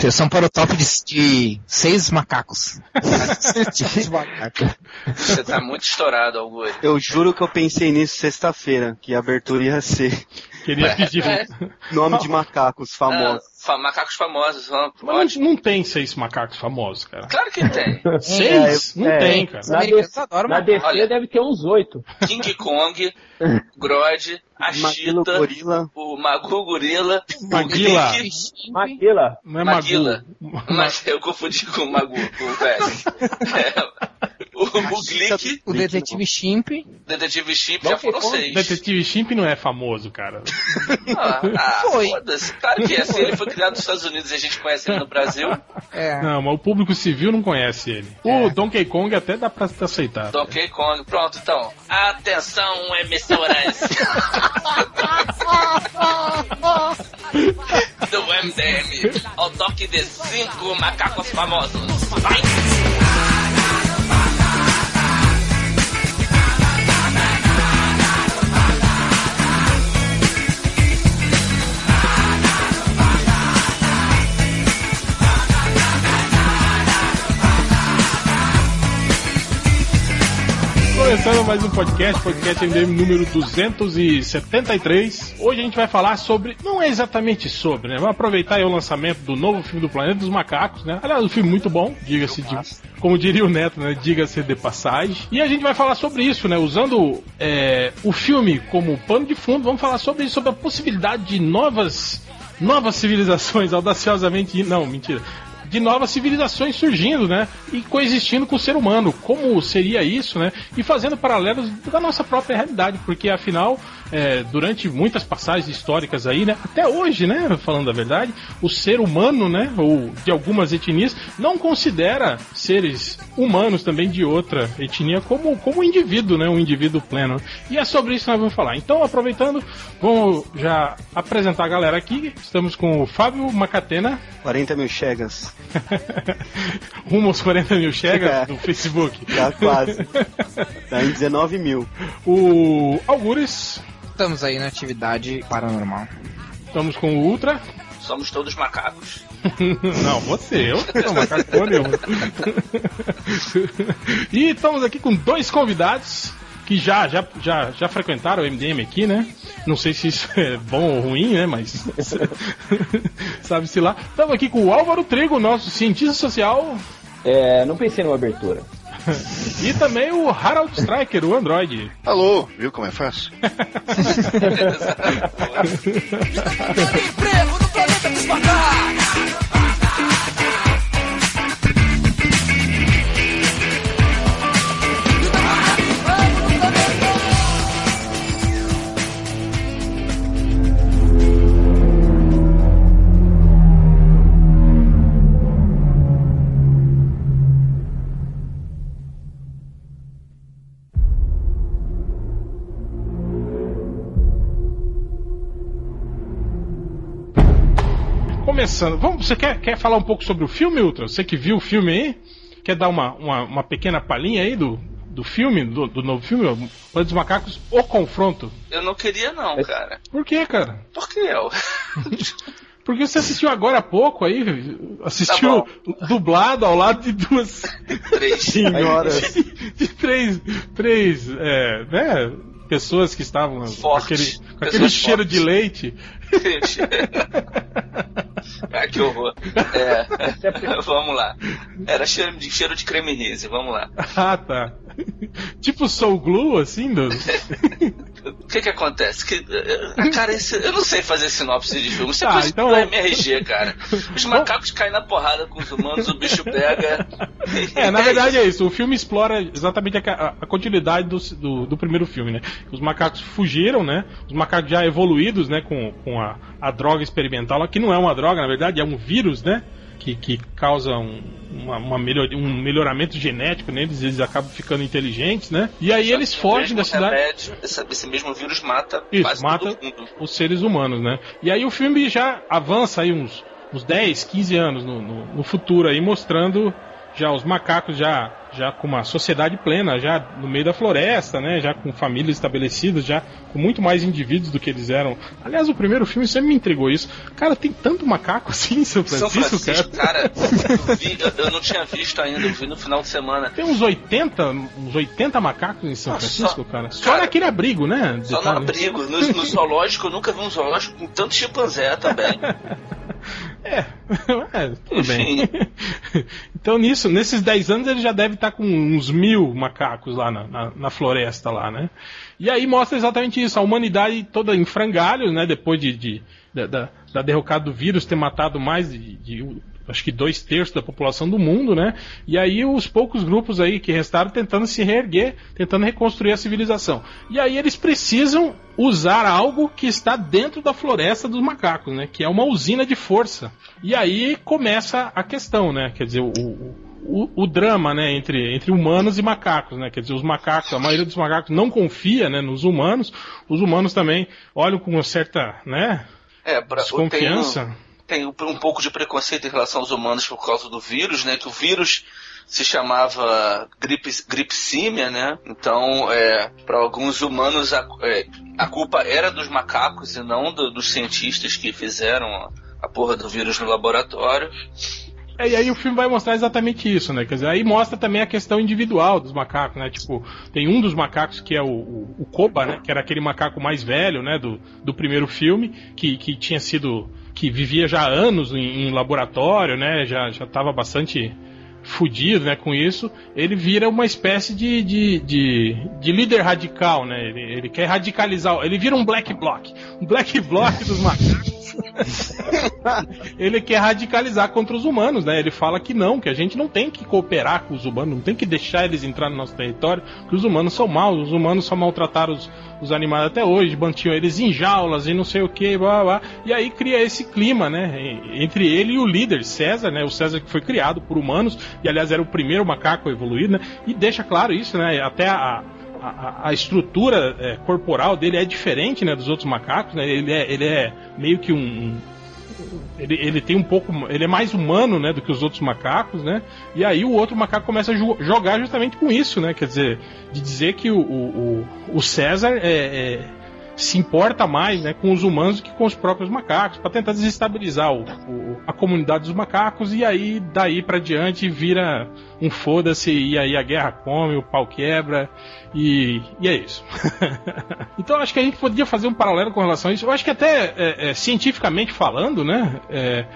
Atenção para o top de, de seis macacos. seis macacos. Você tá muito estourado, Augusto. Eu juro que eu pensei nisso sexta-feira, que a abertura ia ser. Queria pedir é. nome de macacos famosos. Fa macacos famosos. Mas não, não, tem seis macacos famosos, cara. Claro que tem. seis? É, não é, tem, cara. Na, DC, na DC Olha, deve ter uns oito. King Kong, Grod, a Cheetah, gorila. o Magu Gorila, Maguila. Maguila. Não é Maguila. Mas eu confundi com o Magu, com o velho. É, o, o Glick. O Detetive Chimp. Detetive Chimp já foram seis. Detetive Chimp não é famoso, cara. Ah, ah foda-se. Claro que é. Se ele foi criado nos Estados Unidos e a gente conhece ele no Brasil. É. Não, mas o público civil não conhece ele. É. O Donkey Kong até dá pra aceitar. Donkey Kong, pronto, então. Atenção, emissoras. do MDM ao toque de cinco macacos famosos. Vai! Começando mais um podcast, podcast MDM número 273. Hoje a gente vai falar sobre, não é exatamente sobre, né? Vamos aproveitar o lançamento do novo filme do Planeta dos Macacos, né? Aliás, um filme muito bom, diga-se de, como diria o Neto, né? Diga-se de passagem. E a gente vai falar sobre isso, né? Usando é, o filme como pano de fundo, vamos falar sobre isso, sobre a possibilidade de novas novas civilizações audaciosamente. Não, mentira de novas civilizações surgindo, né? E coexistindo com o ser humano. Como seria isso, né? E fazendo paralelos da nossa própria realidade, porque afinal é, durante muitas passagens históricas aí, né? Até hoje, né? Falando a verdade, o ser humano, né? Ou de algumas etnias, não considera seres humanos também de outra etnia como, como indivíduo, né? Um indivíduo pleno. E é sobre isso que nós vamos falar. Então, aproveitando, vamos já apresentar a galera aqui. Estamos com o Fábio Macatena. 40 mil chegas. Rumo aos 40 mil chegas é. no Facebook. Já quase. Tá em 19 mil. O Algures estamos aí na atividade paranormal. Estamos com o Ultra. Somos todos macacos. não, você, eu não sou macaco nenhum. e estamos aqui com dois convidados que já, já, já, já frequentaram o MDM aqui, né? Não sei se isso é bom ou ruim, né? Mas sabe-se lá. Estamos aqui com o Álvaro Trigo, nosso cientista social. É, não pensei numa abertura. e também o Harold Striker, o Android. Alô, viu como é fácil? Começando. Vamos, você quer, quer falar um pouco sobre o filme, Ultra? Você que viu o filme aí? Quer dar uma, uma, uma pequena palhinha aí do, do filme, do, do novo filme, Planeta dos Macacos, O Confronto? Eu não queria não, cara. Por que, cara? Por que eu? Porque você assistiu agora há pouco aí, assistiu tá dublado ao lado de duas três senhoras, de, de, três, três, é, né, pessoas que estavam com aquele, com aquele cheiro fortes. de leite. Ah, que horror. É, vamos lá. Era cheiro de, cheiro de creme rise, vamos lá. Ah, tá. Tipo Soul Glue, assim, do... O que que acontece? Que, eh, cara, esse, eu não sei fazer sinopse de filme. Isso é então... do MRG, cara. Os macacos caem na porrada com os humanos, o bicho pega. É, na verdade é isso. O filme explora exatamente a, a continuidade do, do, do, primeiro filme, né? Os macacos fugiram, né? Os macacos já evoluídos, né? Com, com a, droga experimental, que não é uma droga, na verdade, é um vírus, né? Que, que causa um, uma, uma melhor, um melhoramento genético neles, eles acabam ficando inteligentes, né? E aí Só eles fogem da cidade. Remédio, esse, esse, mesmo vírus mata Isso, mata os seres humanos, né? E aí o filme já avança aí uns, uns 10, 15 anos no, no, no futuro aí, mostrando já os macacos já já com uma sociedade plena, já no meio da floresta, né? Já com famílias estabelecidas, já com muito mais indivíduos do que eles eram. Aliás, o primeiro filme sempre me entregou isso. Cara, tem tanto macaco assim em São Francisco, São Francisco cara. cara eu, vi, eu, eu, não tinha visto ainda, eu vi no final de semana. Tem uns 80, uns 80 macacos em São Francisco, só, cara. Só cara, naquele abrigo, né? Só no abrigo. No, no zoológico, eu nunca vi um zoológico com tanto chimpanzé também. É, é tudo bem. então nisso, nesses 10 anos ele já deve estar com uns mil macacos lá na, na, na, floresta lá, né? E aí mostra exatamente isso, a humanidade toda em frangalhos, né? Depois de, de da, da, derrocada do vírus ter matado mais de, de acho que dois terços da população do mundo, né? E aí os poucos grupos aí que restaram tentando se reerguer, tentando reconstruir a civilização. E aí eles precisam usar algo que está dentro da floresta dos macacos, né? Que é uma usina de força. E aí começa a questão, né? Quer dizer, o, o, o, drama, né, entre, entre humanos e macacos, né? Quer dizer, os macacos, a maioria dos macacos não confia, né, nos humanos. Os humanos também olham com uma certa, né, é, pra, desconfiança tem um pouco de preconceito em relação aos humanos por causa do vírus, né? Que o vírus se chamava gripe, gripsímia, né? Então, é, para alguns humanos a, é, a, culpa era dos macacos e não do, dos cientistas que fizeram a, a porra do vírus no laboratório. É, e aí o filme vai mostrar exatamente isso, né? Quer dizer, aí mostra também a questão individual dos macacos, né? Tipo, tem um dos macacos que é o, o, o Koba, né? Que era aquele macaco mais velho, né? Do, do primeiro filme, que, que tinha sido que vivia já anos em, em laboratório, né? Já já estava bastante fudido, né, com isso, ele vira uma espécie de, de, de, de líder radical, né? Ele, ele, quer radicalizar, ele vira um black bloc, um black bloc dos macacos. ele quer radicalizar contra os humanos, né? Ele fala que não, que a gente não tem que cooperar com os humanos, não tem que deixar eles entrar no nosso território, que os humanos são maus, os humanos só maltrataram os, os animais até hoje, mantinham eles em jaulas e não sei o que, blá, blá, e aí cria esse clima, né, entre ele e o líder, César, né, o César que foi criado por humanos, e aliás era o primeiro macaco evoluído, né, e deixa claro isso, né, até a, a, a, estrutura é, corporal dele é diferente né, dos outros macacos, né? ele, é, ele é meio que um, ele, ele tem um pouco. Ele é mais humano, né, do que os outros macacos, né? E aí o outro macaco começa a jogar justamente com isso, né? Quer dizer, de dizer que o, o, o César é, é, se importa mais né, com os humanos do que com os próprios macacos, para tentar desestabilizar o, o, a comunidade dos macacos, e aí daí para diante vira um foda-se, e aí a guerra come, o pau quebra, e, e é isso. então acho que a gente poderia fazer um paralelo com relação a isso. Eu acho que até é, é, cientificamente falando, né? É,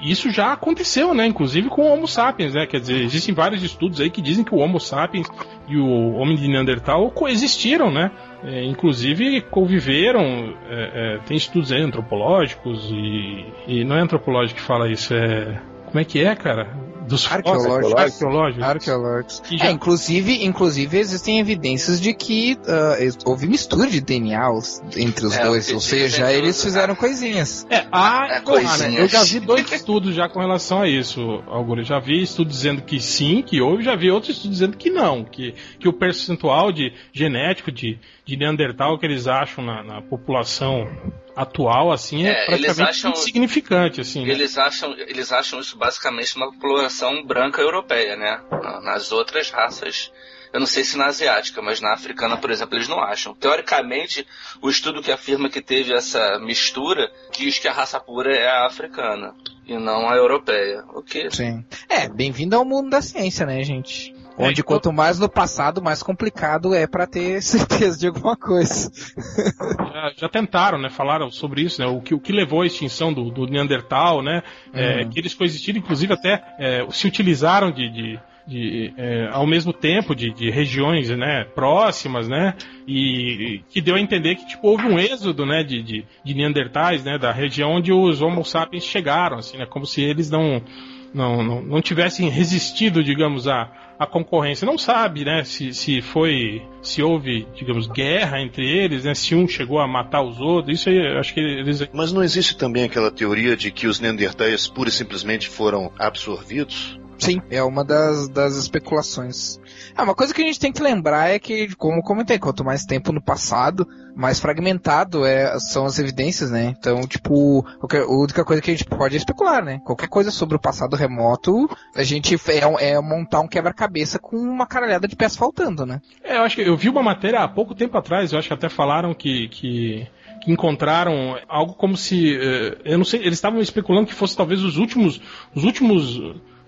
isso já aconteceu, né? Inclusive com o Homo sapiens, né? Quer dizer, existem vários estudos aí que dizem que o Homo sapiens e o homem de Neandertal coexistiram, né? É, inclusive conviveram. É, é, tem estudos antropológicos e, e não é antropológico que fala isso, é como é que é, cara? Dos arqueológicos. Arqueológicos. arqueológicos. Já... É, inclusive, inclusive existem evidências de que uh, houve mistura de DNA entre os é, dois, ou seja, eles fizeram coisinhas. É, há, é, porra, eu já vi dois estudos já com relação a isso, Augusto. Já vi estudos dizendo que sim, que houve, já vi outros estudos dizendo que não, que, que o percentual de genético de, de Neandertal que eles acham na, na população atual, assim, é, é praticamente acham, insignificante, assim. Né? Eles, né? acham, eles acham isso basicamente uma população branca europeia, né? Nas outras raças, eu não sei se na asiática, mas na africana, por exemplo, eles não acham. Teoricamente, o estudo que afirma que teve essa mistura diz que a raça pura é a africana e não a europeia. O que? Sim. É, bem-vindo ao mundo da ciência, né, gente? Onde quanto mais no passado, mais complicado é para ter certeza de alguma coisa. Já, já, tentaram, né? Falaram sobre isso, né? O que, o que levou à extinção do, do Neandertal, né? É, uhum. que eles coexistiram, inclusive até é, se utilizaram de, de, de é, ao mesmo tempo de, de, regiões né, próximas, né? E que deu a entender que tipo, houve um êxodo né, de, de, de Neandertais, né? Da região onde os Homo sapiens chegaram, assim, né? Como se eles não, não, não, não tivessem resistido, digamos, a a concorrência não sabe, né, se, se foi, se houve, digamos, guerra entre eles, né, se um chegou a matar os outros, isso aí, acho que eles... Mas não existe também aquela teoria de que os Neandertais pura e simplesmente foram absorvidos? Sim, é uma das, das especulações. Ah, uma coisa que a gente tem que lembrar é que, como comentei, quanto mais tempo no passado, mais fragmentado é, são as evidências, né? Então, tipo, a única coisa que a gente pode é especular, né? Qualquer coisa sobre o passado remoto, a gente é, é montar um quebra-cabeça com uma caralhada de peças faltando, né? É, eu acho que eu vi uma matéria há pouco tempo atrás, eu acho que até falaram que, que que encontraram algo como se eh, eu não sei eles estavam especulando que fosse talvez os últimos os últimos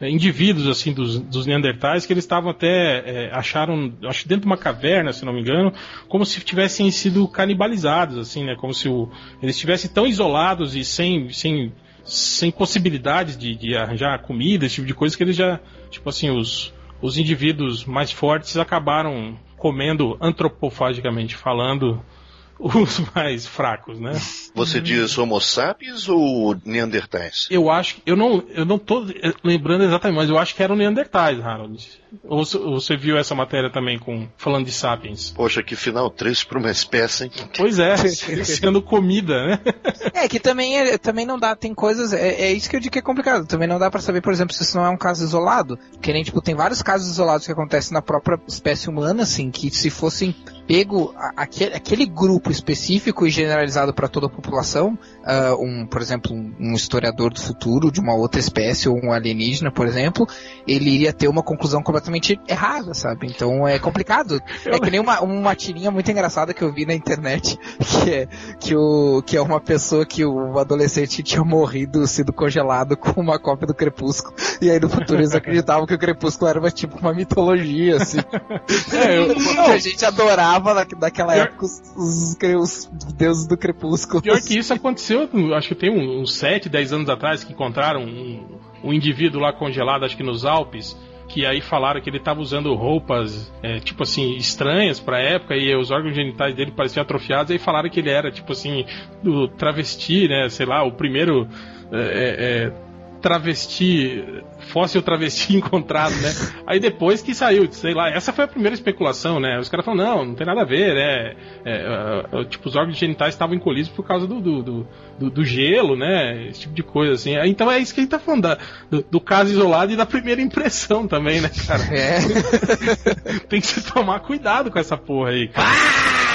indivíduos assim dos, dos neandertais que eles estavam até é, acharam acho dentro de uma caverna se não me engano como se tivessem sido canibalizados assim né? Como se o, eles estivessem tão isolados e sem sem sem possibilidades de, de arranjar comida esse tipo de coisa que eles já tipo assim os os indivíduos mais fortes acabaram comendo antropofagicamente falando os mais fracos, né? Você diz Homo sapiens ou Neandertais? Eu acho, eu não, eu não tô lembrando exatamente, mas eu acho que eram Neandertais, Harold. Ou você viu essa matéria também com falando de sapiens? Poxa, que final triste para uma espécie, hein? Pois é, sendo comida, né? É que também, é, também não dá, tem coisas, é, é, isso que eu digo que é complicado. Também não dá para saber, por exemplo, se isso não é um caso isolado. Que nem, tipo, tem vários casos isolados que acontecem na própria espécie humana, assim, que se fossem pego aquele, aquele grupo específico e generalizado para toda a população, uh, um, por exemplo, um, um, historiador do futuro de uma outra espécie ou um alienígena, por exemplo, ele iria ter uma conclusão completamente errada, sabe? Então é complicado. É que nem uma, uma tirinha muito engraçada que eu vi na internet, que é, que, o, que é uma pessoa que o adolescente tinha morrido, sido congelado com uma cópia do Crepúsculo. E aí no futuro eles acreditavam que o Crepúsculo era uma, tipo uma mitologia, assim. É, eu, a gente adorava na, naquela Pior... época os, os, os, deuses do Crepúsculo. Pior que isso aconteceu, acho que tem uns 7, 10 anos atrás que encontraram um, um indivíduo lá congelado, acho que nos Alpes que aí falaram que ele estava usando roupas, é, tipo assim, estranhas pra época, e os órgãos genitais dele pareciam atrofiados, e aí falaram que ele era, tipo assim, do travesti, né, sei lá, o primeiro é, é, travesti, fóssil travesti encontrado, né? Aí depois que saiu, sei lá, essa foi a primeira especulação, né? Os caras falaram, não, não tem nada a ver, né? É, é, tipo, os órgãos genitais estavam encolhidos por causa do, do, do, do, gelo, né? Esse tipo de coisa, assim. Então é isso que a gente tá falando, da, do, do, caso isolado e da primeira impressão também, né, cara? É. tem que se tomar cuidado com essa porra aí, cara. Ah,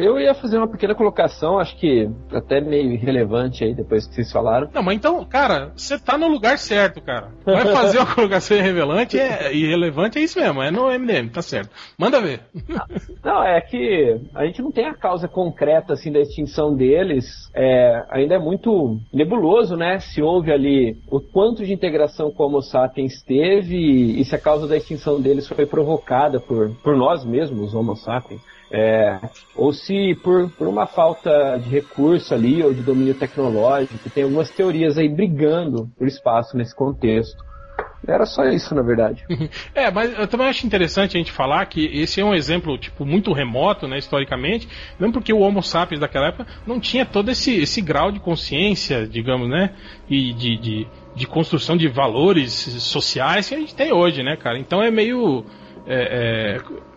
eu ia fazer uma pequena colocação, acho que até meio irrelevante aí depois que vocês falaram. Não, mas então, cara, você tá no lugar certo, cara. Vai fazer uma colocação irrelevante, é irrelevante, é isso mesmo, é no MDM, tá certo. Manda ver. Não, é que a gente não tem a causa concreta assim da extinção deles. É, ainda é muito nebuloso, né? Se houve ali o quanto de integração com o Homo sapiens teve e se a causa da extinção deles foi provocada por, por nós mesmos, Homo sapiens. É, ou se por, por uma falta de recurso ali ou de domínio tecnológico, tem algumas teorias aí brigando por espaço nesse contexto. Era só isso, na verdade. é, mas eu também acho interessante a gente falar que esse é um exemplo, tipo, muito remoto, né, historicamente, mesmo porque o Homo sapiens daquela época não tinha todo esse, esse grau de consciência, digamos, né, e de, de, de construção de valores sociais que a gente tem hoje, né, cara? Então é meio... É, é,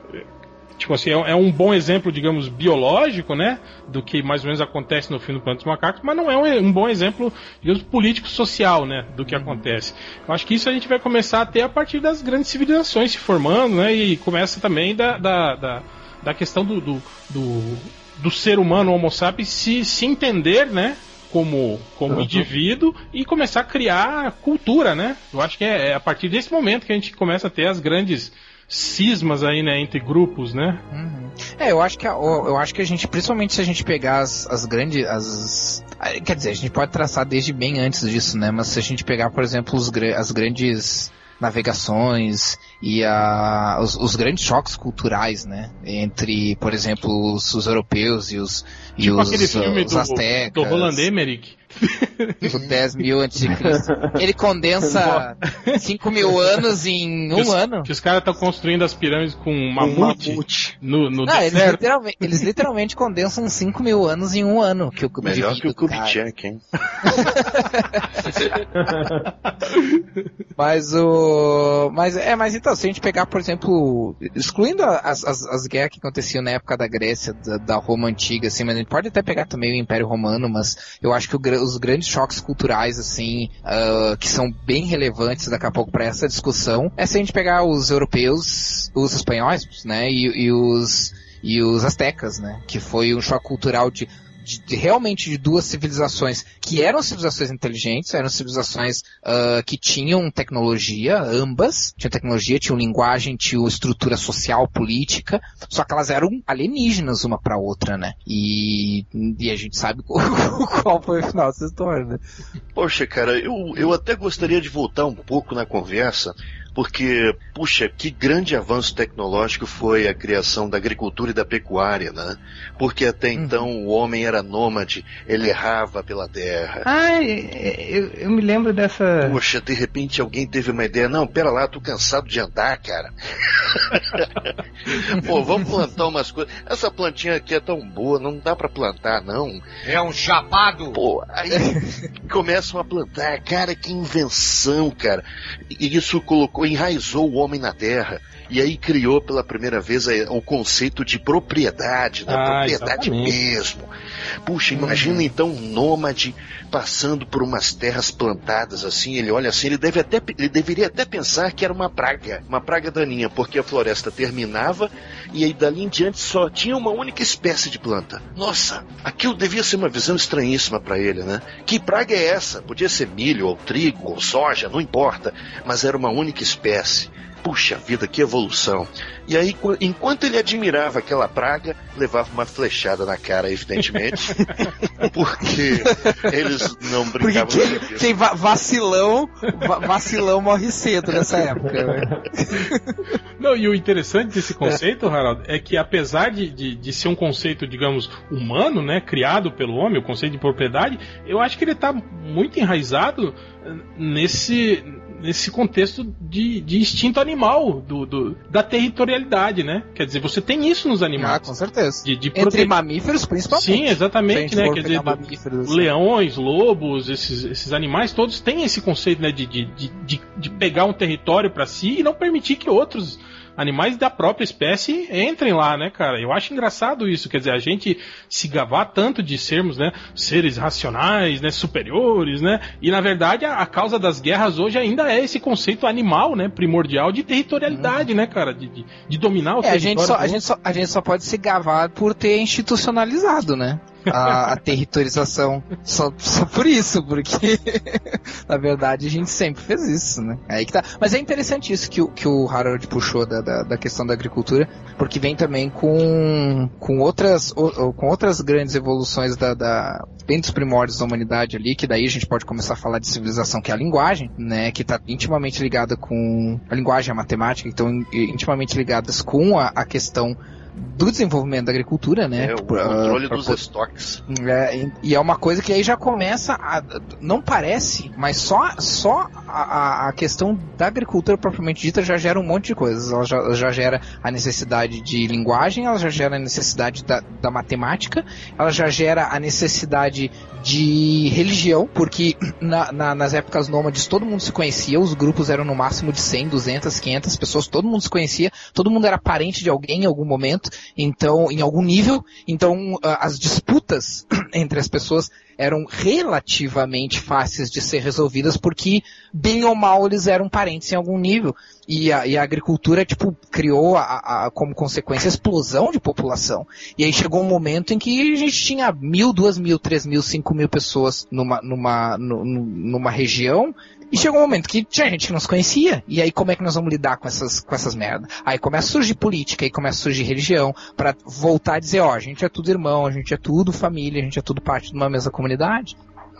tipo assim, é, é, um bom exemplo, digamos, biológico, né? Do que mais ou menos acontece no fim do Planeta dos Macacos, mas não é um, um, bom exemplo, digamos, político-social, né? Do que uhum. acontece. Eu acho que isso a gente vai começar a ter a partir das grandes civilizações se formando, né? E começa também da, da, da, da questão do, do, do, do, ser humano, Homo sapiens, se, se entender, né? Como, como uhum. indivíduo e começar a criar cultura, né? Eu acho que é, é a partir desse momento que a gente começa a ter as grandes cismas aí, né, entre grupos, né? Uhum. É, eu acho que a, eu acho que a gente, principalmente se a gente pegar as, as grandes, as, quer dizer, a gente pode traçar desde bem antes disso, né? Mas se a gente pegar, por exemplo, os, as grandes navegações e a, os, os, grandes choques culturais, né? Entre, por exemplo, os, os europeus e os, tipo e os, aquele filme os do, do Roland Emmerich, Tipo 10 mil antes de Cristo. Ele condensa 5 mil anos em um os, ano. Que os caras estão construindo as pirâmides com um mamute, um mamute. no, no Não, eles literalmente, eles literalmente, condensam 5 mil anos em um ano. Que o Melhor que o Kubitschek, hein? mas o. Mas é, mas então, se a gente pegar, por exemplo, excluindo as, as, as guerras que aconteciam na época da Grécia, da, da Roma antiga, assim, mas gente pode até pegar também o Império Romano, mas eu acho que o, os grandes choques culturais, assim, uh, que são bem relevantes daqui a pouco para essa discussão, é se a gente pegar os europeus, os espanhóis, né, e, e os e os astecas, né? Que foi um choque cultural de de, de, realmente de duas civilizações que eram civilizações inteligentes, eram civilizações uh, que tinham tecnologia, ambas, tinham tecnologia, tinham linguagem, tinham estrutura social, política, só que elas eram alienígenas uma para outra, né? E, e a gente sabe qual foi o final dessa história, né? Poxa, cara, eu, eu até gostaria de voltar um pouco na conversa porque, puxa, que grande avanço tecnológico foi a criação da agricultura e da pecuária, né? Porque até uhum. então o homem era nômade, ele errava pela terra. Ah, eu, eu me lembro dessa. Poxa, de repente alguém teve uma ideia, não, pera lá, tô cansado de andar, cara. Pô, vamos plantar umas coisas. Essa plantinha aqui é tão boa, não dá para plantar, não. É um chapado! Pô, aí começam a plantar, cara, que invenção, cara. E isso colocou enraizou o homem na terra e aí criou pela primeira vez o conceito de propriedade, da ah, propriedade exatamente. mesmo. Puxa, imagina uhum. então um nômade passando por umas terras plantadas assim, ele olha assim, ele deve até ele deveria até pensar que era uma praga, uma praga daninha, porque a floresta terminava e aí dali em diante só tinha uma única espécie de planta. Nossa, aquilo devia ser uma visão estranhíssima para ele, né? Que praga é essa? Podia ser milho ou trigo ou soja, não importa, mas era uma única espécie. Puxa vida, que evolução. E aí, enquanto ele admirava aquela praga, levava uma flechada na cara, evidentemente. porque eles não brincavam porque quem, quem vacilão, vacilão morre cedo nessa época. Né? Não, e o interessante desse conceito, Harald, é que apesar de, de, de, ser um conceito, digamos, humano, né, criado pelo homem, o conceito de propriedade, eu acho que ele está muito enraizado nesse nesse contexto de, de instinto animal do, do, da territorialidade, né? Quer dizer, você tem isso nos animais. Ah, com certeza. De, de prote... Entre mamíferos, principalmente. Sim, exatamente, né? Quer dizer, assim. leões, lobos, esses, esses animais todos têm esse conceito, né? De, de, de, de pegar um território para si e não permitir que outros animais da própria espécie entrem lá, né, cara? Eu acho engraçado isso, quer dizer, a gente se gavar tanto de sermos, né, seres racionais, né, superiores, né? E na verdade a, a causa das guerras hoje ainda é esse conceito animal, né, primordial de territorialidade, hum. né, cara, de, de, de dominar o é, território. A gente, só, a, gente só, a gente só pode se gavar por ter institucionalizado, né? A, a territorização só, só por isso, porque na verdade a gente sempre fez isso, né? Aí que tá. Mas é interessante isso que, o, que o Harold puxou da, da, da questão da agricultura, porque vem também com, com, outras, com outras grandes evoluções da, da, bem dos primórdios da humanidade ali, que daí a gente pode começar a falar de civilização, que é a linguagem, né? Que está intimamente ligada com a linguagem a matemática, então intimamente ligadas com a, a questão do desenvolvimento da agricultura, né? É, o controle uh, dos estoques. É, e é uma coisa que aí já começa a. Não parece, mas só, só a, a questão da agricultura propriamente dita já gera um monte de coisas. Ela já, já gera a necessidade de linguagem, ela já gera a necessidade da, da matemática, ela já gera a necessidade de religião, porque na, na, nas épocas nômades todo mundo se conhecia, os grupos eram no máximo de 100, 200, 500 pessoas, todo mundo se conhecia, todo mundo era parente de alguém em algum momento, então, em algum nível, então as disputas entre as pessoas eram relativamente fáceis de ser resolvidas porque, bem ou mal, eles eram parentes em algum nível. E a, e a agricultura, tipo, criou a, a, como consequência a explosão de população. E aí chegou um momento em que a gente tinha mil, duas mil, três mil, cinco mil pessoas numa, numa, numa região e chegou um momento que tinha gente que não se conhecia. E aí como é que nós vamos lidar com essas, com essas merdas? Aí começa a surgir política, aí começa a surgir religião, para voltar a dizer, ó, a gente é tudo irmão, a gente é tudo família, a gente é tudo parte de uma mesma comunidade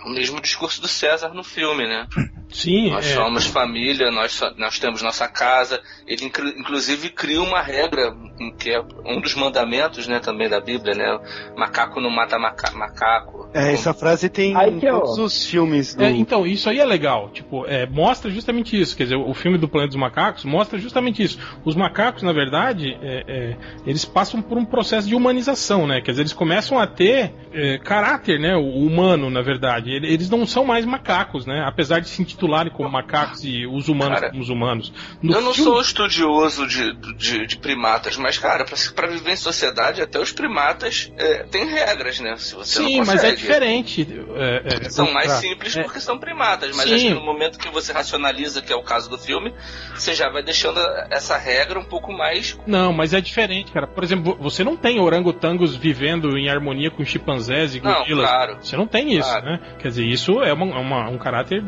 o mesmo discurso do César no filme, né? Sim. Nós é. somos família, nós, nós temos nossa casa. Ele inclusive cria uma regra que é um dos mandamentos, né, também da Bíblia, né? Macaco não mata maca macaco. É, essa frase tem em todos os filmes. Do... É, então, isso aí é legal. Tipo, é, mostra justamente isso. Quer dizer, o filme do Planeta dos Macacos mostra justamente isso. Os macacos, na verdade, é, é, eles passam por um processo de humanização, né? Quer dizer, eles começam a ter é, caráter, né? O humano, na verdade Eles não são mais macacos, né? Apesar de se intitularem como macacos e os humanos cara, como os humanos. No eu não filme... sou estudioso de, de, de, primatas, mas, cara, para viver em sociedade, até os primatas é, têm regras, né? Se você Sim, mas é diferente. É, é, são mais pra... simples é. porque são primatas, mas Sim. acho que no momento que você racionaliza, que é o caso do filme, você já vai deixando essa regra um pouco mais. Não, mas é diferente, cara. Por exemplo, você não tem orangotangos vivendo em harmonia com chimpanzés e gorilas. Não, claro. Você não tem isso, claro. né? Quer dizer, isso é uma, uma, um caráter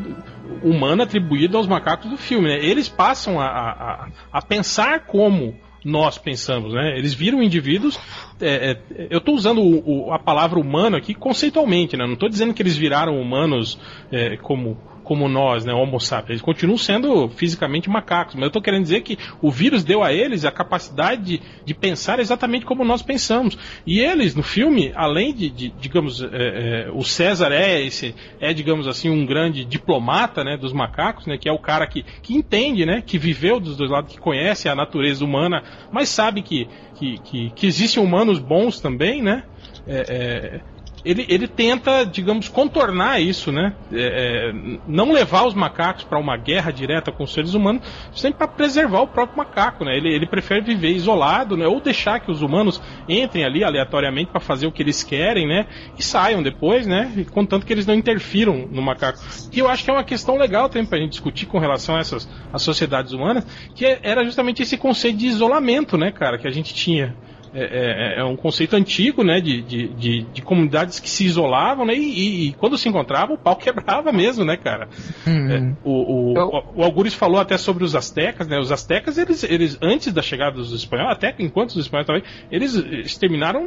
humano atribuído aos macacos do filme, né? Eles passam a, a, a pensar como nós pensamos, né? Eles viram indivíduos. É, é, eu estou usando o, o, a palavra humano aqui conceitualmente, né? Não estou dizendo que eles viraram humanos é, como como nós, né, Homo sapiens, eles continuam sendo fisicamente macacos, mas eu estou querendo dizer que o vírus deu a eles a capacidade de, de, pensar exatamente como nós pensamos. E eles, no filme, além de, de digamos, é, é, o César é esse, é, digamos assim, um grande diplomata, né, dos macacos, né, que é o cara que, que entende, né, que viveu dos dois lados, que conhece a natureza humana, mas sabe que, que, que, que existem humanos bons também, né, é, é ele, ele tenta, digamos, contornar isso, né? É, é, não levar os macacos para uma guerra direta com os seres humanos, sempre para preservar o próprio macaco, né? Ele, ele prefere viver isolado, né? Ou deixar que os humanos entrem ali aleatoriamente para fazer o que eles querem, né? E saiam depois, né? Contanto que eles não interfiram no macaco. E eu acho que é uma questão legal também para a gente discutir com relação a essas as sociedades humanas, que é, era justamente esse conceito de isolamento, né, cara, que a gente tinha. É, é, é, um conceito antigo, né, de, de, de, de, comunidades que se isolavam, né, e, e, quando se encontravam, o pau quebrava mesmo, né, cara. Uhum. É, o, o, o Algures falou até sobre os astecas, né, os astecas, eles, eles antes da chegada dos espanhóis, até enquanto os espanhóis também, eles exterminaram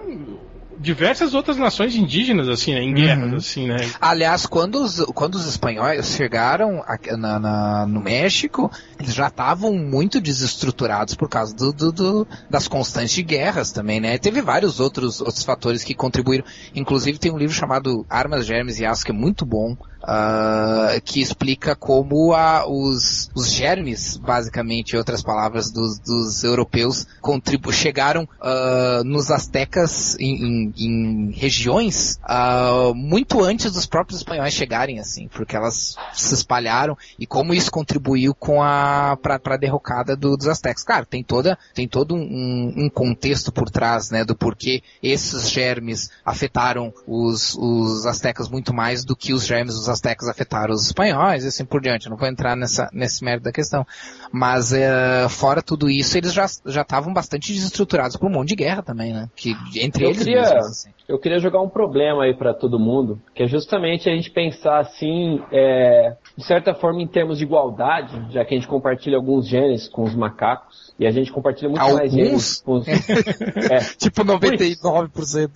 diversas outras nações indígenas, assim, né, em guerras, uhum. assim, né. Aliás, quando os, quando os espanhóis chegaram na, na, no México, eles já estavam muito desestruturados por causa do, do, do, das constantes guerras também, né. Teve vários outros, outros fatores que contribuíram. Inclusive tem um livro chamado Armas, Germes e Aço, que é muito bom, Uh, que explica como a, os, os germes, basicamente, em outras palavras, dos, dos europeus contribu chegaram uh, nos astecas em, em, em regiões uh, muito antes dos próprios espanhóis chegarem, assim, porque elas se espalharam e como isso contribuiu com a para a derrocada do, dos astecas. Claro, tem toda tem todo um, um, contexto por trás, né, do porquê esses germes afetaram os, os astecas muito mais do que os germes dos astecas afetaram os espanhóis e assim por diante. não vou entrar nessa, nesse mérito da questão. Mas uh, fora tudo isso, eles já já estavam bastante desestruturados por um monte de guerra também, né? Que entre eu eles queria, mesmos, assim. Eu queria jogar um problema aí para todo mundo, que é justamente a gente pensar assim, é, de certa forma em termos de igualdade, já que a gente compartilha alguns genes com os macacos, e a gente compartilha muito Alguns? mais genes com os... é. Tipo 99%.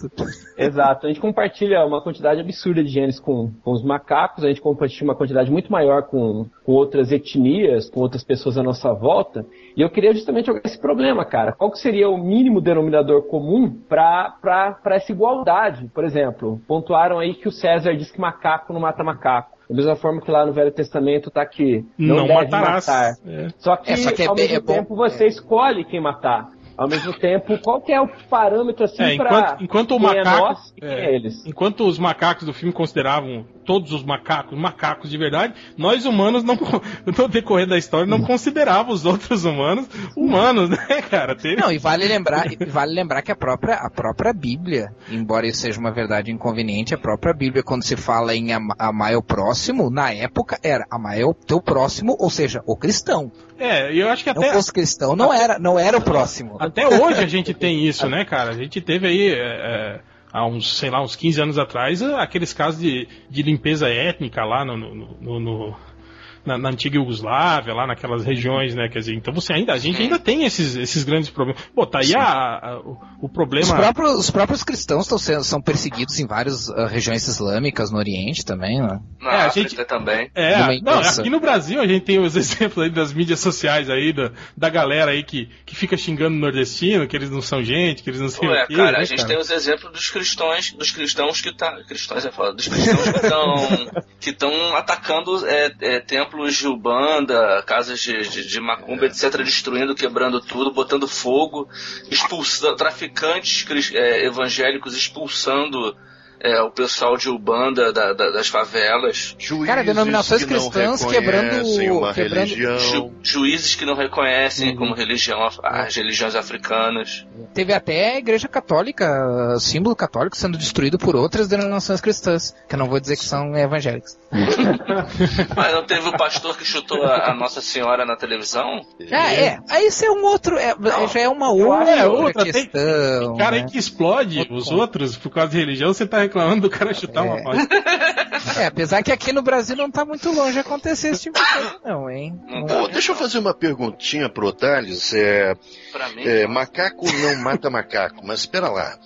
Exato. A gente compartilha uma quantidade absurda de genes com, com os macacos, a gente compartilha uma quantidade muito maior com, com outras etnias, com outras pessoas à nossa volta. E eu queria justamente jogar esse problema, cara. Qual que seria o mínimo denominador comum para essa igualdade? Por exemplo, pontuaram aí que o César diz que macaco não mata macaco. Da mesma forma que lá no Velho Testamento está que não, não deve matarás. matar. É. Só que, é, só que é, ao mesmo é tempo você escolhe quem matar. Ao mesmo tempo, qual que é o parâmetro assim é, enquanto, enquanto o macaco, é nós e quem é eles? Enquanto os macacos do filme consideravam todos os macacos, macacos de verdade, nós humanos não, no decorrer da história, não considerávamos os outros humanos humanos, né, cara? Teve... Não, e vale lembrar, vale lembrar que a própria, a própria Bíblia, embora isso seja uma verdade inconveniente, a própria Bíblia, quando se fala em amar o próximo, na época era amar o teu próximo, ou seja, o cristão. É, eu acho que até. Não fosse cristão, não era, não era o próximo. Até hoje a gente tem isso, né, cara? A gente teve aí. É, é há uns, sei lá, uns 15 anos atrás, aqueles casos de, de limpeza étnica lá no, no, no, no na, na, antiga Iugoslávia, lá naquelas regiões, né? Quer dizer, então você ainda, a gente ainda tem esses, esses grandes problemas. Pô, tá aí a, a, o, o, problema. Os próprios, os próprios cristãos estão sendo, são perseguidos em várias uh, regiões islâmicas no Oriente também, né? Na é, a gente também. É, não, aqui no Brasil a gente tem os exemplos aí das mídias sociais aí, da, da galera aí que, que fica xingando o nordestino, que eles não são gente, que eles não são. Ué, cara, né, a gente cara? tem os exemplos dos cristãos, dos cristãos que tá. Cristãos é foda, dos cristãos que estão que estão atacando é, é, templos de Ubanda, casas de, de, de macumba, etc., destruindo, quebrando tudo, botando fogo, expulsando, traficantes é, evangélicos expulsando é, o pessoal de Ubanda da, da, das favelas. Juízes Cara, denominações que cristãs quebrando, uma quebrando religião. Ju, juízes que não reconhecem uhum. como religião as religiões africanas. Teve até a igreja católica, símbolo católico, sendo destruído por outras denominações cristãs, que eu não vou dizer que são evangélicas. Mas não teve o pastor que chutou a, a Nossa Senhora na televisão? Ah, é. Aí isso é um outro. É, já é uma outra, é, outra questão. Tem, tem cara né? que explode os outros por causa de religião, você tá reclamando do cara chutar é. uma voz. É, apesar que aqui no Brasil não tá muito longe acontecer esse tipo de coisa, não, hein? Pô, deixa eu fazer uma perguntinha pro Thales. É, é, macaco não mata macaco, mas espera lá.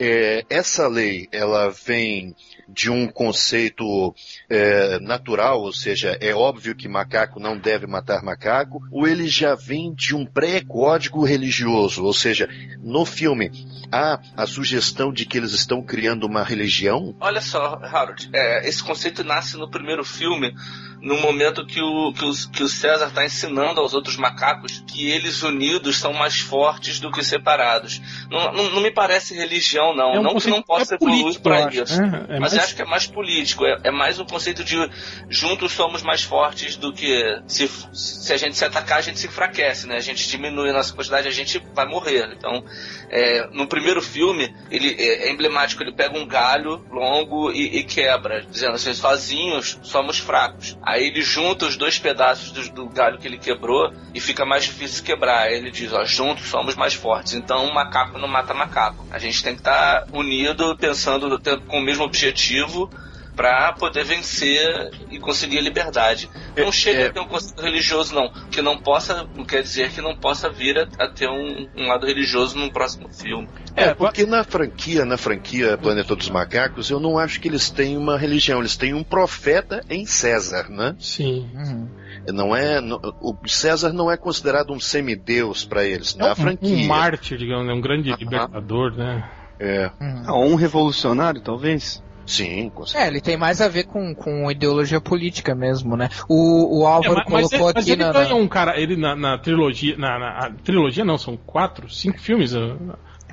É, essa lei, ela vem de um conceito é, natural, ou seja, é óbvio que macaco não deve matar macaco, ou ele já vem de um pré-código religioso, ou seja, no filme há a sugestão de que eles estão criando uma religião? Olha só, Harold, é, esse conceito nasce no primeiro filme no momento que o, que o, que o César está ensinando aos outros macacos que eles unidos são mais fortes do que separados. Não, não, não me parece religião, não. É um não que não possa é evoluir para isso. É, é mas mais... acho que é mais político. É, é, mais um conceito de juntos somos mais fortes do que se, se a gente se atacar, a gente se enfraquece, né? A gente diminui a nossa quantidade, a gente vai morrer. Então, é, no primeiro filme, ele é, é emblemático. Ele pega um galho longo e, e quebra, dizendo assim, sozinhos somos fracos. Aí ele junta os dois pedaços do, do, galho que ele quebrou e fica mais difícil quebrar. Aí ele diz, ó, juntos somos mais fortes. Então um macaco não mata macaco. A gente tem que estar tá unido, pensando com o mesmo objetivo para poder vencer e conseguir a liberdade. Não é, chega é... a ter um conceito religioso, não. Que não possa, não quer dizer que não possa vir a, a ter um, um, lado religioso num próximo filme. É, porque na franquia, na franquia Planeta dos Macacos, eu não acho que eles têm uma religião, eles têm um profeta em César, né? Sim. Uhum. Não é, o César não é considerado um semideus para eles, na é um, franquia. Um mártir, digamos, né? um grande libertador, né? É. Uhum. Ah, um revolucionário, talvez. Sim, com certeza. É, ele tem mais a ver com, com ideologia política mesmo, né? O, o Álvaro é, mas, colocou mas aqui ele, na. um cara, ele na, na trilogia. Na, na trilogia não, são quatro, cinco filmes.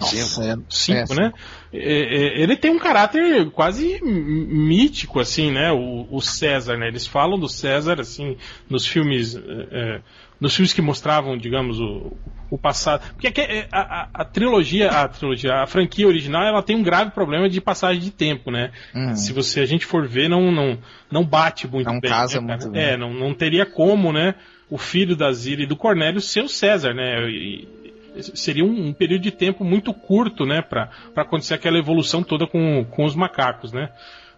Cinco, é, cinco é, né? É, é, ele tem um caráter quase mítico, assim, né? O, o, César, né? Eles falam do César, assim, nos filmes. É, nos filmes que mostravam, digamos, o, o passado. Porque a, a, a, trilogia, a trilogia, a franquia original, ela tem um grave problema de passagem de tempo, né? Uhum. Se você a gente for ver, não não, não bate muito não bem. Casa né, muito bem. É, não, não teria como, né? O filho da Zira e do Cornélio ser o César, né? E, seria um, um, período de tempo muito curto, né, para acontecer aquela evolução toda com, com os macacos, né?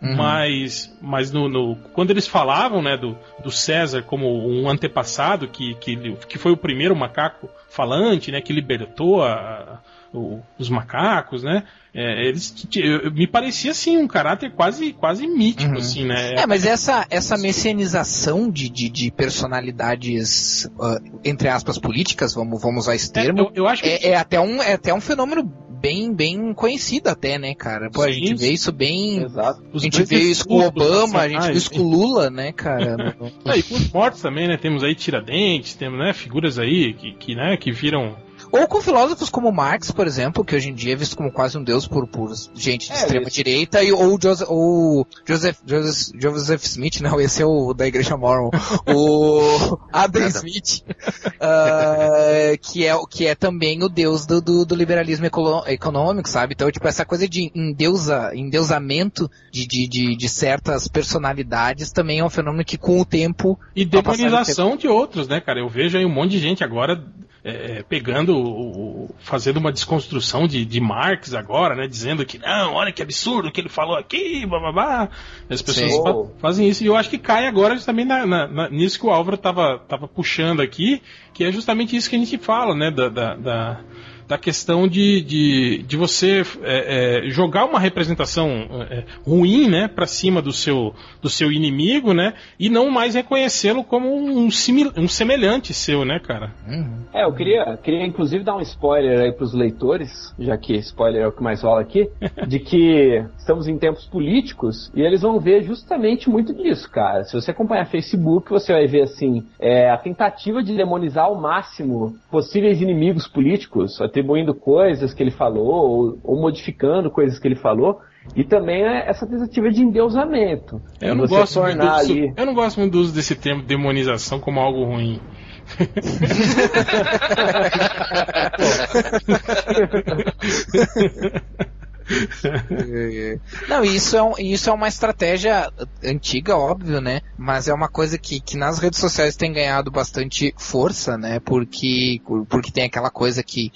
Uhum. Mas, mas no, no, quando eles falavam né, do, do César como um antepassado, que, que, que foi o primeiro macaco falante, né, que libertou a, o, os macacos, né? É, eles me parecia assim um caráter quase quase mítico, uhum. assim, né? É, mas essa essa messianização de, de, de personalidades uh, entre aspas políticas, vamos vamos usar esse é, termo, é, eu, eu acho que... é, é, até um é até um fenômeno bem, bem conhecido até, né, cara? Pô, a gente vê isso bem. Exato. A gente vê isso com o Obama, a gente vê isso com o Lula, né, cara? é, e com os mortos também, né? Temos aí Tiradentes, temos, né, figuras aí que, que, né, que viram ou com filósofos como Marx, por exemplo, que hoje em dia é visto como quase um deus por, por gente de é, extrema esse... direita, e, ou, Joseph, ou Joseph, Joseph, Joseph Smith, não, esse é o da Igreja Mormon, o Adam Smith, uh, que, é, que é também o deus do, do, do liberalismo econômico, sabe? Então, tipo, essa coisa de endeusa, endeusamento de, de, de, de certas personalidades também é um fenômeno que com o tempo... E demonização tempo... de outros, né, cara? Eu vejo aí um monte de gente agora é, é, pegando, o, fazendo uma desconstrução de, de Marx agora, né? Dizendo que não, olha que absurdo o que ele falou aqui, blá. As pessoas fa fazem isso. E eu acho que cai agora também na, na, na, nisso que o Álvaro estava tava puxando aqui, que é justamente isso que a gente fala, né? da, da, da da questão de, de, de você é, é, jogar uma representação é, ruim, né, para cima do seu, do seu inimigo, né, e não mais reconhecê-lo como um, simil, um semelhante seu, né, cara? Uhum. É, eu queria, queria inclusive dar um spoiler aí pros leitores, já que spoiler é o que mais rola aqui, de que estamos em tempos políticos e eles vão ver justamente muito disso, cara. Se você acompanhar Facebook, você vai ver assim, é, a tentativa de demonizar ao máximo possíveis inimigos políticos, até atribuindo coisas que ele falou ou, ou modificando coisas que ele falou E também é essa tentativa de endeusamento. Eu não, gosto muito, ali... eu não gosto muito do uso desse termo demonização como algo ruim. Não, isso é, um, isso é uma estratégia antiga, óbvio, né? Mas é uma coisa que, que nas redes sociais tem ganhado bastante força, né? Porque, porque tem aquela coisa que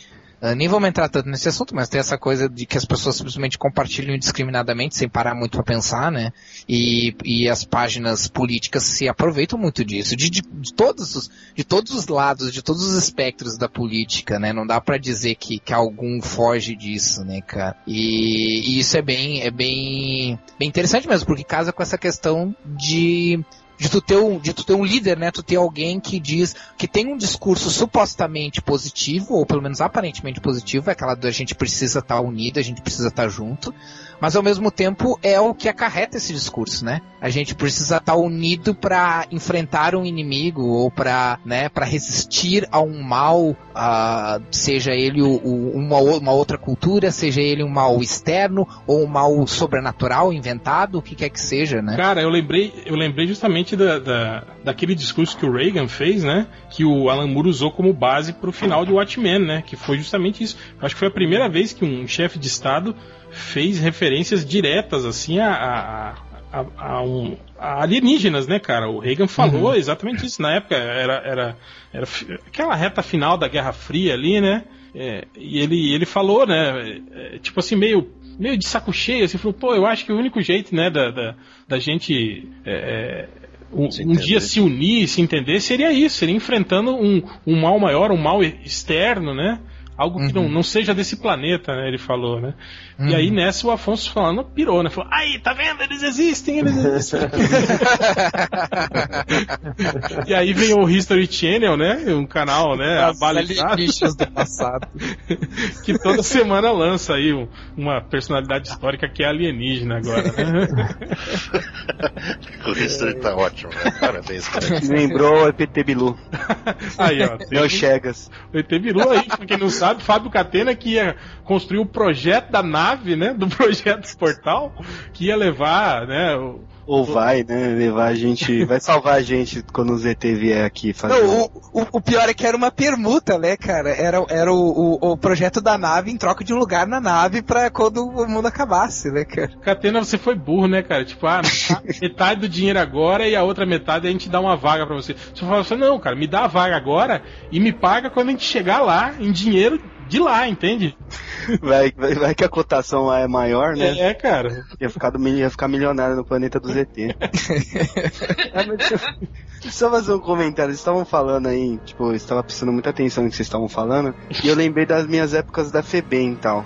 nem vamos entrar tanto nesse assunto, mas tem essa coisa de que as pessoas simplesmente compartilham indiscriminadamente, sem parar muito para pensar, né? E, e as páginas políticas se aproveitam muito disso, de, de, de, todos os, de todos os lados, de todos os espectros da política, né? Não dá para dizer que, que algum foge disso, né, cara? E, e isso é bem, é bem, bem interessante mesmo, porque casa com essa questão de de tu ter um, de tu ter um líder, né? Tu ter alguém que diz que tem um discurso supostamente positivo, ou pelo menos aparentemente positivo, é aquela do a gente precisa estar tá unido, a gente precisa estar tá junto, mas ao mesmo tempo é o que acarreta esse discurso, né? A gente precisa estar tá unido para enfrentar um inimigo ou para, né, para resistir a um mal, uh, seja ele o, o, uma, uma outra cultura, seja ele um mal externo ou um mal sobrenatural inventado, o que quer que seja, né? Cara, eu lembrei, eu lembrei justamente da, da daquele discurso que o Reagan fez, né? Que o Alan Moore usou como base para o final de Watchmen, né? Que foi justamente isso. Acho que foi a primeira vez que um chefe de Estado fez referências diretas assim a, a, a, a, um, alienígenas, né, cara? O Reagan falou uhum. exatamente isso na época. Era, era, era aquela reta final da Guerra Fria ali, né? É, e ele, ele falou, né? É, tipo assim, meio, meio de saco cheio, assim, falou, pô, eu acho que o único jeito, né, da, da, da gente. É, é um, um, dia se unir, se entender, seria isso, seria enfrentando um, um mal maior, um mal externo, né? Algo que uhum. não, não seja desse planeta, né? Ele falou, né? Uhum. E aí nessa o Afonso falando pirou, né? Falou, aí, tá vendo? Eles existem, eles existem. e aí vem o History Channel, né? Um canal, né? As abalizado. do passado. que toda semana lança aí uma personalidade histórica que é alienígena agora, né? o History tá ótimo, né? Parabéns, cara. Lembrou o EPT Bilu. aí, ó. Meu Chegas. O ET Bilu aí, pra quem não sabe, sabe, Fábio Catena que ia construir o projeto da nave, né? Do projeto Portal, que ia levar, né? O, ou vai, né? Levar a gente. Vai salvar a gente quando o ZT vier aqui fazer. Não, o, o, o, pior é que era uma permuta, né, cara? Era, era o, o, o, projeto da nave em troca de um lugar na nave pra quando o mundo acabasse, né, cara? Catena, você foi burro, né, cara? Tipo, ah, metade do dinheiro agora e a outra metade a gente dá uma vaga pra você. Você falou assim, não, cara, me dá a vaga agora e me paga quando a gente chegar lá em dinheiro de lá, entende? Vai, vai, vai, que a cotação lá é maior, né? É, cara. Ia ficar, do, ia ficar milionário no planeta do ZT. Só fazer um comentário, vocês estavam falando aí, tipo, eu estava prestando muita atenção no que vocês estavam falando, e eu lembrei das minhas épocas da FEBEM e tal.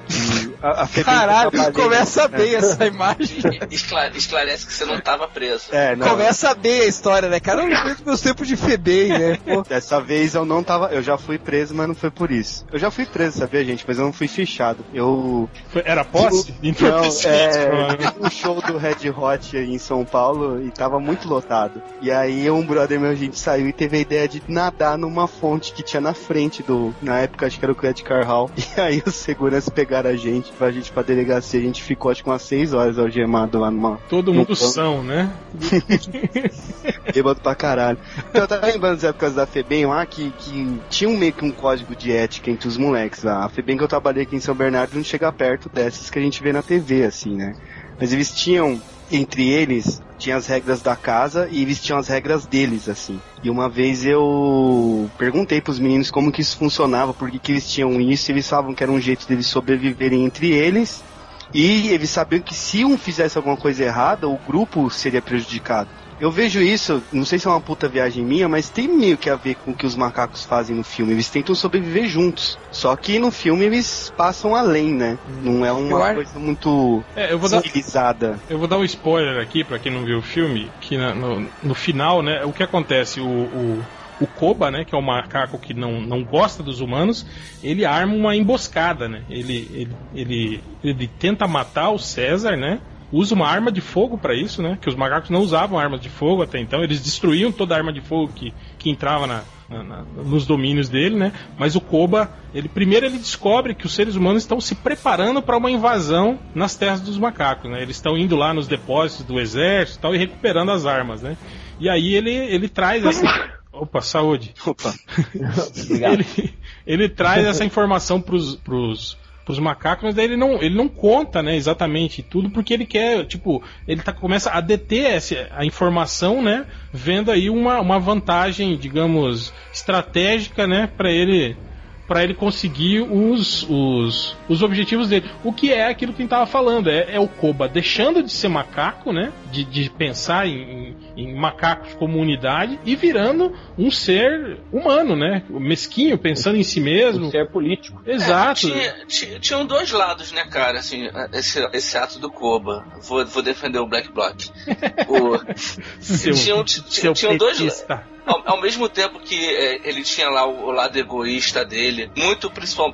A, a FEBEM Caralho, começa né? bem essa imagem. Esclare, esclarece que você não estava preso. É, não. Começa bem a história, né, cara? Eu lembro dos meus tempos de FEBEM, né? Pô. Dessa vez eu não tava, eu já fui preso, mas não foi por isso. Eu já fui preso, sabia, gente? Mas eu não fui fichado. Eu. Foi, era posse? Não, é. um show do Red Hot em São Paulo e tava muito lotado. E aí um brother meu, a gente saiu e teve a ideia de nadar numa fonte que tinha na frente do. Na época acho que era o Credit Car Hall. E aí os seguranças pegaram a gente, pra gente pra delegacia. A gente ficou acho que umas 6 horas algemado lá numa. Todo mundo são, né? Bêbado pra caralho. Então eu tava lembrando das épocas da FEBEM lá que, que tinha um meio que um código de ética entre os moleques lá. A FEBEM que eu trabalhei aqui em São Bernardo não chega perto dessas que a gente vê na TV, assim, né? Mas eles tinham, entre eles, tinha as regras da casa e eles tinham as regras deles, assim. E uma vez eu perguntei pros meninos como que isso funcionava, por que eles tinham isso, e eles falavam que era um jeito deles sobreviverem entre eles. E eles sabiam que se um fizesse alguma coisa errada, o grupo seria prejudicado. Eu vejo isso, não sei se é uma puta viagem minha, mas tem meio que a ver com o que os macacos fazem no filme. Eles tentam sobreviver juntos. Só que no filme eles passam além, né? Não é uma coisa muito é, eu vou civilizada. Dar, eu vou dar um spoiler aqui para quem não viu o filme, que na, no, no, final, né, o que acontece? o, o o Koba, né, que é o macaco que não, não gosta dos humanos, ele arma uma emboscada, né? Ele, ele, ele, ele tenta matar o César, né? Usa uma arma de fogo para isso, né? Que os macacos não usavam armas de fogo até então. Eles destruíam toda a arma de fogo que, que entrava na, na, na, nos domínios dele, né? Mas o Koba, ele primeiro ele descobre que os seres humanos estão se preparando para uma invasão nas terras dos macacos, né? Eles estão indo lá nos depósitos do exército e tal e recuperando as armas, né? E aí ele, ele traz essa. Opa, saúde. Opa. ele, ele traz essa informação pros, pros, pros macacos, mas daí ele não, ele não conta, né, exatamente tudo, porque ele quer, tipo, ele tá, começa a deter essa, a informação, né, vendo aí uma, uma vantagem, digamos, estratégica, né, para ele para ele conseguir os, os, os objetivos dele. O que é aquilo que a gente estava falando? É, é, o Koba deixando de ser macaco, né? De, de pensar em, em, em, macacos como unidade e virando um ser humano, né? Mesquinho, pensando em si mesmo. Um ser político. Exato. É, tinha, tinha, tinham dois lados, né, cara? Assim, esse, esse ato do Koba. Vou, vou defender o Black Block. o, seu, tinham, tinham, tinham dois lados ao, ao, mesmo tempo que é, ele tinha lá o, o, lado egoísta dele, muito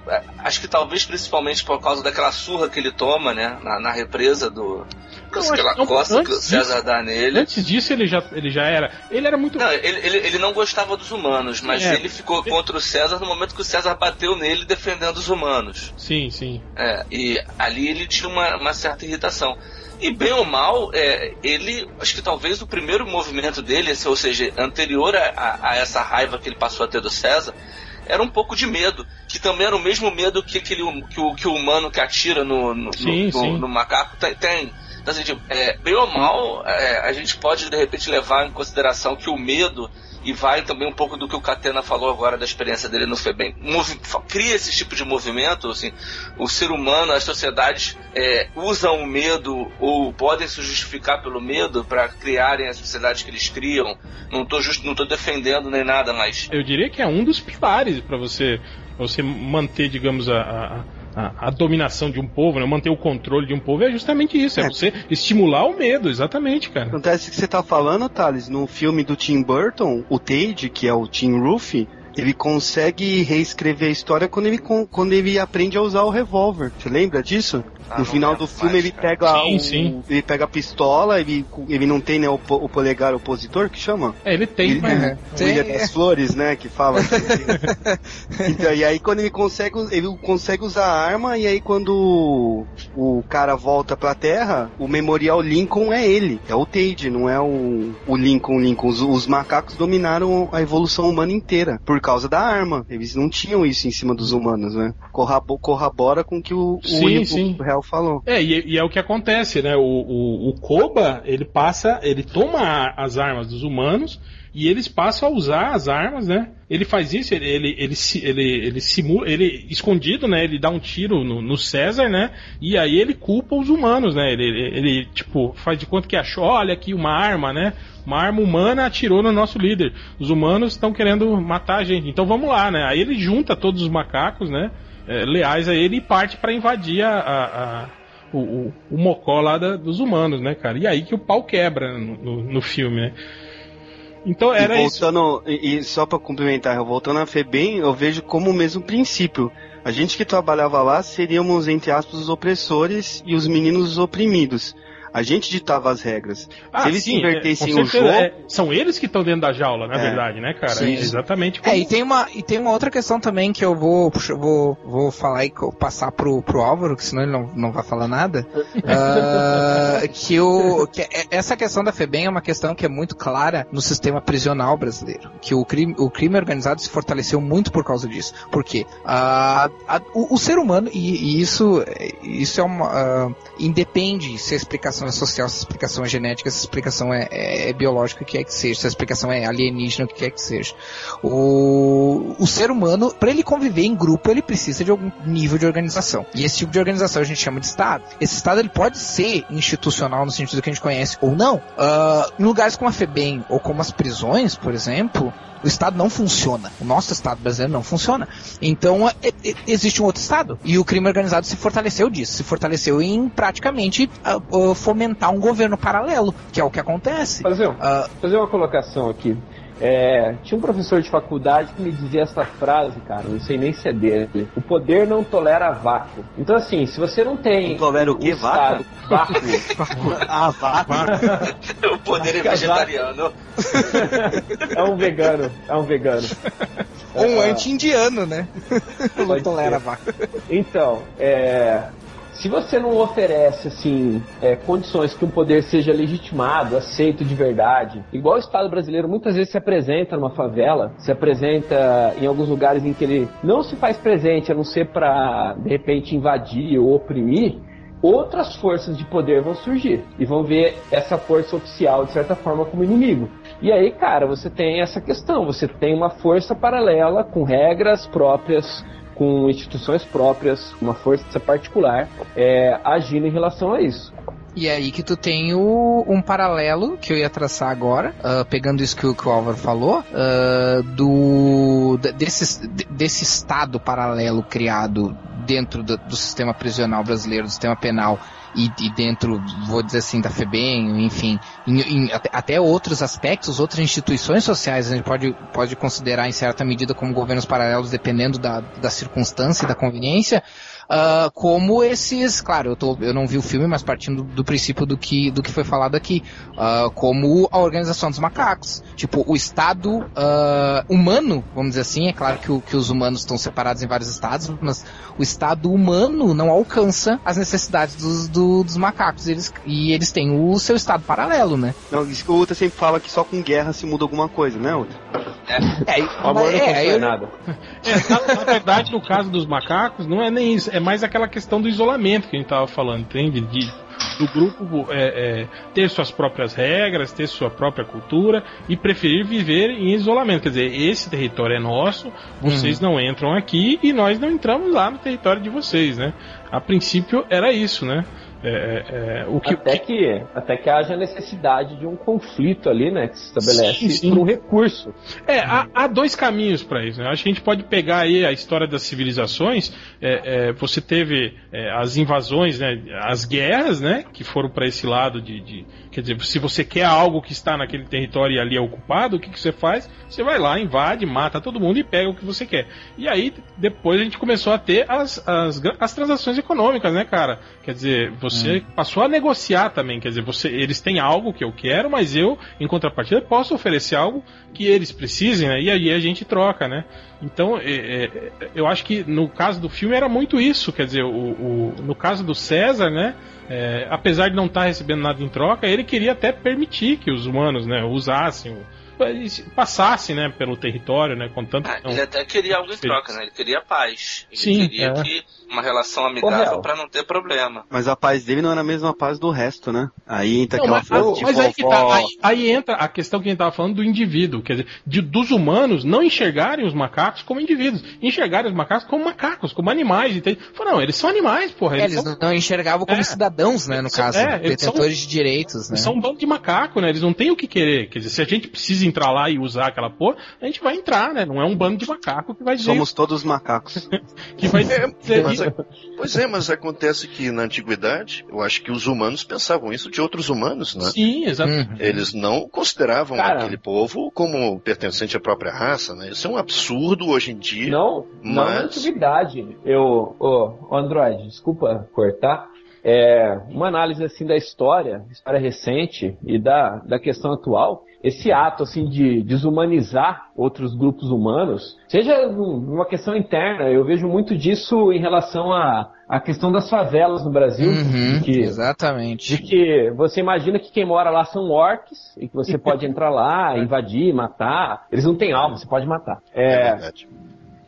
é, acho que talvez principalmente por causa daquela surra que ele toma, né, na, na represa do aquela costa que o César disso, dá nele. Antes disso ele já, ele já era, ele era muito Não, ele, ele, ele não gostava dos humanos, mas é. ele ficou contra o César no momento que o César bateu nele defendendo os humanos. Sim, sim. É, e ali ele tinha uma, uma certa irritação. E bem ou mal, é, ele, acho que talvez o primeiro movimento dele, ou seja, anterior a, a, essa raiva que ele passou a ter do César, era um pouco de medo, que também era o mesmo medo que, aquele, que, o, que o humano que atira no, no, sim, no, sim. no, no macaco tem. Então, assim, tipo, é, bem ou mal, é, a gente pode de repente levar em consideração que o medo e vai também um pouco do que o Catena falou agora da experiência dele no FEBEM. Cria esse tipo de movimento, assim, o ser humano, as sociedades é, usam o medo ou podem se justificar pelo medo para criarem as sociedades que eles criam. Não estou não tô defendendo nem nada, mas eu diria que é um dos pilares para você você manter, digamos, a, a a, a, dominação de um povo, né? manter o controle de um povo é justamente isso, é, é você estimular o medo, exatamente, cara. Acontece que você tá falando, Thales, no filme do Tim Burton, o Tade, que é o Tim Ruffy, ele consegue reescrever a história quando ele, quando ele aprende a usar o revólver. Você lembra disso? Ah, no final do filme ele pega sim, o, sim. ele pega a pistola, ele, ele não tem né, o, o polegar opositor que chama? É, ele tem, ele, mas é, tem. Ilha das Flores, né, que fala. então, e aí quando ele consegue, ele consegue usar a arma e aí quando o, o cara volta pra Terra, o Memorial Lincoln é ele, é o Tade, não é o, o Lincoln Lincoln. Os, os macacos dominaram a evolução humana inteira por causa da arma. Eles não tinham isso em cima dos humanos, né? Corrabo, corrobora com que o, sim, o, sim. o Real falou. É, e, e, é o que acontece, né? O, o, o Koba, ele passa, ele toma as armas dos humanos e eles passam a usar as armas, né? Ele faz isso, ele, ele, ele, ele, ele simula, ele escondido, né? Ele dá um tiro no, no, César, né? E aí ele culpa os humanos, né? Ele, ele, ele, tipo, faz de conta que achou, olha aqui uma arma, né? Uma arma humana atirou no nosso líder. Os humanos estão querendo matar a gente. Então vamos lá, né? Aí ele junta todos os macacos, né? é, leais a ele e parte para invadir a, a, a o, o, o, mocó lá da, dos humanos, né, cara? E aí que o pau quebra no, no, no filme, né? Então era e voltando, isso. E, e só para complementar, voltando a FEBEM, eu vejo como o mesmo princípio. A gente que trabalhava lá seríamos, entre aspas, os opressores e os meninos os oprimidos. A gente ditava as regras. Ah, Se eles sim, invertessem é, o jogo. É, são eles que estão dentro da jaula, na é, verdade, né, cara? Sim. É exatamente como... É, e tem, uma, e tem uma outra questão também que eu vou, vou, vou falar e passar pro, pro Álvaro, que senão ele não, não vai falar nada. uh, que, o, que é, essa questão da FEBEM é uma questão que é muito clara no sistema prisional brasileiro. Que o crime, o crime organizado se fortaleceu muito por causa disso. Por quê? Uh, a, o, o, ser humano, e, e, isso, isso é uma. Uh, independe se a explicação é social, se a explicação é genética, se a explicação é, é, é biológica, o que quer que seja, se a explicação é alienígena, o que quer que seja. O, o ser humano, para ele conviver em grupo, ele precisa de algum nível de organização. E esse tipo de organização a gente chama de Estado. Esse Estado ele pode ser institucional no sentido que a gente conhece ou não. Uh, em lugares como a FEBEM ou como as prisões, por exemplo, o Estado não funciona. O nosso Estado brasileiro não funciona. Então, é, é, existe um outro Estado. E o crime organizado se fortaleceu disso. Se fortaleceu em praticamente uh, uh, fomentar um governo paralelo, que é o que acontece. Fazer, uh, fazer uma colocação aqui. É, tinha um professor de faculdade que me dizia essa frase, cara, não sei nem se é dele. O poder não tolera vácuo. Então, assim, se você não tem. Não tolera o quê? Estado, vácuo. ah, vácuo. o poder é vegetariano. é um vegano. É um vegano. Ou um anti-indiano, né? não tolera vácuo. Então, é se você não oferece assim é, condições que um poder seja legitimado, aceito de verdade, igual o Estado brasileiro muitas vezes se apresenta numa favela, se apresenta em alguns lugares em que ele não se faz presente, a não ser para de repente invadir ou oprimir, outras forças de poder vão surgir e vão ver essa força oficial de certa forma como inimigo. E aí, cara, você tem essa questão, você tem uma força paralela com regras próprias, com instituições próprias, uma força particular, é, agindo em relação a isso. E é aí que tu tem o, um paralelo que eu ia traçar agora, uh, pegando isso que o, que o Álvaro falou, uh, do, desse, desse estado paralelo criado dentro do, do sistema prisional brasileiro, do sistema penal, e, e, dentro, vou dizer assim, da FEBEM, enfim, em, em, até, outros aspectos, outras instituições sociais, a gente pode, pode considerar em certa medida como governos paralelos, dependendo da, da circunstância e da conveniência, uh, como esses, claro, eu, tô, eu não vi o filme, mas partindo do, do princípio do que, do que foi falado aqui, uh, como a organização dos macacos. Tipo, o estado uh, humano, vamos dizer assim, é claro que, o, que os humanos estão separados em vários estados, mas o estado humano não alcança as necessidades dos, do, dos macacos. Eles, e eles têm o seu estado paralelo, né? Não, isso que o Uta sempre fala que só com guerra se muda alguma coisa, né, Uta? É, é, o amor não é, eu... nada. É, na, na, verdade, no caso dos macacos, não é nem isso. É mais aquela questão do isolamento que a gente tava falando, entende? De, do grupo é, é, ter suas próprias regras, ter sua própria cultura e preferir viver em isolamento. Quer dizer, esse território é nosso, vocês uhum. não entram aqui e nós não entramos lá no território de vocês, né? A princípio era isso, né? É, é, é, o que, até, que, até que haja necessidade de um conflito ali, né? Que se estabelece sim, sim. por um recurso. É, há, há dois caminhos para isso. Né? Acho que a gente pode pegar aí a história das civilizações. É, é, você teve é, as invasões, né? As guerras, né? Que foram para esse lado de, de, Quer dizer, se você quer algo que está naquele território e ali é ocupado, o que, que você faz? Você vai lá, invade, mata todo mundo e pega o que você quer. E aí, depois a gente começou a ter as, as, as transações econômicas, né, cara? Quer dizer, você hum. passou a negociar também, quer dizer, você, eles têm algo que eu quero, mas eu, em contrapartida, posso oferecer algo que eles precisem, né? E aí a gente troca, né? Então, é, é, eu acho que no caso do filme era muito isso, quer dizer, o, o no caso do César, né? É, apesar de não estar tá recebendo nada em troca, ele queria até permitir que os humanos, né, usassem o, passasse, né, pelo território, né, com tanto... Ah, ele até queria algo em troca, né, ele queria paz. Ele Sim, queria é. que uma relação amigável para não ter problema. Mas a paz dele não era a mesma paz do resto, né? Aí entra não, aquela mas, frase mas aí, tá, aí, aí, entra a questão que a gente tava falando do indivíduo, quer dizer, de, dos humanos não enxergarem os macacos como indivíduos, enxergarem os macacos como macacos, como animais, entende? Fala, não, eles são animais, porra. Eles, é, eles são... não enxergavam como é, cidadãos, né, no caso, é, detentores são, de direitos, né? São um bando de macaco, né? Eles não têm o que querer, quer dizer, se a gente precisa entrar lá e usar aquela porra, a gente vai entrar, né? Não é um bando de macaco que vai dizer... Somos todos macacos. que vai dizer... É, pois é, mas acontece que na antiguidade, eu acho que os humanos pensavam isso de outros humanos, né? Sim, exatamente. Uhum. Eles não consideravam Cara, aquele povo como pertencente à própria raça, né? Isso é um absurdo hoje em dia. Não, mas... não na antiguidade. Eu, oh, Android, desculpa cortar. É, uma análise assim da história, história recente e da, da questão atual, esse ato assim de desumanizar outros grupos humanos, seja numa questão interna, eu vejo muito disso em relação a a questão das favelas no Brasil. Uhum, que, exatamente. De que você imagina que quem mora lá são orcs e que você pode entrar lá, invadir, matar. Eles não têm alma, você pode matar. É, é verdade.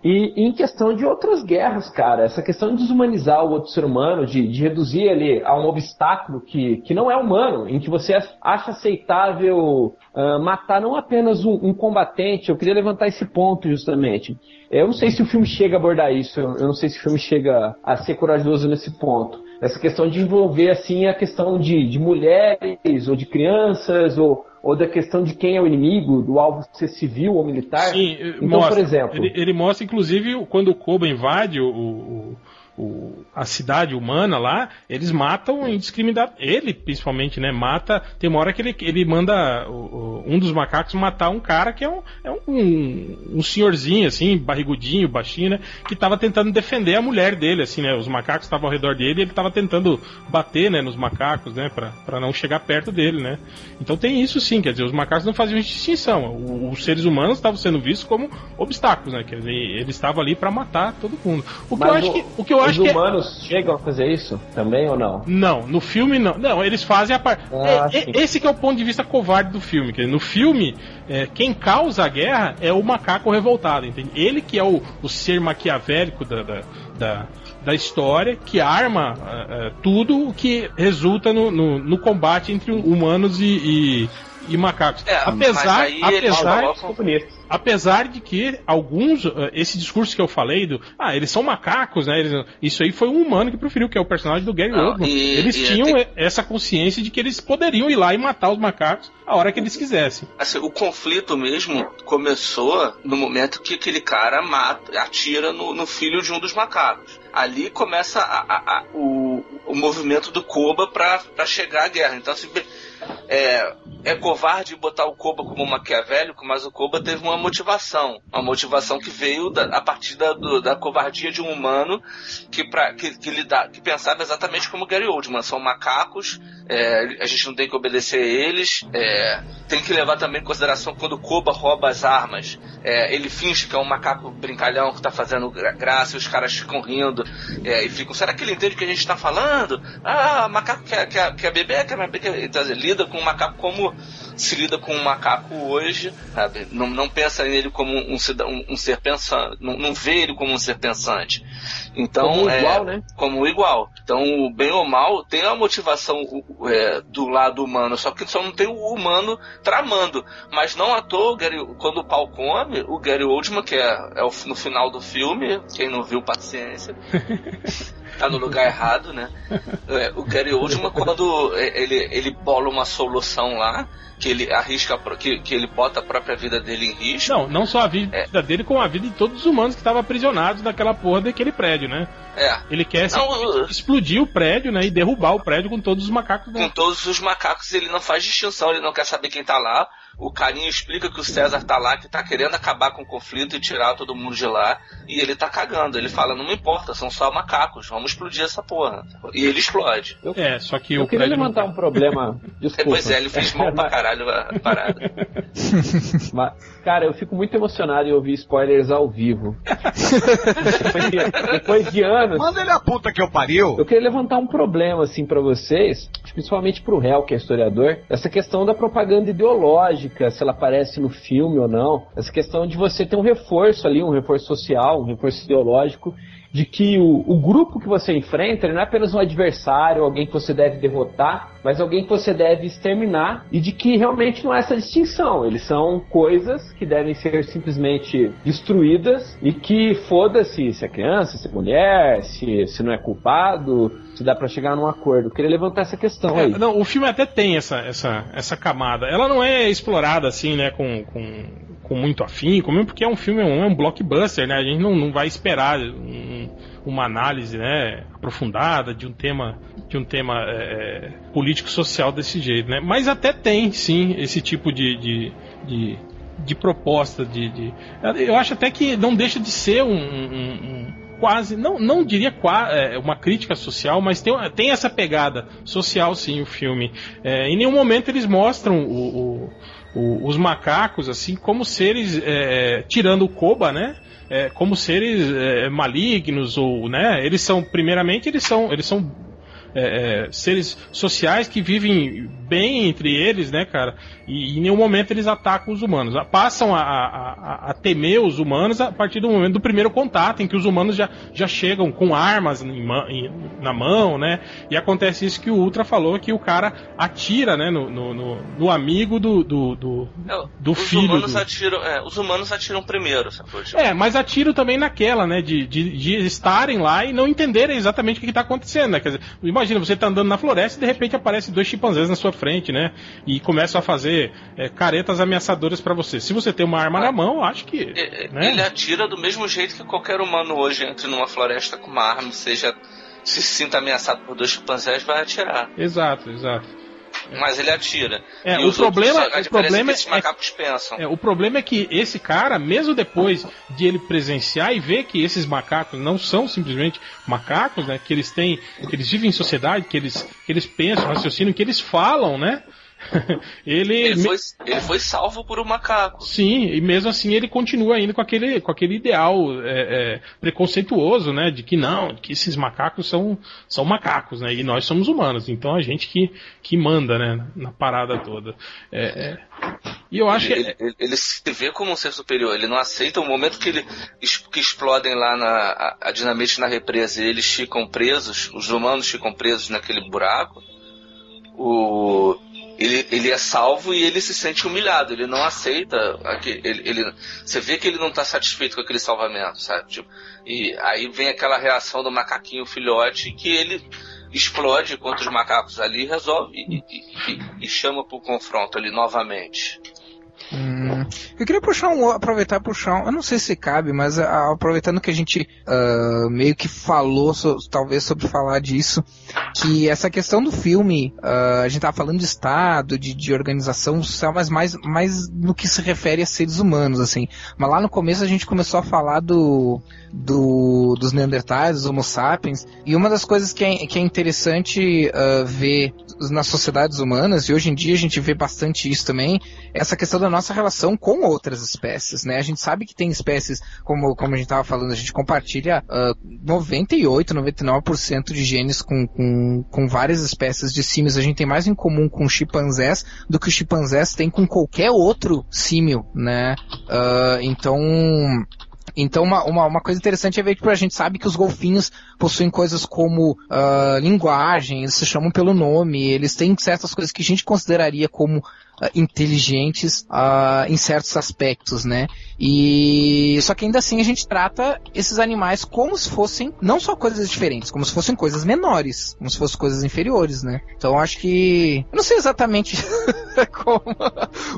E, em questão de outras guerras, cara, essa questão de desumanizar o outro ser humano, de, de reduzir ele a um obstáculo que, que não é humano, em que você acha aceitável uh, matar não apenas um, um, combatente, eu queria levantar esse ponto justamente. Eu não sei se o filme chega a abordar isso, eu não sei se o filme chega a ser corajoso nesse ponto. Essa questão de envolver, assim, a questão de, de mulheres, ou de crianças, ou, ou da questão de quem é o inimigo, do alvo ser civil ou militar. Sim, então, mostra, por exemplo. Ele, ele, mostra, inclusive, quando o Koba invade o, o, o, a cidade humana lá, eles matam indiscriminadamente. Ele, principalmente, né? Mata. Tem uma hora que ele, ele manda o, um dos macacos matar um cara que é um, é um, um senhorzinho, assim, barrigudinho, baixinho, né? Que tava tentando defender a mulher dele, assim, né? Os macacos estavam ao redor dele e ele tava tentando bater, né? Nos macacos, né? Pra, pra não chegar perto dele, né? Então tem isso sim, quer dizer, os macacos não faziam distinção. O, os seres humanos estavam sendo vistos como obstáculos, né? Quer dizer, eles estavam ali para matar todo mundo. O que Mas eu acho o, que, o que eu acho que é humanos é... chegam a fazer isso também ou não? Não, no filme não. Não, eles fazem a parte. Ah, é, é, esse que é o ponto de vista covarde do filme. Quer no filme, é, quem causa a guerra é o macaco revoltado, entende? Ele que é o, o ser maquiavélico da, da, da da história que arma uh, uh, tudo o que resulta no, no, no, combate entre humanos e, e, e macacos. É, apesar, apesar, apesar de que alguns, uh, esse discurso que eu falei do, ah, eles são macacos, né? Eles, isso aí foi um humano que preferiu, que é o personagem do Gary Oldman. Eles e tinham tem... essa consciência de que eles poderiam ir lá e matar os macacos a hora que eles quisessem. Assim, o conflito mesmo começou no momento que aquele cara mata, atira no, no filho de um dos macacos ali começa a, a, a, o, o movimento do Koba para chegar à guerra. Então, assim, é, é covarde botar o Koba como maquiavélico, mas o Koba teve uma motivação. Uma motivação que veio da, a partir da, do, da covardia de um humano que, pra, que, que, lida, que pensava exatamente como Gary Oldman. São macacos, é, a gente não tem que obedecer a eles. É, tem que levar também em consideração quando o Koba rouba as armas. É, ele finge que é um macaco brincalhão que está fazendo graça e os caras ficam rindo é, e ficam, será que ele entende o que a gente está falando? Ah, macaco quer, quer, quer beber, quer beber. Então, lida com o macaco como se lida com um macaco hoje, sabe? Não, não pensa nele como um, um, um ser pensante, não, não, vê ele como um ser pensante. Então, como é, igual, né? Como igual. Então, bem ou mal, tem a motivação é, do lado humano, só que só não tem o humano tramando. Mas não à toa, Gary, quando o pau come, o Gary Oldman, que é, é o, no final do filme, quem não viu, paciência. tá no lugar errado, né? É, o Gary Oldman, quando ele, ele bola uma solução lá, que ele arrisca, que, que ele bota a própria vida dele em risco. Não, não só a vida é. dele, como a vida de todos os humanos que estavam aprisionados naquela porra daquele prédio, né? É. Ele quer não, explodir o prédio, né? E derrubar o prédio com todos os macacos. Com todos os macacos, ele não faz distinção, ele não quer saber quem tá lá o carinho explica que o César tá lá, que tá querendo acabar com o conflito e tirar todo mundo de lá, e ele tá cagando. Ele fala, não me importa, são só macacos, vamos explodir essa porra. E ele explode. Eu, é, só que eu o queria levantar um problema. Desculpa. Pois é, ele fez mal pra caralho a parada. Mas, cara, eu fico muito emocionado em ouvir spoilers ao vivo. depois, de, depois de anos. Manda ele a puta que eu pariu! Eu queria levantar um problema, assim, para vocês, principalmente pro réu, que é historiador, essa questão da propaganda ideológica se ela aparece no filme ou não. Essa questão de você ter um reforço ali, um reforço social, um reforço ideológico, de que o, o grupo que você enfrenta não é apenas um adversário, alguém que você deve derrotar, mas alguém que você deve exterminar e de que realmente não há essa distinção. Eles são coisas que devem ser simplesmente destruídas e que foda-se se é criança, se é mulher, se, se não é culpado, se dá para chegar num acordo. Eu queria levantar essa questão é, aí. Não, o filme até tem essa, essa, essa camada. Ela não é explorada assim, né, com, com, com muito afinco, mesmo porque é um filme, é um, é um blockbuster, né? A gente não, não vai esperar um, uma análise né, aprofundada de um tema de um tema é, é, político-social desse jeito, né? Mas até tem, sim, esse tipo de, de, de, de proposta de, de, Eu acho até que não deixa de ser um, um, um quase, não, não diria qua, é, uma crítica social, mas tem, tem essa pegada social, sim, o filme. É, em nenhum momento eles mostram o, o, o, os macacos assim como seres é, tirando o Koba, né? É, como seres é, malignos ou, né? Eles são, primeiramente, eles são, eles são é, é, seres sociais que vivem bem entre eles, né, cara? E, em nenhum momento eles atacam os humanos. Passam a, a, a, temer os humanos a partir do momento do primeiro contato, em que os humanos já, já chegam com armas na mão, né? E acontece isso que o Ultra falou, que o cara atira, né, no, no, no, amigo do, do, do, do os filho. Humanos do... Atiram, é, os humanos atiram primeiro, sacou? É, mas atiram também naquela, né, de, de, de estarem lá e não entenderem exatamente o que está acontecendo, né? Quer dizer, imagina, você tá andando na floresta e de repente aparece dois chimpanzés na sua frente, né? E começam a fazer fazer é, caretas ameaçadoras para você. Se você tem uma arma na mão, acho que. É, né? Ele atira do mesmo jeito que qualquer humano hoje entre numa floresta com uma arma, seja se sinta ameaçado por dois chimpanzés, vai atirar. Exato, exato. Mas ele atira. É, o problema, outros, o problema é que esses macacos é, pensam. É, o problema é que esse cara, mesmo depois de ele presenciar e ver que esses macacos não são simplesmente macacos, né, que eles têm, que eles vivem em sociedade, que eles, que eles pensam, raciocinam, que eles falam, né? ele, ele, foi, ele foi salvo por um macaco. Sim, e mesmo assim ele continua ainda com aquele, com aquele ideal é, é, preconceituoso, né? De que não, que esses macacos são, são macacos, né? E nós somos humanos, então a gente que, que manda, né? Na parada toda. É, é. e eu acho ele, que. Ele, ele, se vê como um ser superior, ele não aceita o momento que, ele, que explodem lá na, a, a dinamite na represa e eles ficam presos, os humanos ficam presos naquele buraco. O, ele, ele é salvo e ele se sente humilhado, ele não aceita, ele, ele, você vê que ele não está satisfeito com aquele salvamento, sabe? Tipo, e aí vem aquela reação do macaquinho filhote que ele explode contra os macacos ali resolve e, e, e, chama para o confronto ali novamente. Hum, eu queria puxar um, aproveitar puxar um, eu não sei se cabe, mas uh, aproveitando que a gente uh, meio que falou, so, talvez sobre falar disso, que essa questão do filme, uh, a gente tava falando de Estado, de, de organização social, mas mais, mais no que se refere a seres humanos, assim. Mas lá no começo a gente começou a falar do, do, dos Neandertais, dos Homo sapiens. E uma das coisas que é, que é interessante uh, ver nas sociedades humanas, e hoje em dia a gente vê bastante isso também, é essa questão da nossa relação com outras espécies, né? A gente sabe que tem espécies, como, como a gente estava falando, a gente compartilha uh, 98, 99% de genes com, com, com várias espécies de símios. A gente tem mais em comum com chimpanzés do que os chimpanzés têm com qualquer outro símio, né? Uh, então, então, uma, uma, uma, coisa interessante é ver que a gente sabe que os golfinhos possuem coisas como uh, linguagem, eles se chamam pelo nome, eles têm certas coisas que a gente consideraria como inteligentes uh, em certos aspectos, né? E só que ainda assim a gente trata esses animais como se fossem não só coisas diferentes, como se fossem coisas menores, como se fossem coisas inferiores, né? Então acho que eu não sei exatamente como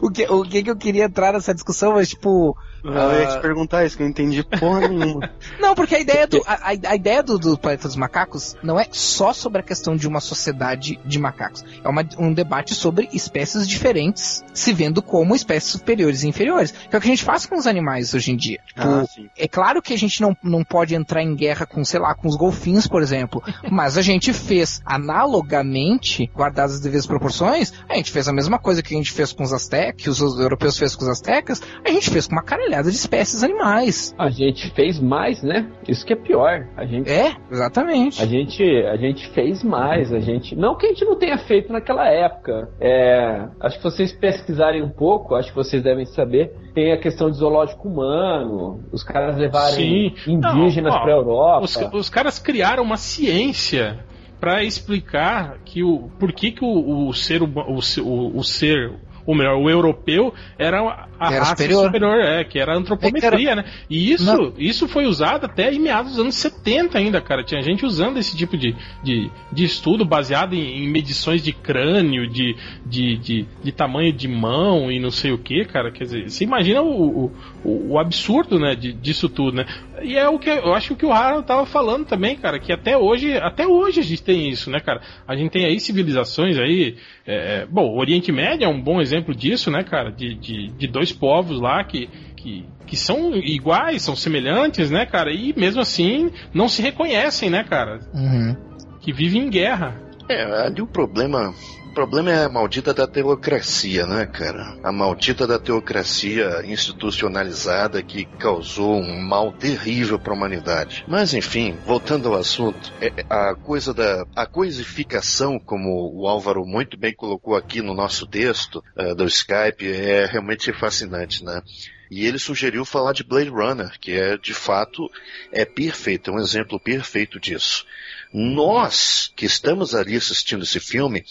o que o que eu queria entrar nessa discussão, mas tipo eu ia te perguntar isso, que eu não entendi porra nenhuma. Não, porque a ideia, do, a, a ideia do, do Planeta dos Macacos não é só sobre a questão de uma sociedade de macacos. É uma, um debate sobre espécies diferentes diferentes, se vendo como espécies superiores e inferiores. Que é o que a gente faz com os animais hoje em dia. Ah, tipo, é claro que a gente não, não pode entrar em guerra com, sei lá, com os golfinhos, por exemplo. mas a gente fez analogamente, guardadas as devidas proporções, a gente fez a mesma coisa que a gente fez com os astecas, que os europeus fez com os astecas, a gente fez com uma caralhada de espécies animais. A gente fez mais, né? Isso que é pior. A gente É, exatamente. A gente a gente fez mais, a gente não que a gente não tenha feito naquela época. É, acho que você vocês pesquisarem um pouco, acho que vocês devem saber, tem a questão de zoológico humano, os caras levarem Sim. indígenas para a Europa. Os, os caras criaram uma ciência para explicar que o por que, que o, o ser o, o, o ser ou melhor, o europeu era a era raça superior. superior. é, que era a antropometria, era... né? E isso, isso foi usado até em meados dos anos 70 ainda, cara. Tinha gente usando esse tipo de, de, de estudo baseado em, em medições de crânio, de, de, de, de, tamanho de mão e não sei o que, cara. Quer dizer, você imagina o, o, o absurdo, né, de, disso tudo, né? E é o que eu acho que o Harold tava falando também, cara, que até hoje, até hoje a gente tem isso, né, cara? A gente tem aí civilizações aí, é, é bom, o Oriente Médio é um bom exemplo disso, né, cara? De, de, de dois povos lá que, que, que são iguais, são semelhantes, né, cara? E mesmo assim não se reconhecem, né, cara? Uhum. Que vivem em guerra. É, ali o problema o problema é a maldita da teocracia, né, cara? A maldita da teocracia institucionalizada que causou um mal terrível para a humanidade. Mas enfim, voltando ao assunto, é, é a coisa da a coisificação, como o Álvaro muito bem colocou aqui no nosso texto uh, do Skype, é realmente fascinante, né? E ele sugeriu falar de Blade Runner, que é de fato é perfeito, é um exemplo perfeito disso. Nós que estamos ali assistindo esse filme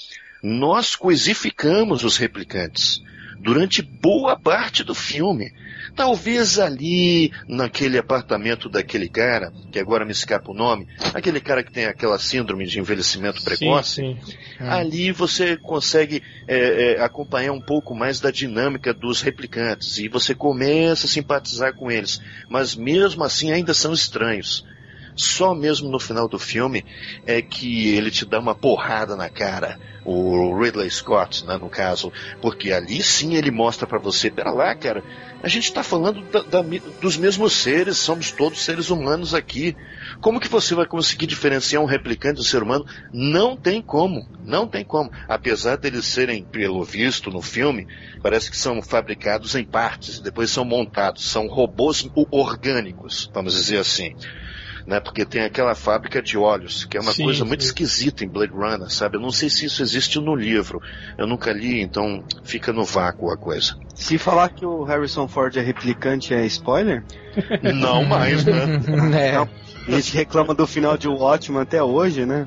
Nós coisificamos os replicantes durante boa parte do filme. Talvez ali, naquele apartamento daquele cara, que agora me escapa o nome, aquele cara que tem aquela síndrome de envelhecimento precoce, sim, sim. É. ali você consegue é, é, acompanhar um pouco mais da dinâmica dos replicantes e você começa a simpatizar com eles, mas mesmo assim ainda são estranhos. Só mesmo no final do filme é que ele te dá uma porrada na cara, o Ridley Scott, né, no caso, porque ali sim ele mostra para você, pera lá, cara, a gente está falando da, da, dos mesmos seres, somos todos seres humanos aqui. Como que você vai conseguir diferenciar um replicante do ser humano? Não tem como, não tem como. Apesar deles serem, pelo visto no filme, parece que são fabricados em partes, depois são montados, são robôs orgânicos, vamos dizer assim né? Porque tem aquela fábrica de óleos, que é uma sim, coisa muito sim. esquisita em Blade Runner, sabe? Eu não sei se isso existe no livro. Eu nunca li, então fica no vácuo a coisa. Se falar que o Harrison Ford é replicante é spoiler? Não mais, né? é. Não. A gente reclama do final de Watchmen até hoje, né?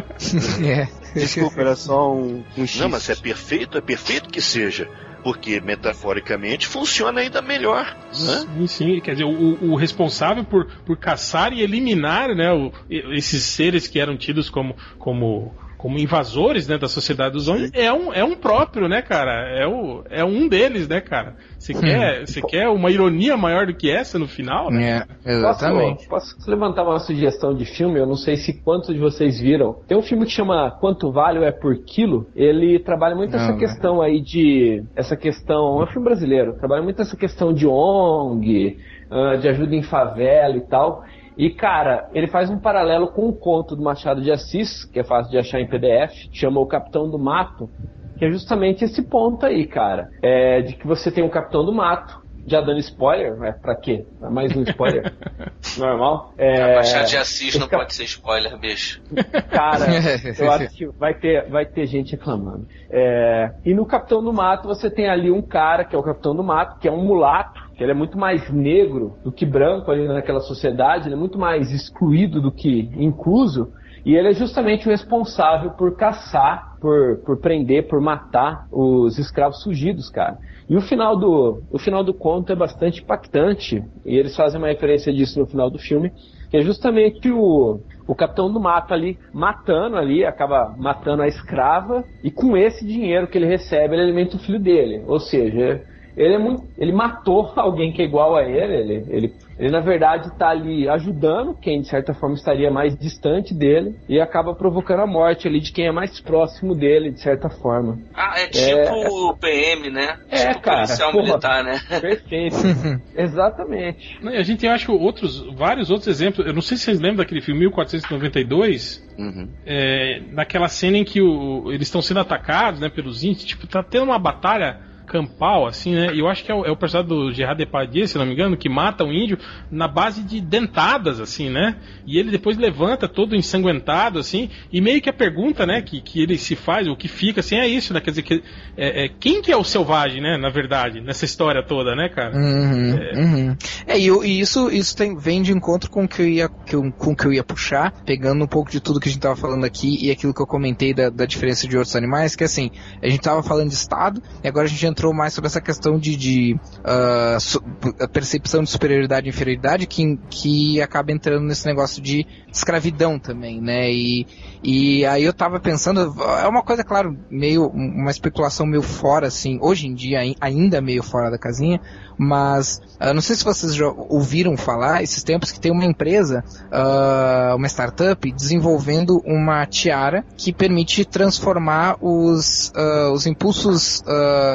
é. Desculpa, era só um, um X. Não, mas é perfeito, é perfeito que seja porque metaforicamente funciona ainda melhor. Né? Sim, sim. Quer dizer, o, o, responsável por, por caçar e eliminar né, o, esses seres que eram tidos como, como como invasores né, da sociedade dos homens, é um, é um próprio, né, cara? É, o, é um deles, né, cara? Você quer, você quer uma ironia maior do que essa no final, né? É, exatamente. Posso, posso, levantar uma sugestão de filme? Eu não sei se quantos de vocês viram. Tem um filme que chama Quanto Vale é por Quilo. Ele trabalha muito não, essa questão aí de. Essa questão. É um filme brasileiro. Trabalha muito essa questão de ONG, ah, de ajuda em favela e tal. E, cara, ele faz um paralelo com um conto do Machado de Assis, que é fácil de achar em PDF, chama O Capitão do Mato, que é justamente esse ponto aí, cara. É de que você tem um Capitão do Mato, já dando spoiler, é pra quê? É mais um spoiler. Normal. É... Machado de Assis não cap... pode ser spoiler, bicho. Cara, eu acho que vai ter, vai ter gente reclamando. É... E no Capitão do Mato você tem ali um cara, que é o Capitão do Mato, que é um mulato, que ele é muito mais negro do que branco ali naquela sociedade, ele é muito mais excluído do que incluso, e ele é justamente o responsável por caçar, por, por prender, por matar os escravos fugidos, cara. E o final do, o final do conto é bastante impactante, e eles fazem uma referência disso no final do filme, que é justamente o, o capitão do mato ali matando ali, acaba matando a escrava, e com esse dinheiro que ele recebe, ele alimenta o filho dele. Ou seja, ele é muito. Ele matou alguém que é igual a ele. Ele, ele, ele na verdade está ali ajudando quem de certa forma estaria mais distante dele e acaba provocando a morte ali de quem é mais próximo dele, de certa forma. Ah, é tipo é, PM, né? É, tipo cara. Policial porra, militar, né? Perfeito. Exatamente. A gente acha outros, vários outros exemplos. Eu não sei se vocês lembram daquele filme 1492. Uhum. É, naquela cena em que o, eles estão sendo atacados, né, pelos índios, tipo, tá tendo uma batalha campal, assim, né? E eu acho que é o, é o personagem do Gerard Depardieu, se não me engano, que mata um índio na base de dentadas, assim, né? E ele depois levanta todo ensanguentado, assim, e meio que a pergunta, né, que, que ele se faz, o que fica, assim, é isso, né? Quer dizer, que, é, é quem que é o selvagem, né, na verdade, nessa história toda, né, cara? Uhum, é, uhum. é e, e, isso, isso tem, vem de encontro com o que eu ia, que eu, com que eu ia puxar, pegando um pouco de tudo que a gente tava falando aqui e aquilo que eu comentei da, da diferença de outros animais, que assim, a gente tava falando de Estado, e agora a gente entrou entrou mais sobre essa questão de, de uh, percepção de superioridade e inferioridade que, que acaba entrando nesse negócio de escravidão também, né? E, e aí eu tava pensando, é uma coisa, claro, meio, uma especulação meio fora, assim, hoje em dia ainda meio fora da casinha, mas uh, não sei se vocês já ouviram falar esses tempos que tem uma empresa, uh, uma startup, desenvolvendo uma tiara que permite transformar os, uh, os impulsos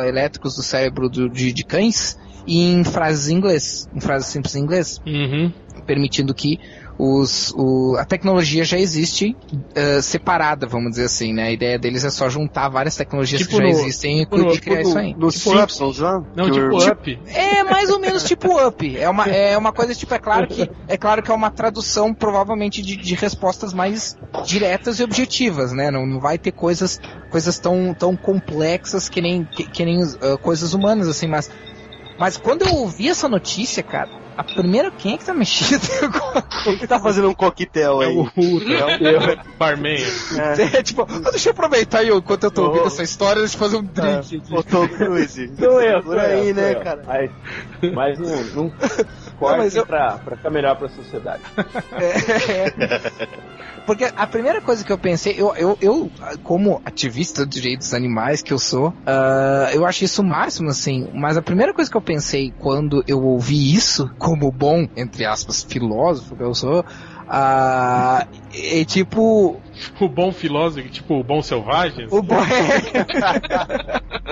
elétricos do cérebro do, de, de, cães em frases em inglês, em frases simples em inglês, uhum. permitindo que os, o, a tecnologia já existe uh, separada, vamos dizer assim, né? A ideia deles é só juntar várias tecnologias tipo que já no, existem tipo e, criar tipo isso aí. No tipo Simpsons, né? Não, tipo o Up. É mais ou menos tipo Up. É uma, é uma coisa, tipo, é claro que é claro que é uma tradução provavelmente de, de respostas mais diretas e objetivas, né? Não, não vai ter coisas, coisas tão, tão complexas que nem, que, que nem uh, coisas humanas, assim, mas mas quando eu ouvi essa notícia, cara, a primeira, quem é que tá mexendo? Quem que tá fazendo um coquetel aí? É o Hulk, é o barman. É, tipo, deixa eu aproveitar aí enquanto eu tô ouvindo oh. essa história, deixa eu fazer um drink aqui. Ô, Tom Cruise. Sou eu, Por aí, eu, né, eu. cara? Mas, mas não, não corte eu... pra, pra ficar melhor pra sociedade. É. Porque a primeira coisa que eu pensei, eu, eu, eu como ativista dos direitos animais que eu sou, uh, eu acho isso o máximo, assim. Mas a primeira coisa que eu pensei quando eu ouvi isso, como bom, entre aspas, filósofo que eu sou, uh, é tipo. O bom filósofo, tipo o bom selvagem? O bom.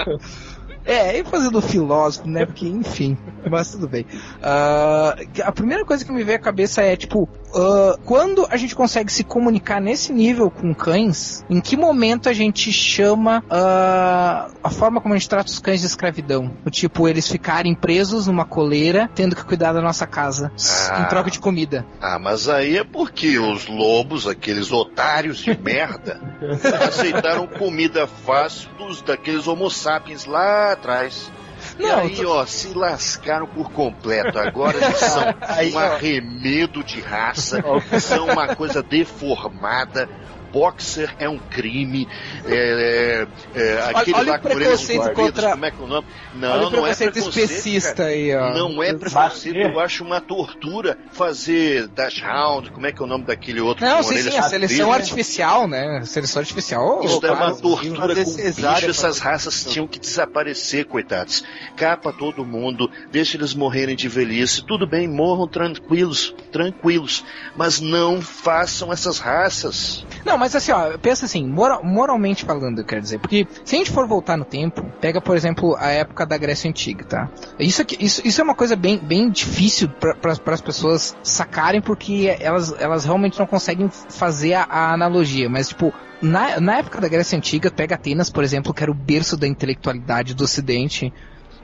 É, e fazendo filósofo, né? Porque, enfim, mas tudo bem. Uh, a primeira coisa que me veio à cabeça é, tipo, uh, quando a gente consegue se comunicar nesse nível com cães, em que momento a gente chama uh, a forma como a gente trata os cães de escravidão? O tipo, eles ficarem presos numa coleira, tendo que cuidar da nossa casa, ah, em troca de comida. Ah, mas aí é porque os lobos, aqueles otários de merda, aceitaram comida fácil dos daqueles homo sapiens lá atrás. Não, e aí, tô... ó, se lascaram por completo. Agora eles são aí, um arremedo de raça, são uma coisa deformada, boxer é um crime. É, é, é, aquele olha, olha o preconceito contra... como é que é o nome? Não, olha não é preconceito especista aí, ó. Não é preconceito, eu acho uma tortura fazer dash round, como é que é o nome daquele outro? Não, sim, sim, a seleção né? artificial, né? A seleção artificial. Isso é uma tortura com bicho, essas raças tinham que desaparecer, coitados. Capa todo mundo, deixa eles morrerem de velhice, tudo bem, morram tranquilos, tranquilos, mas não façam essas raças. Não, mas assim, ó, pensa assim, moral, moralmente falando, quer dizer, porque se a gente for voltar no tempo, pega, por exemplo, a época da Grécia Antiga, tá? Isso, aqui, isso, isso é uma coisa bem, bem difícil para as pessoas sacarem, porque elas, elas realmente não conseguem fazer a, a analogia, mas tipo, na, na época da Grécia Antiga, pega Atenas, por exemplo, que era o berço da intelectualidade do Ocidente,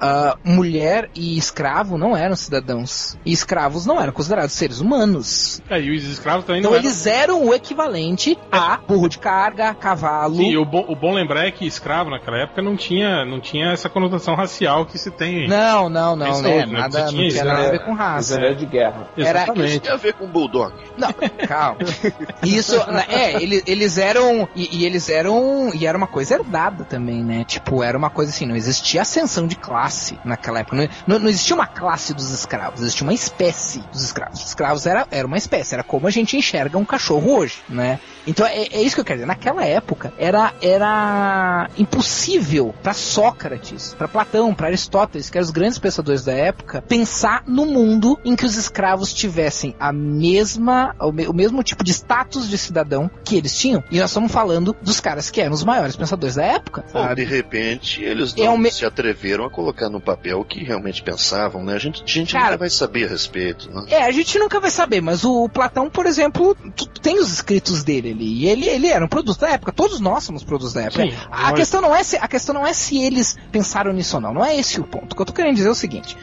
uh, mulher e escravo não eram cidadãos. E escravos não eram considerados seres humanos. É, e os escravos também então não eles eram o equivalente a burro de carga, cavalo. Sim, o bom, o bom lembrar é que escravo naquela época não tinha, não tinha essa conotação racial que se tem. Não, não, não, né? Hoje, Nada, não tinha, nada a ver com raça. Era de guerra. Era, Exatamente. Isso tem a ver com bulldog. Não, calma. Isso, né, é, eles, eles eram e, e, eles eram e era uma coisa herdada também, né? Tipo, era uma coisa assim, não existia ascensão de classe classe naquela época. Não, não, existia uma classe dos escravos, existia uma espécie dos escravos. Os escravos era, era uma espécie, era como a gente enxerga um cachorro hoje, né? Então é, é isso que eu quero dizer. Naquela época era, era impossível para Sócrates, para Platão, para Aristóteles, que eram os grandes pensadores da época, pensar no mundo em que os escravos tivessem a mesma, o, me, o mesmo tipo de status de cidadão que eles tinham. E nós estamos falando dos caras que eram os maiores pensadores da época. Ou de repente eles é não é me... se atreveram a colocar colocar no papel o que realmente pensavam, né? A gente, a gente Cara, nunca vai saber a respeito, né? É, a gente nunca vai saber, mas o Platão, por exemplo, tem os escritos dele ali. E ele, ele era um produto da época, todos nós somos produtos da época. Sim, a, questão não é se, a questão não é se eles pensaram nisso ou não, não é esse o ponto. O que eu tô querendo dizer é o seguinte.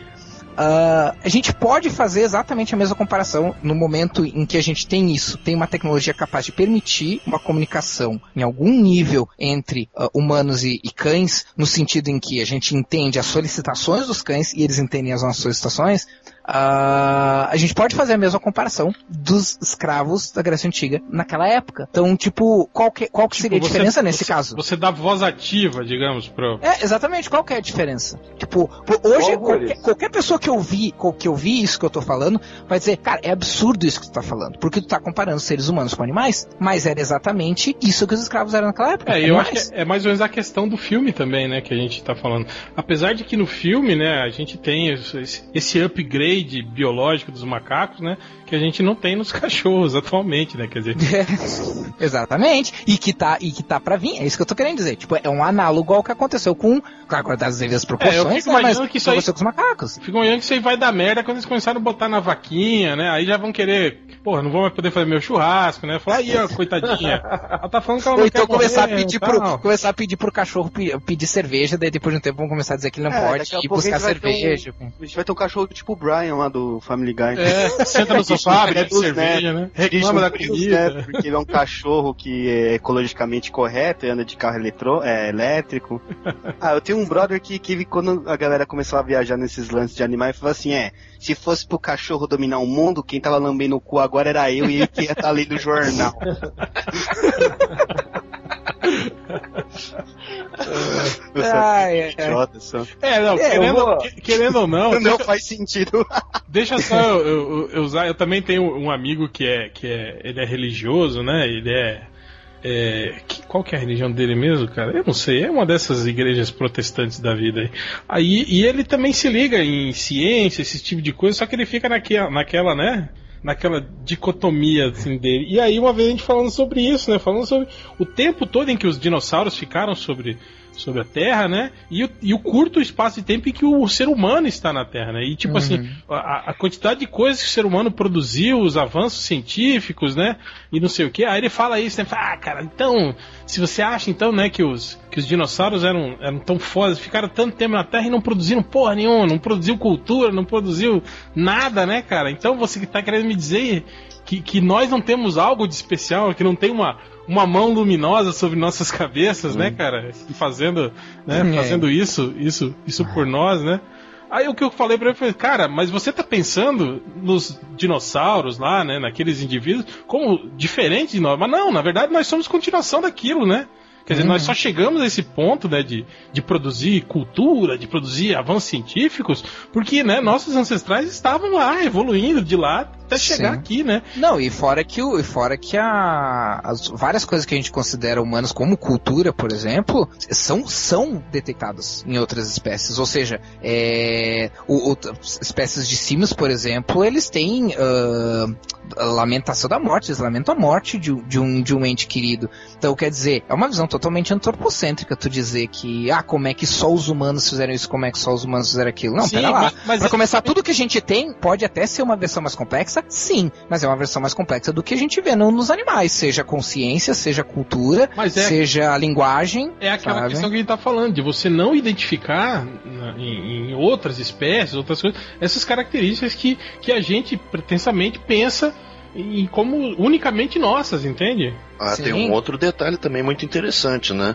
Uh, a gente pode fazer exatamente a mesma comparação no momento em que a gente tem isso, tem uma tecnologia capaz de permitir uma comunicação em algum nível entre uh, humanos e, e, cães, no sentido em que a gente entende as solicitações dos cães e eles entendem as nossas solicitações, Uh, a gente pode fazer a mesma comparação dos escravos da Grécia Antiga naquela época. Então, tipo, qual que, qual que tipo, seria a diferença nesse você, caso? Você dá voz ativa, digamos, pro... É, exatamente, qual que é a diferença? Tipo, hoje, qualquer, qualquer, pessoa que ouvir, que ouvir isso que eu tô falando, vai dizer, cara, é absurdo isso que tu tá falando, porque tu tá comparando seres humanos com animais, mas era exatamente isso que os escravos eram naquela época. É, eu acho que é, é mais ou menos a questão do filme também, né, que a gente tá falando. Apesar de que no filme, né, a gente tem esse, esse upgrade upgrade biológico dos macacos, né? Que a gente não tem nos cachorros atualmente, né? Quer dizer. É, exatamente. E que tá, e que tá pra vir. É isso que eu tô querendo dizer. Tipo, é um análogo ao que aconteceu com, claro, das devidas proporções, é, eu fico né, mas que isso aí, com os macacos. Fico imaginando que isso aí vai dar merda quando eles começaram a botar na vaquinha, né? Aí já vão querer porra, não vou mais poder fazer meu churrasco, né? Falar, aí, ó, coitadinha. Ela tá falando que ela não Ou então quer começar a morrer, pedir tal. pro, começar a pedir pro cachorro pe- pedir cerveja, daí depois de um tempo vão começar a dizer que ele não É, pode a ir buscar a ter um- cerveja. A gente vai ter um cachorro tipo o Brian lá do Family Guy. É, senta no sofá, bebe Frios, cerveja, né? Reclama Frios, da Frios, comida. né? Porque ele é um cachorro que é ecologicamente correto e anda de carro eletro, é, elétrico. Ah, eu tenho um brother que, que quando a galera começou a viajar nesses lances de animais, falou assim, é, se fosse pro cachorro dominar o mundo, quem tava lambendo o cu agora era eu e ele que ia estar lendo o jornal. Ai, idiota, só. É, não, É, querendo, vou- que- querendo ou não, Não deixa, faz sentido. deixa só eu, eu- eu usar. Eu também tenho um amigo que é, que é, ele é religioso, né? Ele é, é, que- qual que é a religião dele mesmo, cara? Eu não sei. É uma dessas igrejas protestantes da vida aí. aí e ele também se liga em ciência, esse tipo de coisa, só que ele fica naquela, naquela né? Naquela dicotomia assim, dele. E aí, uma vez a gente falando sobre isso, né? Falando sobre o tempo todo em que os dinossauros ficaram sobre, sobre a Terra, né? E o, e o curto espaço de tempo em que o ser humano está na Terra, né? E tipo assim, a, a quantidade de coisas que o ser humano produziu, os avanços científicos, né? E não sei o que. Aí ele fala isso, né? Fala, ah, cara, então, se você acha então, né, que os, que os dinossauros eram, eram tão fodas, ficaram tanto tempo na Terra e não produziram porra nenhuma, não produziu cultura, não produziu nada, né, cara? Então você que tá querendo me dizer que, que nós não temos algo de especial, que não tem uma, uma mão luminosa sobre nossas cabeças, né, cara? Fazendo, né, É. fazendo isso, isso, isso por nós, né? Aí o que eu falei pra ele foi, cara, mas você tá pensando nos dinossauros lá, né, naqueles indivíduos, como diferentes de nós. Mas não, na verdade nós somos continuação daquilo, né? Quer dizer, nós só chegamos a esse ponto, né, de, de produzir cultura, de produzir avanços científicos, porque, né, nossos ancestrais estavam lá, evoluindo de lá até chegar Sim. aqui, né? Não, e fora que, o, e fora que a, as várias coisas que a gente considera humanas, como cultura, por exemplo, são, são detectadas em outras espécies. Ou seja, é, o, o- espécies de sims, por exemplo, eles têm a lamentação da morte, eles lamentam a morte de, um- de, um, de um ente querido. Então, quer dizer, é uma visão totalmente antropocêntrica tu dizer que, ah, como é que só os humanos fizeram isso, como é que só os humanos fizeram aquilo. Não, Sim, pera lá. mas- mas pra começar, tudo que a gente tem pode até ser uma versão mais complexa, sim, mas é uma versão mais complexa do que a gente vê no- nos animais, seja consciência, seja cultura, é, seja a linguagem. É aquela sabe? questão que a gente tá falando, de você não identificar na- em, em outras espécies, outras coisas, essas características que, que a gente pretensamente pensa em como unicamente nossas, entende? Ah, Sim. tem um outro detalhe também muito interessante, né?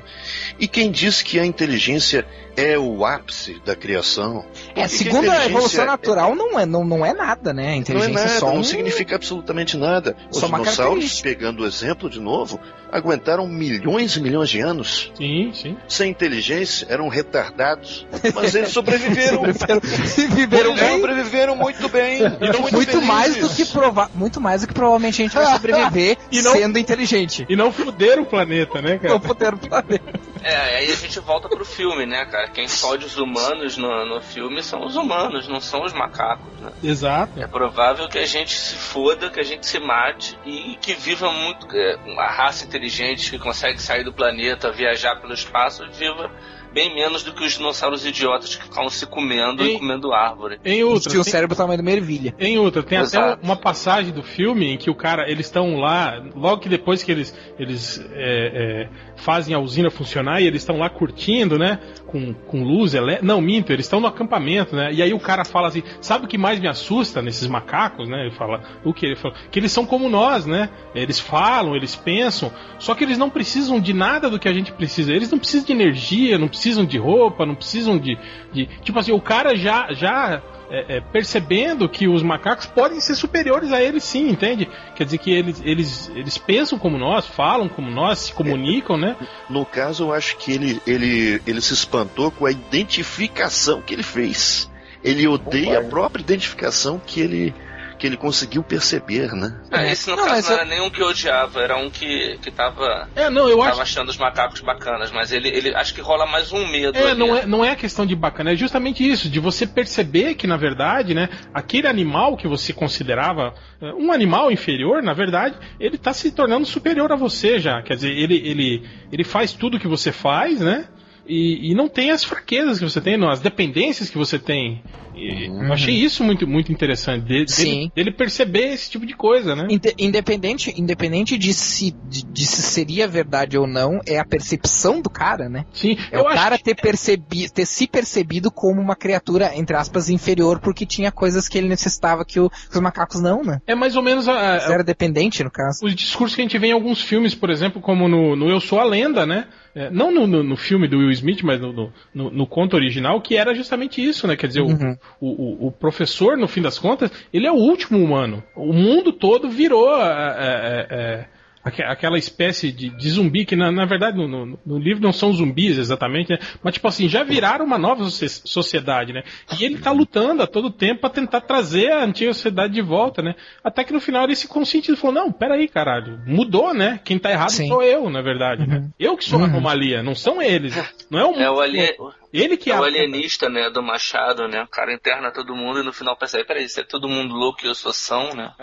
E quem diz que a inteligência é o ápice da criação? É, segundo a inteligência evolução é- natural, não é, não, não é nada, né? A Não é inteligência é nada, só não um... significa absolutamente nada. Os Só dinossauros, pegando o exemplo de novo, aguentaram milhões e milhões de anos. Sim, sim. Sem inteligência, eram retardados. Mas eles sobreviveram. Viveram Eles bem. sobreviveram muito bem. Eram Muito mais do que prova muito mais do que provavelmente a gente vai sobreviver E não- sendo inteligente. E não fuderam o planeta, né, cara? Não poder planeta. É, aí a gente volta pro filme, né, cara? Quem fode os humanos no, no filme são os humanos, não são os macacos, né? Exato. É provável que a gente se foda, que a gente se mate e que viva muito. é, Uma raça inteligente que consegue sair do planeta, viajar pelo espaço, viva bem menos do que os dinossauros idiotas que ficam se comendo Ei. e comendo árvore. Em outra, Tinha o tem- cérebro tamanho de uma ervilha. Em outra, tem até Exato. uma passagem do filme em que o cara, eles estão lá, logo que depois que eles, eles é, é, fazem a usina funcionar e eles estão lá curtindo, né? Com, com luz, ele... não, minto, eles estão no acampamento, né? E aí o cara fala assim: sabe o que mais me assusta nesses macacos, né? Ele fala: o que? Ele fala: que eles são como nós, né? Eles falam, eles pensam, só que eles não precisam de nada do que a gente precisa. Eles não precisam de energia, não precisam de roupa, não precisam de. de... Tipo assim, o cara já. já é, é, percebendo que os macacos podem ser superiores a eles sim, entende? Quer dizer que eles, eles, eles pensam como nós, falam como nós, se comunicam, né? No caso, eu acho que ele, ele, ele se espantou com a identificação que ele fez. Ele odeia a própria identificação que ele, que ele conseguiu perceber, né? É, É. esse no Não, caso não eu- era nenhum que odiava, era um que, que tava, É, não, eu acho. tava achando os macacos bacanas, mas ele, ele acho que rola mais um medo. É, ali. não é, não é a questão de bacana, é justamente isso, de você perceber que, na verdade, né, aquele animal que você considerava eh, um animal inferior, na verdade, ele está se tornando superior a você já. Quer dizer, ele, ele, ele faz tudo que você faz, né? e, e não tem as fraquezas que você tem, não, as dependências que você tem. E uhum. Eu achei isso muito, muito interessante, de, dele, dele, perceber esse tipo de coisa, né? Independente, independente de se, de, de, se seria verdade ou não, é a percepção do cara, né? Sim. É o cara ter, percebi, ter se percebido como uma criatura, entre aspas, inferior, porque tinha coisas que ele necessitava que, o, que os macacos não, né? É mais ou menos a, a, era dependente, no caso. Os discursos que a gente vê em alguns filmes, por exemplo, como no, no Eu Sou a Lenda, né? É, não no, no, no, filme do Will Smith, mas no, no, no, conto original, que era justamente isso, né? Quer dizer, uhum. O, o, professor, no fim das contas, ele é o último humano. O mundo todo virou. É, é, é aquela espécie de, de zumbi que na, na verdade no, no, no, livro não são zumbis exatamente, né? mas tipo assim, já viraram uma nova sociedade, né? E ele tá lutando a todo tempo para tentar trazer a antiga sociedade de volta, né? Até que no final ele se conscientizou e falou: "Não, peraí, caralho, mudou, né? Quem tá errado Sim. sou eu, na verdade, né? uhum. né? Eu que sou uhum. a anomalia, não são eles. Não é o mundo. É o alien... Ele que é o alienista, né, do Machado, né? O cara interna todo mundo e no final percebe, peraí, se é todo mundo louco e eu sou são, né?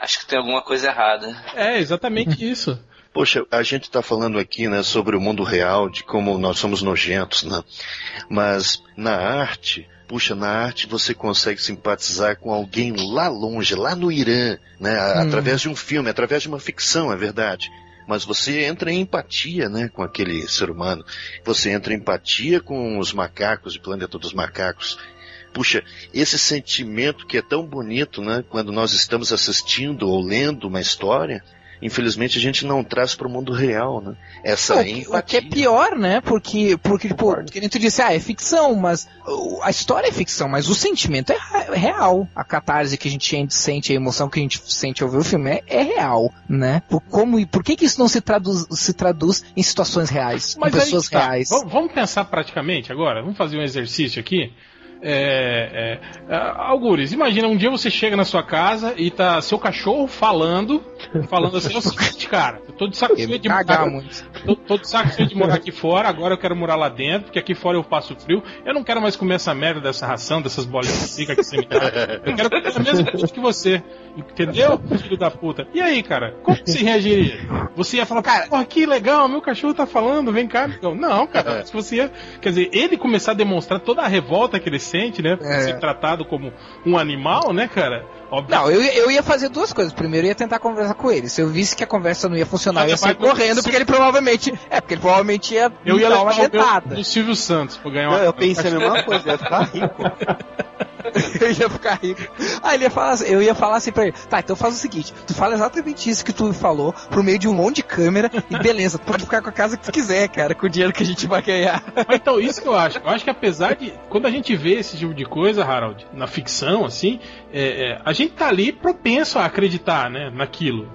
Acho que tem alguma coisa errada. É, exatamente isso. Poxa, a gente está falando aqui, né, sobre o mundo real, de como nós somos nojentos, né? Mas na arte, puxa, na arte você consegue simpatizar com alguém lá longe, lá no Irã, né? Hum. Através de um filme, através de uma ficção, é verdade. Mas você entra em empatia, né, com aquele ser humano. Você entra em empatia com os macacos, de Planeta dos Macacos puxa, esse sentimento que é tão bonito, né, quando nós estamos assistindo ou lendo uma história, infelizmente a gente não traz para o mundo real, né? Essa o, que, o que é pior, né? Porque, porque tipo, que nem tu disse, ah, é ficção, mas a história é ficção, mas o sentimento é, real. A catarse que a gente sente, a emoção que a gente sente ao ver o filme é, é real, né? Por, como, por que, que isso não se traduz, se traduz em situações reais, mas em pessoas tá. reais? Vamos pensar praticamente agora, vamos fazer um exercício aqui. É, é, é, Algures, imagina um dia você chega na sua casa e tá seu cachorro falando, falando assim, o seguinte, cara, eu tô de saco cheio de morar, muito. Tô, tô, de saco cheio de morar aqui fora, agora eu quero morar lá dentro, porque aqui fora eu passo frio, eu não quero mais comer essa merda dessa ração, dessas bolinhas de que você me dá. Eu quero comer a mesma coisa que você. Entendeu, filho da puta? E aí, cara, como você reagiria? Você ia falar, cara, porra, que legal, meu cachorro tá falando, vem cá, amigão. Não, cara, se você ia. Quer dizer, ele começar a demonstrar toda a revolta que ele né? É. Ser tratado como um animal, né, cara? Óbvio. Não, eu, eu ia fazer duas coisas. Primeiro, eu ia tentar conversar com ele. Se eu visse que a conversa não ia funcionar, eu ia sair correndo, porque ele provavelmente. É, porque ele provavelmente ia. Eu ia dar uma dentada. Do Silvio Santos pra ganhar uma. Não, eu pensei a mesma coisa, ia ficar rico. eu ia ficar rico. Aí ele ia falar assim, eu ia falar assim pra ele, tá, então faz o seguinte, tu fala exatamente isso que tu falou, por meio de um monte de câmera, e beleza, tu pode ficar com a casa que tu quiser, cara, com o dinheiro que a gente vai ganhar. Mas então, isso que eu acho. Eu acho que apesar de. Quando a gente vê esse tipo de coisa, Harold, na ficção, assim, é, é, a gente tá ali propenso a acreditar, né, naquilo.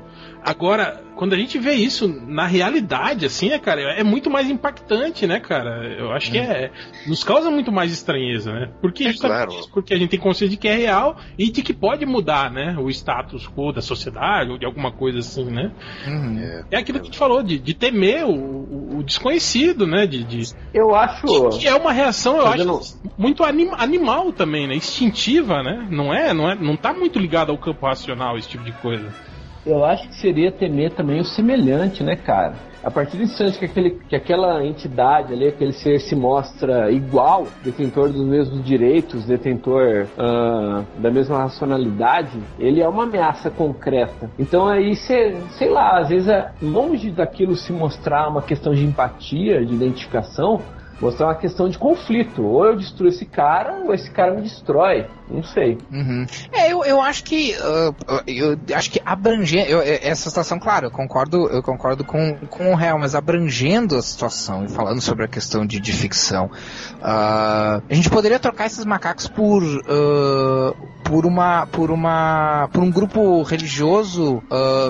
Agora, quando a gente vê isso na realidade, assim, né, cara, é muito mais impactante, né, cara? Eu acho que é. Nos causa muito mais estranheza, né? Porque é claro. porque a gente tem consciência de que é real e de que pode mudar, né? O status quo da sociedade ou de alguma coisa assim, né? Uhum. É, é aquilo que a gente falou, de, de temer o, o, o, desconhecido, né? De, de, eu acho. Que, que é uma reação, eu Fazendo... acho, muito anim, animal também, né? Instintiva, né? Não é, não é, não tá muito ligado ao campo racional esse tipo de coisa. Eu acho que seria temer também o semelhante, né, cara? A partir do instante que, aquele, que aquela entidade ali, aquele ser se mostra igual, detentor dos mesmos direitos, detentor uh, da mesma racionalidade, ele é uma ameaça concreta. Então aí, cê, sei lá, às vezes é longe daquilo se mostrar uma questão de empatia, de identificação, mostrar uma questão de conflito. Ou eu destruo esse cara, ou esse cara me destrói. Não sei. Uhum. É, eu, eu acho que. Uh, eu acho que abrangendo. Eu, essa situação, claro, eu concordo, eu concordo com, com o real, mas abrangendo a situação e falando sobre a questão de, de ficção. Uh, a gente poderia trocar esses macacos por. Uh, por uma. por uma. por um grupo religioso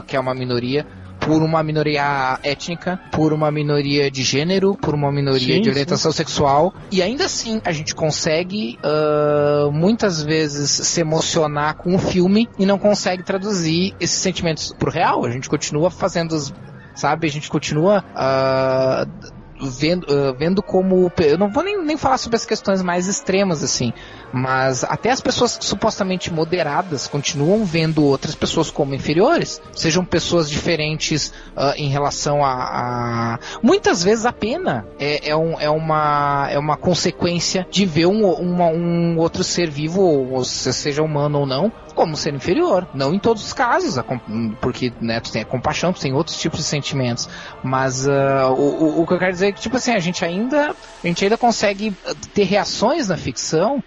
que é uma minoria por uma minoria étnica, por uma minoria de gênero, por uma minoria sim, de orientação sim. sexual. E ainda assim a gente consegue uh, muitas vezes se emocionar com o filme e não consegue traduzir esses sentimentos pro real. A gente continua fazendo os sabe? A gente continua uh, vendo, uh, vendo como. Eu não vou nem, nem falar sobre as questões mais extremas, assim, mas até as pessoas supostamente moderadas continuam vendo outras pessoas como inferiores, sejam pessoas diferentes uh, em relação a, a, Muitas vezes a pena é, é, um, é, uma, é uma consequência de ver um, uma, um outro ser vivo, ou seja humano ou não, como ser inferior. Não em todos os casos, porque né, tu tem a compaixão, tu tem outros tipos de sentimentos. Mas uh, o, o, que eu quero dizer que, tipo assim, a gente ainda, a gente ainda consegue ter reações na ficção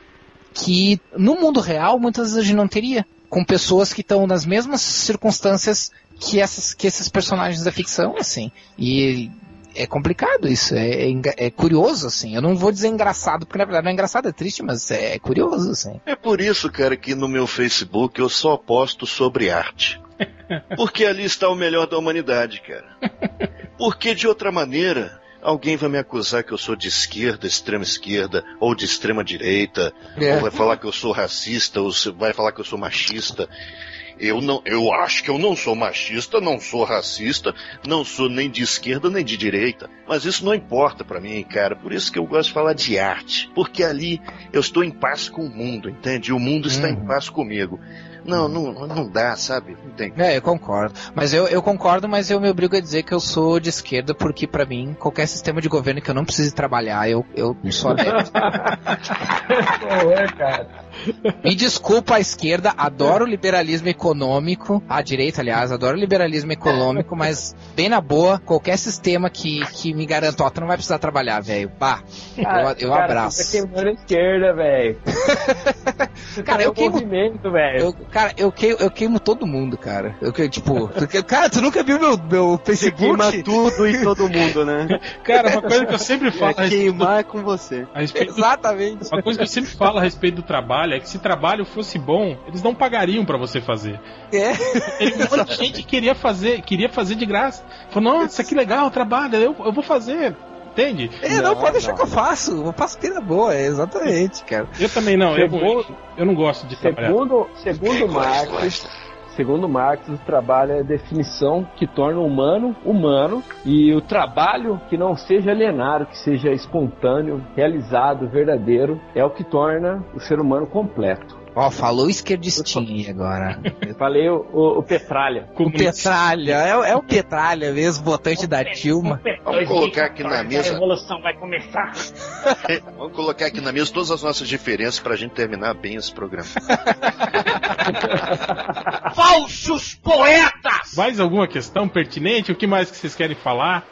que no mundo real muitas vezes a gente não teria. Com pessoas que estão nas mesmas circunstâncias que, essas, que esses personagens da ficção, assim. E é complicado isso, é, é, é, curioso, assim. Eu não vou dizer engraçado, porque na verdade não é engraçado, é triste, mas é, é curioso, assim. É por isso, cara, que no meu Facebook eu só posto sobre arte. Porque ali está o melhor da humanidade, cara. Porque de outra maneira, alguém vai me acusar que eu sou de esquerda, extrema esquerda, ou de extrema direita, é. ou vai falar que eu sou racista, ou vai falar que eu sou machista. Eu não, eu acho que eu não sou machista, não sou racista, não sou nem de esquerda nem de direita. Mas isso não importa para mim, cara. Por isso que eu gosto de falar de arte, porque ali eu estou em paz com o mundo, entende? O mundo está em paz comigo. Não, não, não dá, sabe? Não tem. É, eu concordo. Mas eu, eu concordo, mas eu me obrigo a dizer que eu sou de esquerda, porque para mim, qualquer sistema de governo que eu não precise trabalhar, eu, eu sou adepto. é, cara. Me desculpa a esquerda, adoro o liberalismo econômico, a direita, aliás, adoro o liberalismo econômico, mas bem na boa, qualquer sistema que, que me garanta, ó, tu não vai precisar trabalhar, velho. Pá, eu, eu cara, abraço. Você tá queimando a esquerda, velho. cara, eu queimo. Eu, cara, eu queimo, eu queimo todo mundo, cara. Eu tipo, cara, tu nunca viu meu, meu Facebook? Você queima tudo e todo mundo, né? Cara, uma coisa que eu sempre falo. É queimar é com você. Exatamente. Do, uma coisa que eu sempre falo a respeito do trabalho é que se trabalho fosse bom, eles não pagariam para você fazer. É. Tem um monte de gente que queria fazer, queria fazer de graça. Falou, nossa, que legal, trabalho, eu, eu vou fazer. Entende? É, não, não pode deixar não. que eu faço. Eu faço pena boa, é, exatamente, cara. Eu também não, segundo, eu, eu não gosto de trabalhar. Segundo, segundo Marx, segundo Marx, o trabalho é a definição que torna o humano humano e o trabalho que não seja alienado, que seja espontâneo, realizado, verdadeiro, é o que torna o ser humano completo. Ó, oh, falou esquerdistinha agora. Eu falei o, o, o Petralha. O Petralha, é, é, o Petralha mesmo, votante da Dilma. Vamos colocar aqui na mesa. A revolução vai começar. Vamos colocar aqui na mesa todas as nossas diferenças pra gente terminar bem esse programa. Falsos poetas! Mais alguma questão pertinente? O que mais que vocês querem falar?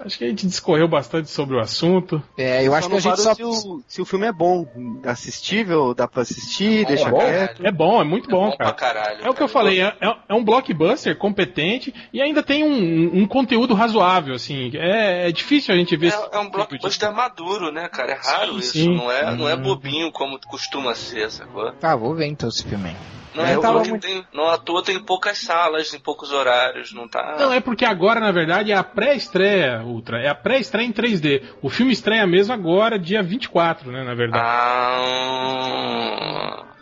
Acho que a gente discorreu bastante sobre o assunto. É, eu acho que a gente só. Se o, se o filme é bom, assistível, dá pra assistir, é deixa bom, quieto. É bom, é muito é bom, cara. Caralho, é o que eu falei, é, é, é, um blockbuster competente e ainda tem um, um conteúdo razoável, assim. É, é, difícil a gente ver. É, é um blockbuster de... maduro, né, cara? É raro sim, isso. Sim. Não, é, não é bobinho como costuma ser, sacou? Ah, vou ver então esse filme aí. Não, é, é muito... tem, não à toa tem poucas salas, em poucos horários, não tá. Não, é porque agora, na verdade, é a pré-estreia, Ultra. É a pré-estreia em 3D. O filme estreia mesmo agora, dia 24, né, na verdade. Ah.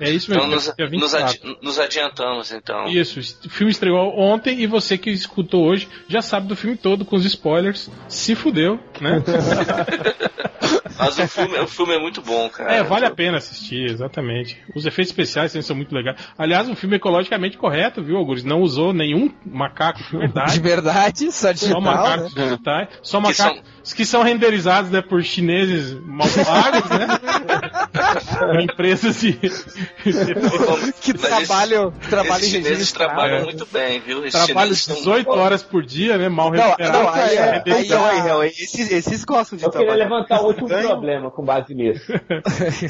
É isso mesmo. Então nos, nos, adi nos, adiantamos, então. Isso, o filme estreou ontem e você que escutou hoje já sabe do filme todo com os spoilers. Se fudeu, né? Mas o filme, o filme é muito bom, cara. É, vale a pena assistir, exatamente. Os efeitos especiais são muito legais. Aliás, um filme ecologicamente correto, viu, Augusto? Não usou nenhum macaco de verdade. De verdade, só digital. Só macacos né? digitais. Só macacos que são, que são renderizados né, por chineses mal pagos, né? Empresas de. que trabalham, trabalham em regime trabalham muito bem, viu? Trabalham 18 horas por dia, né? Mal remunerado. Não, aí, é, aí, aí, aí, esses, esses gostam de Eu queria levantar o último problema com base nisso.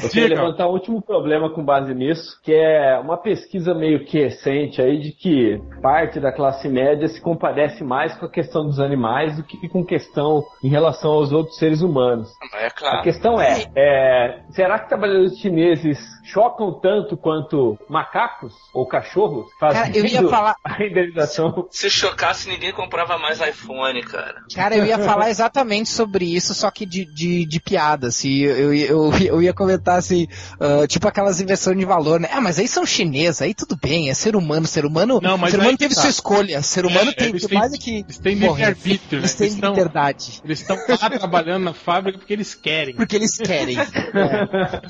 Eu queria levantar o último problema com base nisso, que é uma pesquisa meio que recente aí de que parte da classe média se compadece mais com a questão dos animais do que com questão em relação aos outros seres humanos. É claro. A questão é, é será que trabalhadores chineses chocam tanto quanto macacos ou cachorros fazendo Cara, eu ia falar... a renderização. Se chocasse, ninguém comprava mais iPhone, cara. Cara, eu ia falar exatamente sobre isso, só que de, de, de piada, assim. Eu, eu, eu ia comentar assim, uh, tipo aquelas inversões de valor, né? Ah, mas aí são chineses, aí tudo bem, é ser humano. Ser humano, Não, mas ser humano teve tá. sua escolha. Ser humano É, tem eles tem mais é que. eles têm livre-arbítrio, né? Eles têm Eles estão- liberdade. Eles estão lá trabalhando na fábrica porque eles querem. Porque eles querem. É.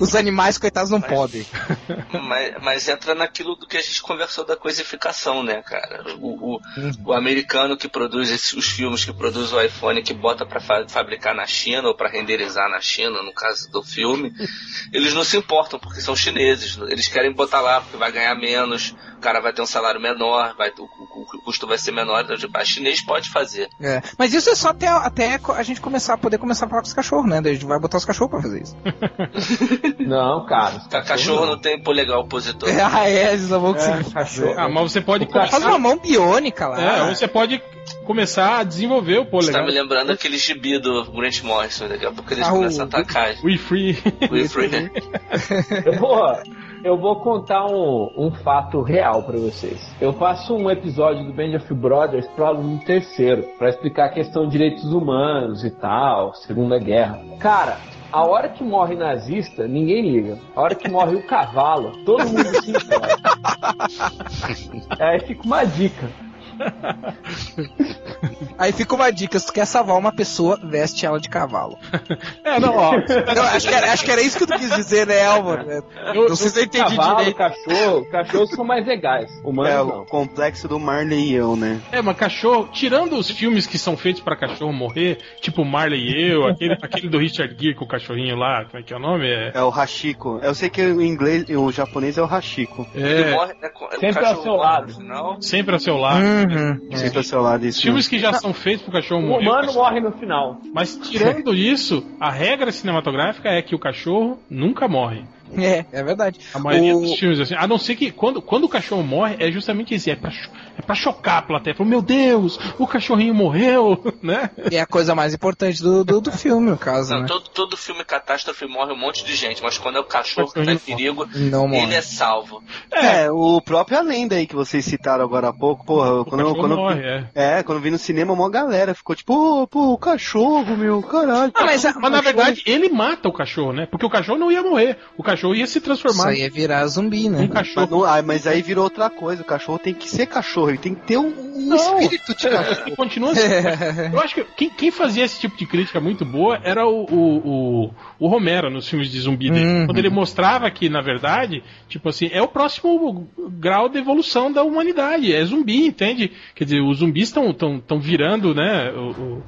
Os animais, coitados, não podem. Mas, mas entra naquilo do que a gente conversou da coisificação, né, cara? O, o, o americano que produz esses, os filmes, que produz o iPhone, que bota pra fa fabricar na China ou pra renderizar na China, no caso do filme, eles não se importam porque são chineses. Eles querem botar lá porque vai ganhar menos, o cara vai ter um salário menor, vai, o, o- o custo vai ser menor. Então, tipo, a chinês pode fazer. É. Mas isso é só até, até a gente começar, poder começar a falar com os cachorros, né? A gente vai botar os cachorros pra fazer isso. Não, cara. Ca- Cachorro não tem polegar opositor. ah, é, eles não vão conseguir. É, cachorro. Ah, mas você pode cara Faz começar. uma mão biônica lá. É, ou você pode começar a desenvolver o Você tá polegar. me lembrando aquele gibi do Grant Morrison, daqui a pouco eles Ah, o- começam a atacar. We free. We free. Eu vou, eu vou contar um, um fato real pra vocês. Eu faço um episódio do Band of Brothers pro aluno terceiro, pra explicar a questão de direitos humanos e tal, Segunda Guerra. Cara, a hora que morre nazista, ninguém liga. A hora que morre o cavalo, todo mundo se importa. Aí fica uma dica. Aí fica uma dica: se tu quer salvar uma pessoa, veste ela de cavalo. É, não, ó. Não, acho, que era, acho que era isso que tu quis dizer, né, Álvaro? Eu- não sei se eu entendi Cavalo, direito. cachorro, cachorros são mais legais. Humanos É não. o complexo do Marley e eu, né? É, mas cachorro, tirando os filmes que são feitos pra cachorro morrer, tipo Marley e eu, aquele, aquele do Richard Gere com o cachorrinho lá, como é que é o nome? É. É o Hashiko. Eu sei que o inglês, o japonês é o Hashiko. Ele é morre, né, Sempre ao seu lado. Final. sempre ao seu lado. Uhum. Ao seu lado filmes que já são feitos pro cachorro O morrer. humano morre no final. Mas tirando isso, a regra cinematográfica é que o cachorro nunca morre. É, é verdade. A maioria O- dos filmes, assim, a não ser que quando, quando o cachorro morre, é justamente isso, é pra, é pra chocar a plateia. Fala, meu Deus, o cachorrinho morreu, né? É a coisa mais importante do, do, do filme, no caso, Não, né? todo, todo filme catástrofe morre um monte de gente, mas quando é o cachorro que tá em perigo, Não morre. ele é salvo. É, o próprio Além aí que vocês citaram agora há pouco, porra, O quando eu, cachorro quando eu- morre, é. É, quando eu vi no cinema, uma galera ficou tipo, pô, pô, o cachorro, meu, caralho. Ah, mas, a- Mas na verdade, ele mata o cachorro, né? Porque o cachorro não ia morrer. O cachorro ia se Isso transformar aí é virar zumbi, né? Mas, cachorro. não, ah, mas aí virou outra coisa, o cachorro tem que ser cachorro, ele tem que ter um, um espírito de cachorro. Ele continua assim. Eu acho que quem, quem fazia esse tipo de crítica muito boa era o, o, o, o Romero nos filmes de zumbi dele. Uhum. Quando ele mostrava que, na verdade, tipo assim, é o próximo grau de evolução da humanidade. É zumbi, entende? Quer dizer, os zumbis estão tão, tão virando, né? O, o-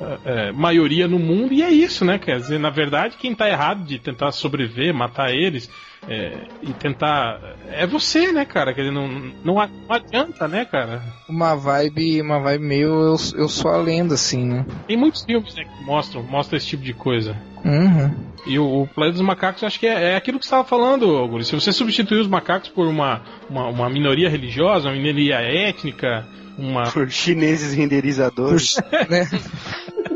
é, é, maioria no mundo e é isso, né? Quer dizer, na verdade, quem tá errado de tentar sobreviver, matar eles é, e tentar. É você, né, cara? Quer dizer, não, não, adianta, né, cara? Uma vibe, uma vibe meio eu, eu sou a lenda, assim, né? Tem muitos filmes né, que mostram, mostram esse tipo de coisa. Uhum. E o, o Planeta dos Macacos, acho que é, é aquilo que você estava falando, Guri. Se você substituir os macacos por uma, uma, uma minoria religiosa, uma minoria étnica, uma Por chineses renderizadores. né?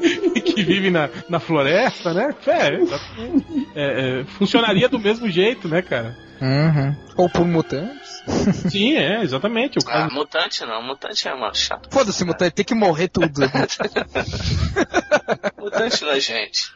que vive na, na floresta, né? É, exatamente. É, é, funcionaria do mesmo jeito, né, cara? Uhum. Ou por mutantes. Sim, é, exatamente. O Ah, cara, mutante não, mutante é uma chata. Foda-se, mutante, tem que morrer tudo. Mutante não é gente.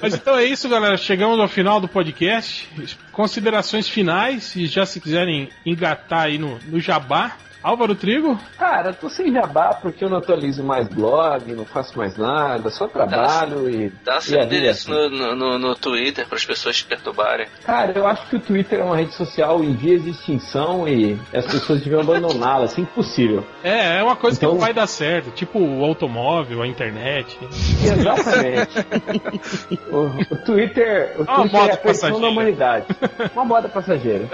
Mas então é isso, galera. Chegamos ao final do podcast. Considerações finais, e já se quiserem engatar aí no, no jabá. Álvaro Trigo? Cara, eu tô sem jabá porque eu não atualizo mais blog, não faço mais nada, só trabalho e. Dá e seu vida é endereço assim. no, no, no, Twitter para as pessoas te perturbarem. Cara, eu acho que o Twitter é uma rede social em vias de extinção e as pessoas deviam abandoná-la assim que possível. É, é uma coisa que Então- não vai dar certo, tipo o automóvel, a internet. Exatamente. o, o Twitter, o É Twitter moda é a passageira. da humanidade. Uma moda passageira.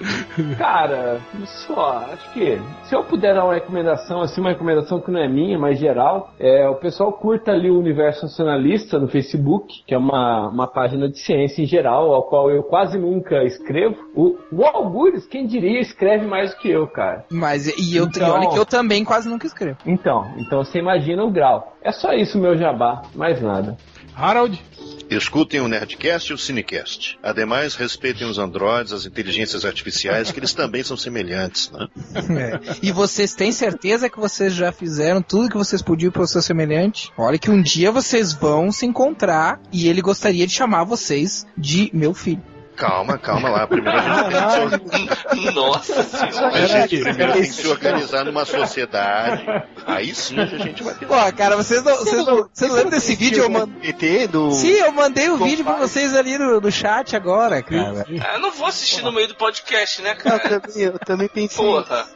Cara, só, acho que se eu puder dar uma recomendação, assim, uma recomendação que não é minha, mas geral, é o pessoal curta ali o Universo Nacionalista no Facebook, que é uma, uma página de ciência em geral, ao qual eu quase nunca escrevo. O, o Algures, quem diria, escreve mais do que eu, cara. Mas, e, eu, e Então- olha que eu também quase nunca escrevo. Então, então você imagina o grau. É só isso, meu jabá, mais nada. Harold? Escutem o Nerdcast e o Cinecast. Ademais, respeitem os androides, as inteligências artificiais, que eles também são semelhantes, né? É. E vocês têm certeza que vocês já fizeram tudo que vocês podiam para o seu semelhante? Olha que um dia vocês vão se encontrar e ele gostaria de chamar vocês de meu filho. Calma, calma lá. Primeiro a gente tem que se... Nossa senhora. A gente primeiro tem que se organizar numa sociedade. Aí sim a gente vai ter. Pô, cara, vocês não, vocês não, vocês não lembram desse vídeo? Eu mandei. ET do. Sim, eu mandei o vídeo pra vocês ali no, no chat agora, cara. Ah, Eu não vou assistir no meio do podcast, né, Eu cara? também, eu também pensei. Porra.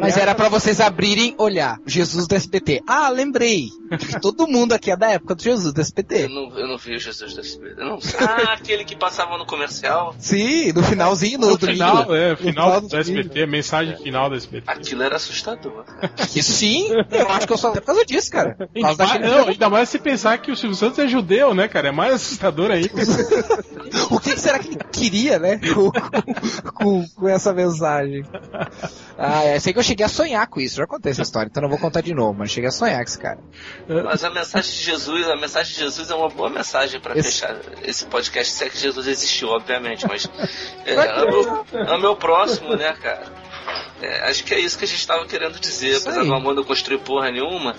Mas era pra vocês abrirem, olhar. Jesus do SBT. Ah, lembrei. Todo mundo aqui é da época do Jesus do Eu SBT. não, eu não vi o Jesus SBT. Eu não Ah, aquele que passava no comercial. Sim, no finalzinho do No domingo. final, é, final do do SBT, mensagem final do SBT. Aquilo era assustador. cara. Isso sim, eu acho que eu sou até por causa disso, cara. Ainda mais, não, ainda mais se pensar que o Silvio Santos é judeu, né, cara? É mais assustador ainda. O que, que será que ele queria, né? Com, com- com- essa mensagem. Ah, é, sei que eu cheguei a sonhar com isso. Já contei essa história, então não vou contar de novo, mas cheguei a sonhar com esse cara. Mas a mensagem de Jesus, a mensagem de Jesus é uma boa mensagem pra Esse- fechar esse podcast, se é que Jesus existiu, obviamente, mas é, ame, o, ame o próximo, né, cara? É, acho que é isso que a gente tava querendo dizer, Isso apesar aí. do amor não construir porra nenhuma.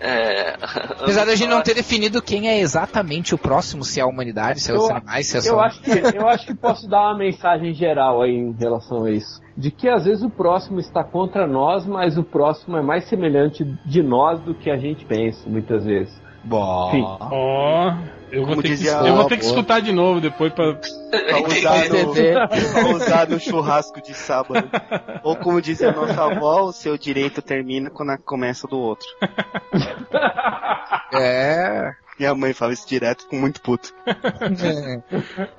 É, Apesar da gente não ter definido quem é exatamente o próximo, se é a humanidade, se é os Eu- animais, se é Eu só. acho, que, eu acho que posso dar uma mensagem geral aí em relação a isso. De que às vezes o próximo está contra nós, mas o próximo é mais semelhante de nós do que a gente pensa, muitas vezes. Bom. Sim. Ó, eu vou que, dizia eu vou ter que escutar de novo depois pra. Pra usar, no, pra usar no churrasco de sábado. Ou como dizia a nossa avó, o seu direito termina quando a- começa o do outro. É. Minha mãe fala isso direto com muito puto.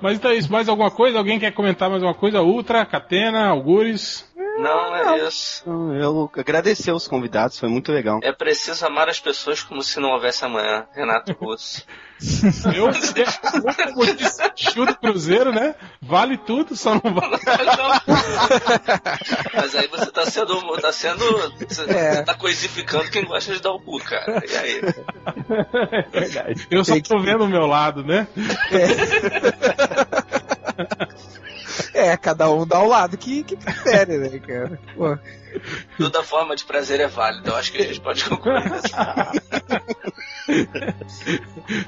Mas então é isso, mais alguma coisa? Alguém quer comentar mais alguma coisa? Ultra, Catena, Algures? Não, é isso. Eu agradecer os convidados, foi muito legal. É preciso amar as pessoas como se não houvesse amanhã. Renato Russo. Eu, eu como disse, do Cruzeiro, né? Vale tudo, só não vale. Mas aí você tá sendo. Tá sendo. Você É. tá coisificando quem gosta de dar o cu, cara. E aí? É verdade. Eu só tô vendo o meu lado, né? É, cada um dá o lado que, que prefere, né, cara? Pô. Toda forma de prazer é válida. Eu acho que a gente pode concluir isso.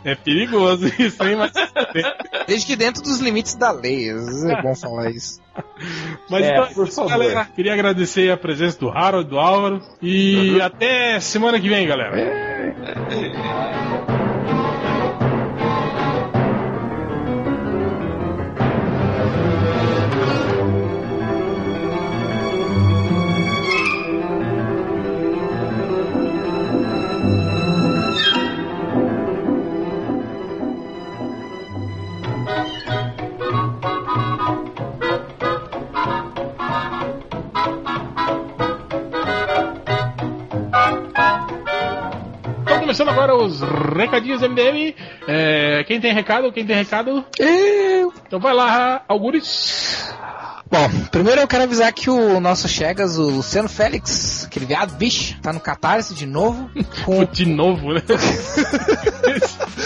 É perigoso isso, hein? Mas, Desde que dentro dos limites da lei, é bom falar isso. mas É, então, é por favor. galera. Queria agradecer a presença do Harold, do Álvaro. E até semana que vem, galera. Então, começando agora os recadinhos MDM. É, quem tem recado? Quem tem recado? Eu. Então vai lá, Algures. Bom, primeiro eu quero avisar que o nosso Chegas, o Luciano Félix, aquele viado bicho, tá no Catarse de novo. Com... De novo, né?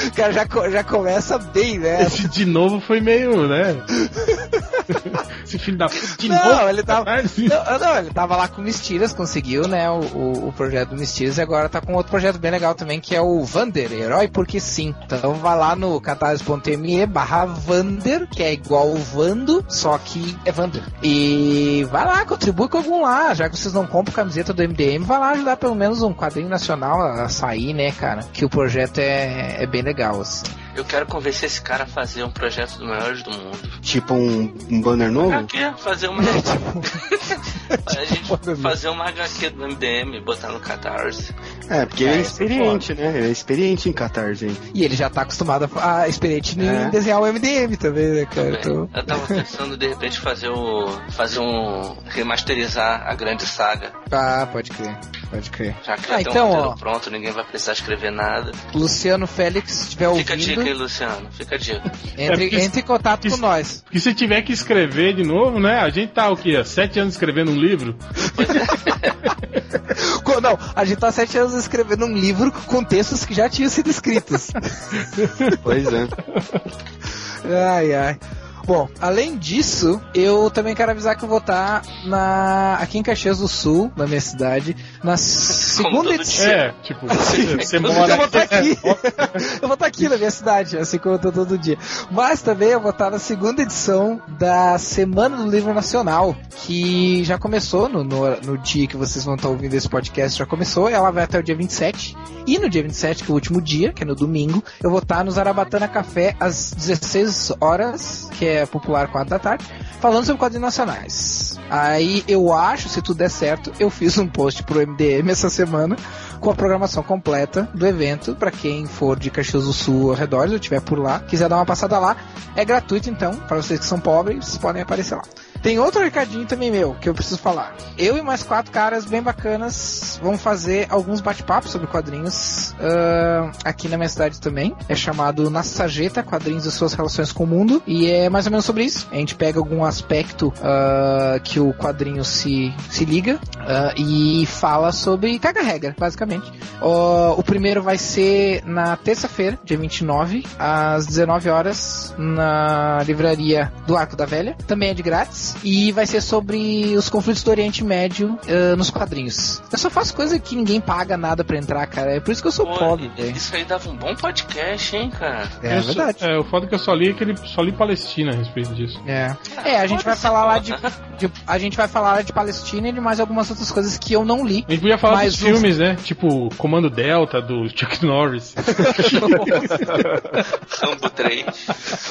O cara já, já começa bem, né? Esse de novo foi meio, né? Esse filho da puta de Não, novo. ele tava-. Não, não, ele tava lá com o Mistiras, conseguiu, né, o, o, o projeto do Mistiras e agora tá com outro projeto bem legal também, que é o Vander, Herói Porque Sim. Então vai lá no catarse.me barra Vander, que é igual o Vando, só que é Vander. E vai lá, contribui com algum lá, já que vocês não compram camiseta do MDM, vai lá ajudar pelo menos um quadrinho nacional a sair, né, cara, que o projeto é, é bem legal, assim. Eu quero convencer esse cara a fazer um projeto dos maiores do mundo. Tipo um, um banner novo? HQ, fazer uma. a gente fazer uma HQ do MDM, botar no Catarse. É, porque ele é É, é experiente, né? Ele é experiente em Catarse, hein? E ele já tá acostumado a, a experiente em É. desenhar o MDM também, né, cara? Também. Então... Eu tava pensando de repente fazer o. fazer um. remasterizar a grande saga. Ah, pode crer, pode crer. Já que Ah, então, um ó. pronto, ninguém vai precisar escrever nada. Luciano Félix, se estiver Fica a dica, ouvindo, hein, Luciano? Fica a dica. entre, É porque- entre em contato com nós. Porque se tiver que escrever de novo, né? A gente tá o quê? Sete anos escrevendo um livro? Co- não, a gente tá sete anos escrevendo um livro com textos que já tinham sido escritos. pois é. Ai, ai. Bom, além disso, eu também quero avisar que eu vou estar na, aqui em Caxias do Sul, na minha cidade, na segunda edição. É, tipo, você, você mora eu vou estar aqui. eu vou estar aqui na minha cidade, assim como eu tô todo dia. Mas também eu vou estar na segunda edição da Semana do Livro Nacional, que já começou no, no, no dia que vocês vão estar ouvindo esse podcast, já começou, ela vai até o dia 27. E no dia 27, que é o último dia, que é no domingo, eu vou estar no Zarabatana Café às 16 horas, que é popular 4 da tarde, falando sobre quadrinhos nacionais. Aí eu acho, se tudo der certo, eu fiz um post pro MDM essa semana com a programação completa do evento para quem for de Caxias do Sul ao redor, se estiver por lá, quiser dar uma passada lá, é gratuito então, para vocês que são pobres, podem aparecer lá. Tem outro recadinho também meu que eu preciso falar. Eu e mais quatro caras bem bacanas vão fazer alguns bate-papos sobre quadrinhos uh, aqui na minha cidade também. É chamado Na Sageta Quadrinhos e Suas Relações com o Mundo. E é mais ou menos sobre isso. A gente pega algum aspecto uh, que o quadrinho se, se liga uh, e fala sobre caga-regra, basicamente. o primeiro vai ser na terça-feira, dia 29, às 19 horas, na livraria do Arco da Velha. Também é de grátis e vai ser sobre os conflitos do Oriente Médio uh, nos quadrinhos. Eu só faço coisa que ninguém paga nada pra entrar, cara. É por isso que eu sou Pô, pobre. Isso aí dava um bom podcast, hein, cara? É, é verdade. é, o foda é que eu só li aquele só li Palestina a respeito disso. É. É, a gente vai falar lá de, de, a gente vai falar de Palestina e de mais algumas outras coisas que eu não li. A gente podia falar dos filmes, né? Tipo Comando Delta do Chuck Norris. Rambo 3.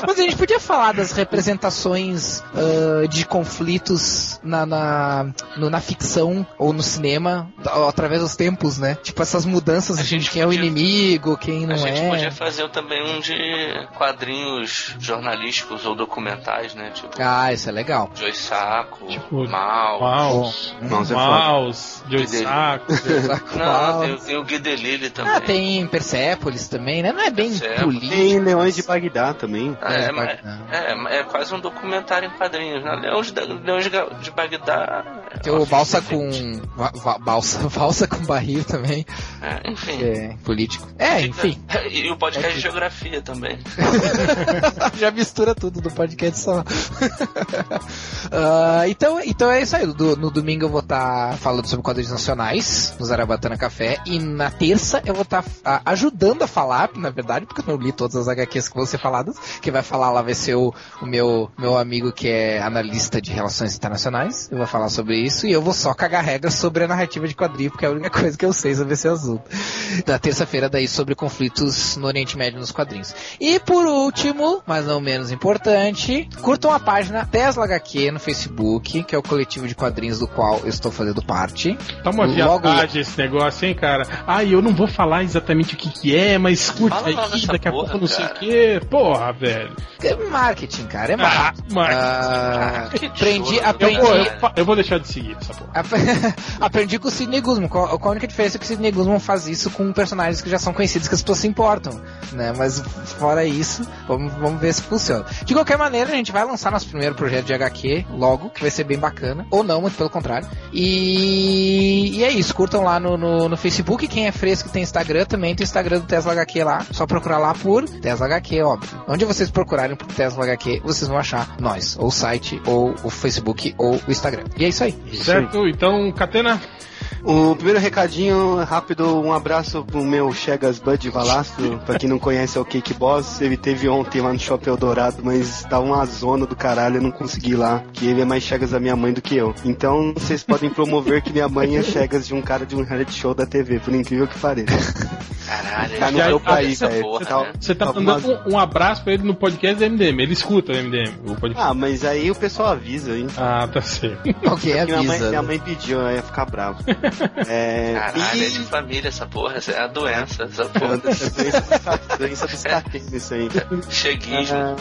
Mas a gente podia falar das representações uh, de conflitos na, na, no, na ficção ou no cinema através dos tempos, né? Tipo essas mudanças de quem podia, é o inimigo, quem não é. A gente é. podia fazer também um de quadrinhos jornalísticos ou documentais, né? Tipo, ah, isso é legal. Joy Saco, tipo, Maus. Maus, Maus, Joy Saco. Não, tem, tem o Guidelili também. Ah, tem Persepolis também, né? Não é bem político. Tem Leões de Bagdá também. Ah, é, é, é, é, quase um documentário em quadrinhos, né? Leões de, Leões de Bagdá. Tem o Balsa com. balsa, balsa com barril também. É, enfim. É, político. É, enfim. E o podcast é de geografia também. Já mistura tudo do podcast só. uh, então, então é isso aí. Do, no domingo eu vou estar tá falando sobre quadrinhos nacionais no Zarabatana Café. E na terça eu vou estar tá, ajudando a falar, na verdade, porque eu não li todas as HQs que vão ser faladas. Quem vai falar lá vai ser o, o meu, meu amigo que é analista de relações internacionais. Eu vou falar sobre isso e eu vou só cagar regras sobre a narrativa de quadrinho, porque é a única coisa que eu sei sobre esse assunto. Na terça-feira daí sobre conflitos no Oriente Médio nos quadrinhos. E por último, mas não menos importante, curtam a página Tesla HQ no Facebook, que é o coletivo de quadrinhos do qual eu estou fazendo parte. Tá uma Logo... viagem esse negócio, hein, cara? Ah, eu não vou falar exatamente o que que é, mas curte aí, daqui a pouco não sei o que. Porra, velho. É marketing, cara, é marketing. Ah, marketing. Ah, aprendi, aprendi. Eu vou, eu, eu vou, deixar de seguir essa porra. aprendi com o Sidney Guzman. Qual, a única diferença é que o Sidney Guzman faz isso com personagens que já são conhecidos, que as pessoas se importam, né? Mas fora isso, vamos, vamos ver se funciona. De qualquer maneira, a gente vai lançar nosso primeiro projeto de HQ logo, que vai ser bem bacana. Ou não, muito pelo contrário. E, e é isso, curtam lá no, no, no Facebook. Quem é fresco tem Instagram também, tem o Instagram do Tesla HQ lá. Só procurar lá por Tesla HQ, óbvio. Onde vocês procurarem por Tesla HQ, vocês vão achar nós, ou o site, ou o Facebook, ou o Instagram. E é isso aí. Certo, então, Catena. O primeiro recadinho rápido, um abraço pro meu Chegas Bud Valastro, pra quem não conhece é o Cake Boss, ele teve ontem lá no Shopping Eldorado, mas tá uma zona do caralho, eu não consegui ir lá, que ele é mais Chegas da minha mãe do que eu. Então vocês podem promover que minha mãe é Chegas de um cara de um reality show da TV, por incrível que pareça. Caralho, tá no meu país, velho. Você tá, você tá, tá mandando uma... um abraço pra ele no podcast do MDM, ele escuta o MDM, o podcast. Ah, mas aí o pessoal avisa, hein? Ah, tá certo. Ok, avisa. Minha mãe, minha mãe pediu, eu ia ficar bravo. É, Caralho, e... é de família essa porra, essa é a doença, essa porra. doença, doença dos caquinhos isso aí. Cheguismo. Ah,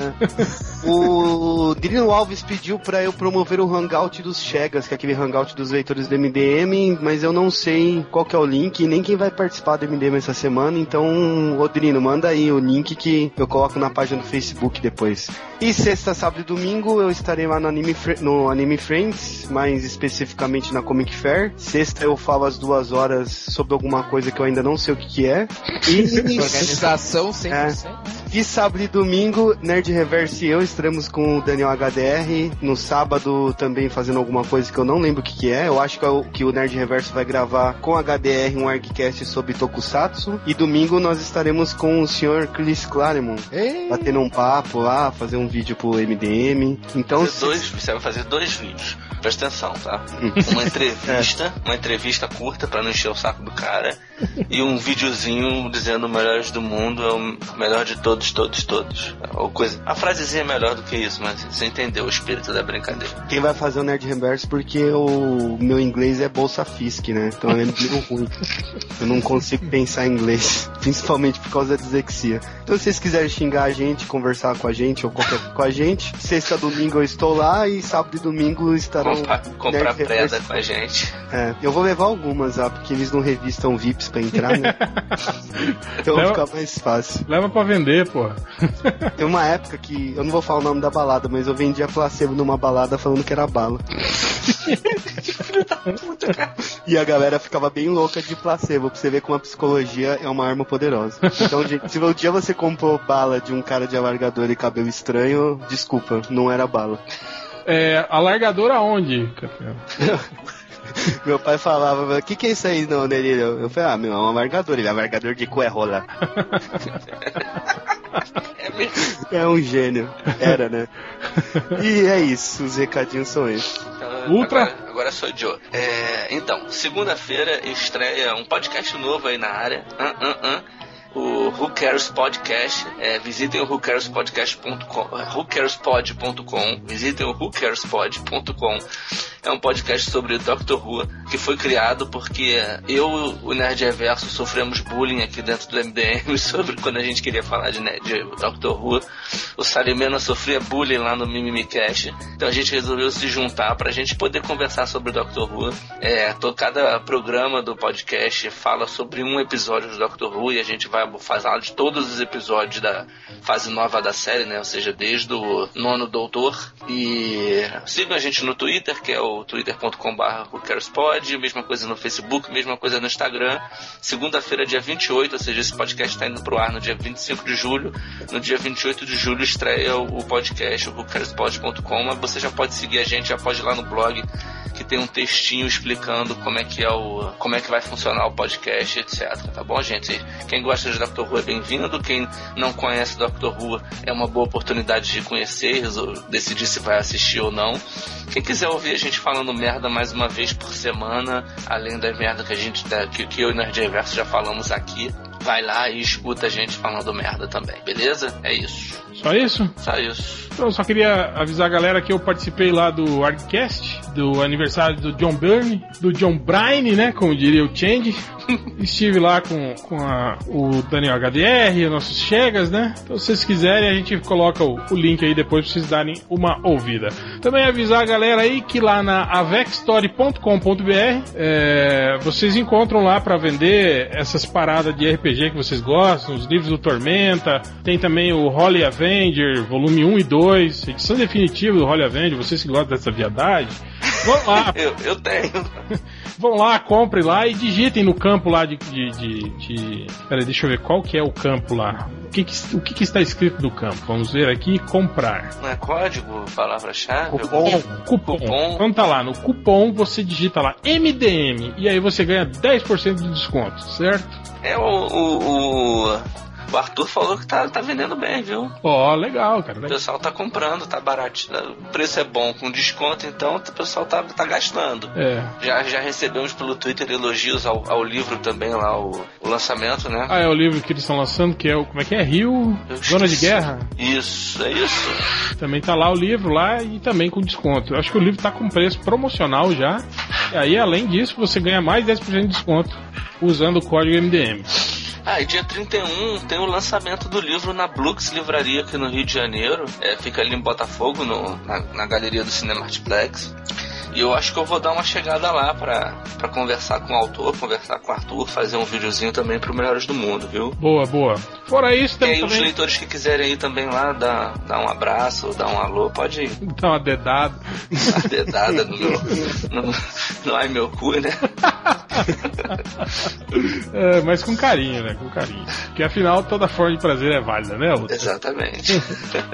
o Drino Alves pediu pra eu promover o Hangout dos Chegas, que é aquele Hangout dos leitores do MDM, mas eu não sei qual que é o link, nem quem vai participar do MDM essa semana semana, então, Rodrino, manda aí o link que eu coloco na página do Facebook depois. E sexta, sábado e domingo eu estarei lá no Anime, no Anime Friends, mais especificamente na Comic Fair. Sexta eu falo às duas horas sobre alguma coisa que eu ainda não sei o que, que é. E organização 100%. É. E sábado e domingo, Nerd Reverse e eu estaremos com o Daniel HDR. No sábado também fazendo alguma coisa que eu não lembro o que, que é. Eu acho que, é o, que o Nerd Reverso vai gravar com HDR um argcast sobre Tokusatsu. E domingo nós estaremos com o senhor Chris Claremont. Batendo um papo lá, fazer um vídeo pro MDM. Então. Fazer dois, você vai fazer dois vídeos. Presta atenção, tá? Uma entrevista, é. uma entrevista curta para não encher o saco do cara. E um videozinho dizendo o melhores do mundo é o melhor de todos, todos, todos. Ou coisa. A frasezinha é melhor do que isso, mas você entendeu o espírito da brincadeira. Quem vai fazer o Nerd Reverso porque o meu inglês é bolsa Fisk, né? Então é meio ruim. Eu não consigo pensar em inglês, principalmente por causa da dislexia. Então se vocês quiserem xingar a gente, conversar com a gente ou qualquer com a gente, sexta domingo eu estou lá e sábado e domingo estarão comprar, comprar preda com a gente. É, eu vou levar algumas lá, porque eles não revistam VIPs pra entrar, né? então leva, fica mais fácil. Leva pra vender, pô. Tem uma época que, eu não vou falar o nome da balada, mas eu vendia placebo numa balada falando que era bala. e a galera ficava bem louca de placebo, pra você ver como a psicologia é uma arma poderosa. Então, gente, se um dia você comprou bala de um cara de alargador e cabelo estranho, desculpa, não era bala. É, alargador aonde, Café? meu pai falava, o que, que é isso aí, não, dele? Eu falei, ah, meu, é um alargador. Ele é alargador de cu é rola. é um gênio. Era, né? E é isso, os recadinhos são esses. Então, Ultra. Agora, agora sou o Joe. É, então, segunda-feira estreia um podcast novo aí na área. Uh, uh, uh o Who Cares Podcast. É, visitem o whocarespodcast.com, whocarespod.com. Visitem o whocarespod.com. É um podcast sobre Doctor Who que foi criado porque eu o Nerd Reverso sofremos bullying aqui dentro do MDM sobre quando a gente queria falar de, de Doctor Who. O Salimena sofria bullying lá no Mimimicast. Então a gente resolveu se juntar para a gente poder conversar sobre Doctor Who. É, todo, cada programa do podcast fala sobre um episódio do Doctor Who e a gente vai falar de todos os episódios da fase nova da série, né? Ou seja, desde o nono Doutor. E sigam a gente no Twitter, que é o twitter.com.br mesma coisa no Facebook, mesma coisa no Instagram. Segunda-feira, dia 28, ou seja, esse podcast está indo pro ar no dia 25 de julho. No dia 28 de julho estreia o podcast, o whocarespod.com. Você já pode seguir a gente, já pode ir lá no blog que tem um textinho explicando como é que é o como é que vai funcionar o podcast, etc. Tá bom, gente? Quem gosta de Dr. Who é bem-vindo. Quem não conhece Dr. Who é uma boa oportunidade de conhecer, decidir se vai assistir ou não. Quem quiser ouvir a gente falando merda mais uma vez por semana, além da merda que a gente que, que eu e Nerd Reverso já falamos aqui, vai lá e escuta a gente falando merda também, beleza? É isso. Só isso? Só isso. Então, eu só queria avisar a galera que eu participei lá do Artcast, do aniversário do John Byrne, do John Bryan, né? Como diria o Change. Estive lá com, com a, o Daniel HDR, nossos Chegas, né? Então, se vocês quiserem, a gente coloca o, o, link aí depois pra vocês darem uma ouvida. Também avisar a galera aí que lá na avexstory.com.br é, vocês encontram lá para vender essas paradas de RPG que vocês gostam, os livros do Tormenta, tem também o Holy Avenger, volume 1 e 2, edição definitiva do Holy Avenger, vocês que gostam dessa viadagem. Vão lá. eu, eu tenho. Vão lá, comprem lá e digitem no campo lá de. de, de, de... Peraí, deixa eu ver qual que é o campo lá. O que, que o que, que, está escrito no campo? Vamos ver aqui, comprar. Não é código, palavra-chave? Cupom, cupom. cupom. Então tá lá, no cupom você digita lá MDM e aí você ganha 10% de desconto, certo? É o, o, o o Arthur falou que tá, tá vendendo bem, viu? Ó, oh, legal, cara. O pessoal tá comprando, tá barato. O preço é bom, com desconto, então o pessoal tá, tá gastando. É. Já, já recebemos pelo Twitter elogios ao, ao livro também lá, o, o lançamento, né? Ah, é o livro que eles estão lançando, que é o. Como é que é? Rio Zona de Guerra? Isso, é isso. Também tá lá o livro lá e também com desconto. Eu acho que o livro tá com preço promocional já. E aí, além disso, você ganha mais 10% de desconto usando o código MDM. Ah, e dia 31 tem o lançamento do livro na Blux Livraria aqui no Rio de Janeiro. É, fica ali em Botafogo, no, na, na galeria do Cinema Artplex. E eu acho que eu vou dar uma chegada lá pra, pra conversar com o autor, conversar com o Arthur, fazer um videozinho também pro Melhores do Mundo, viu? Boa, boa. Fora isso, tem. E aí, também... os leitores que quiserem ir também lá, dar, dar um abraço, dar um alô, pode ir. Dá uma dedada. Uma dedada no meu. No, no ai meu cu, né? é, mas com carinho, né? Com carinho. Porque afinal toda forma de prazer é válida, né, Lutz? Exatamente.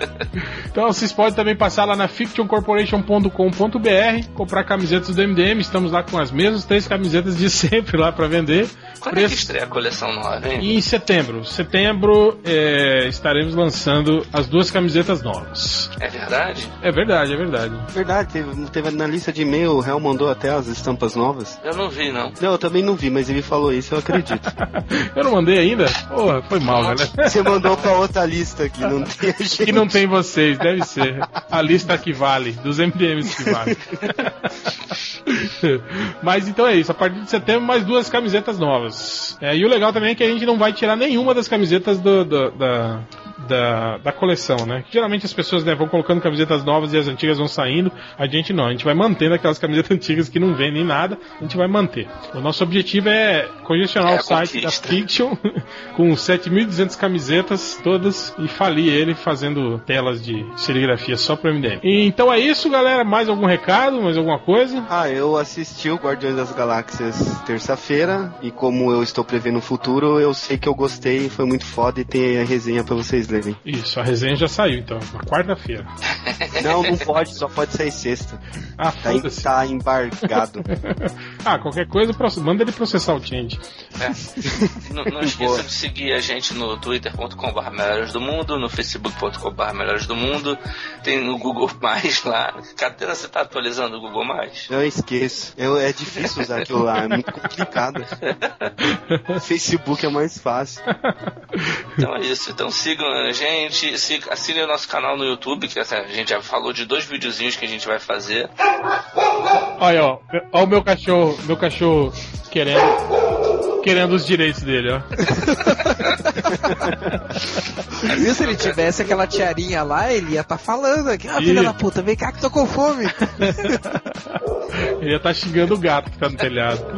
então vocês podem também passar lá na fictioncorporation.com.br, comprar camisetas do MDM. Estamos lá com as mesmas três camisetas de sempre lá para vender. Quando Preço... é que estreia a coleção nova, hein? Em setembro. Setembro é, estaremos lançando as duas camisetas novas. É verdade? É verdade, é verdade. Verdade, teve, teve na lista de e-mail, o Real mandou até as estampas novas. Eu não vi, não. Não, eu também não vi, mas ele falou isso, eu acredito. eu não mandei ainda? Porra, foi mal, galera. Você mandou pra outra lista que não tem gente. Que não tem vocês, deve ser. A lista que vale, dos MDMs que vale. Mas então é isso, a partir de setembro mais duas camisetas novas. É, e o legal também é que a gente não vai tirar nenhuma das camisetas do, do, da, da, da coleção, né? Geralmente as pessoas né, vão colocando camisetas novas e as antigas vão saindo. A gente não, a gente vai mantendo aquelas camisetas antigas que não vendem nada, a gente vai manter. O nosso objetivo é congestionar é o site da Fiction com 7.200 camisetas todas e falir ele fazendo telas de serigrafia só para MDM. E, então é isso, galera. Mais algum recado? Mais alguma coisa? Ah, eu assisti o Guardiões das Galáxias terça-feira e como eu estou prevendo o futuro, eu sei que eu gostei, foi muito foda e tem a resenha para vocês lerem. Isso, a resenha já saiu então, na quarta-feira. Não, não pode, só pode sair sexta. Ah, tá, tá embargado. ah, qualquer coisa, manda ele processar o change. É. não, não esqueça de seguir a gente no twitter.com.br melhores do mundo, no facebook.com.br melhores do mundo, tem no Google Mais lá. Cadê você tá atualizando o Google Mais? Eu esqueço. Eu, é difícil usar aquilo lá, é muito complicado. Facebook é mais fácil. Então é isso. Então sigam a gente, assinem o nosso canal no YouTube, que a gente já falou de dois videozinhos que a gente vai fazer. Olha, ó, ó o meu cachorro, meu cachorro querendo querendo os direitos dele, ó. Viu se ele tivesse aquela tiarinha lá, ele ia estar tá falando aqui, ah, filha da puta, vem cá que tô com fome. ele ia estar tá xingando o gato que tá no telhado.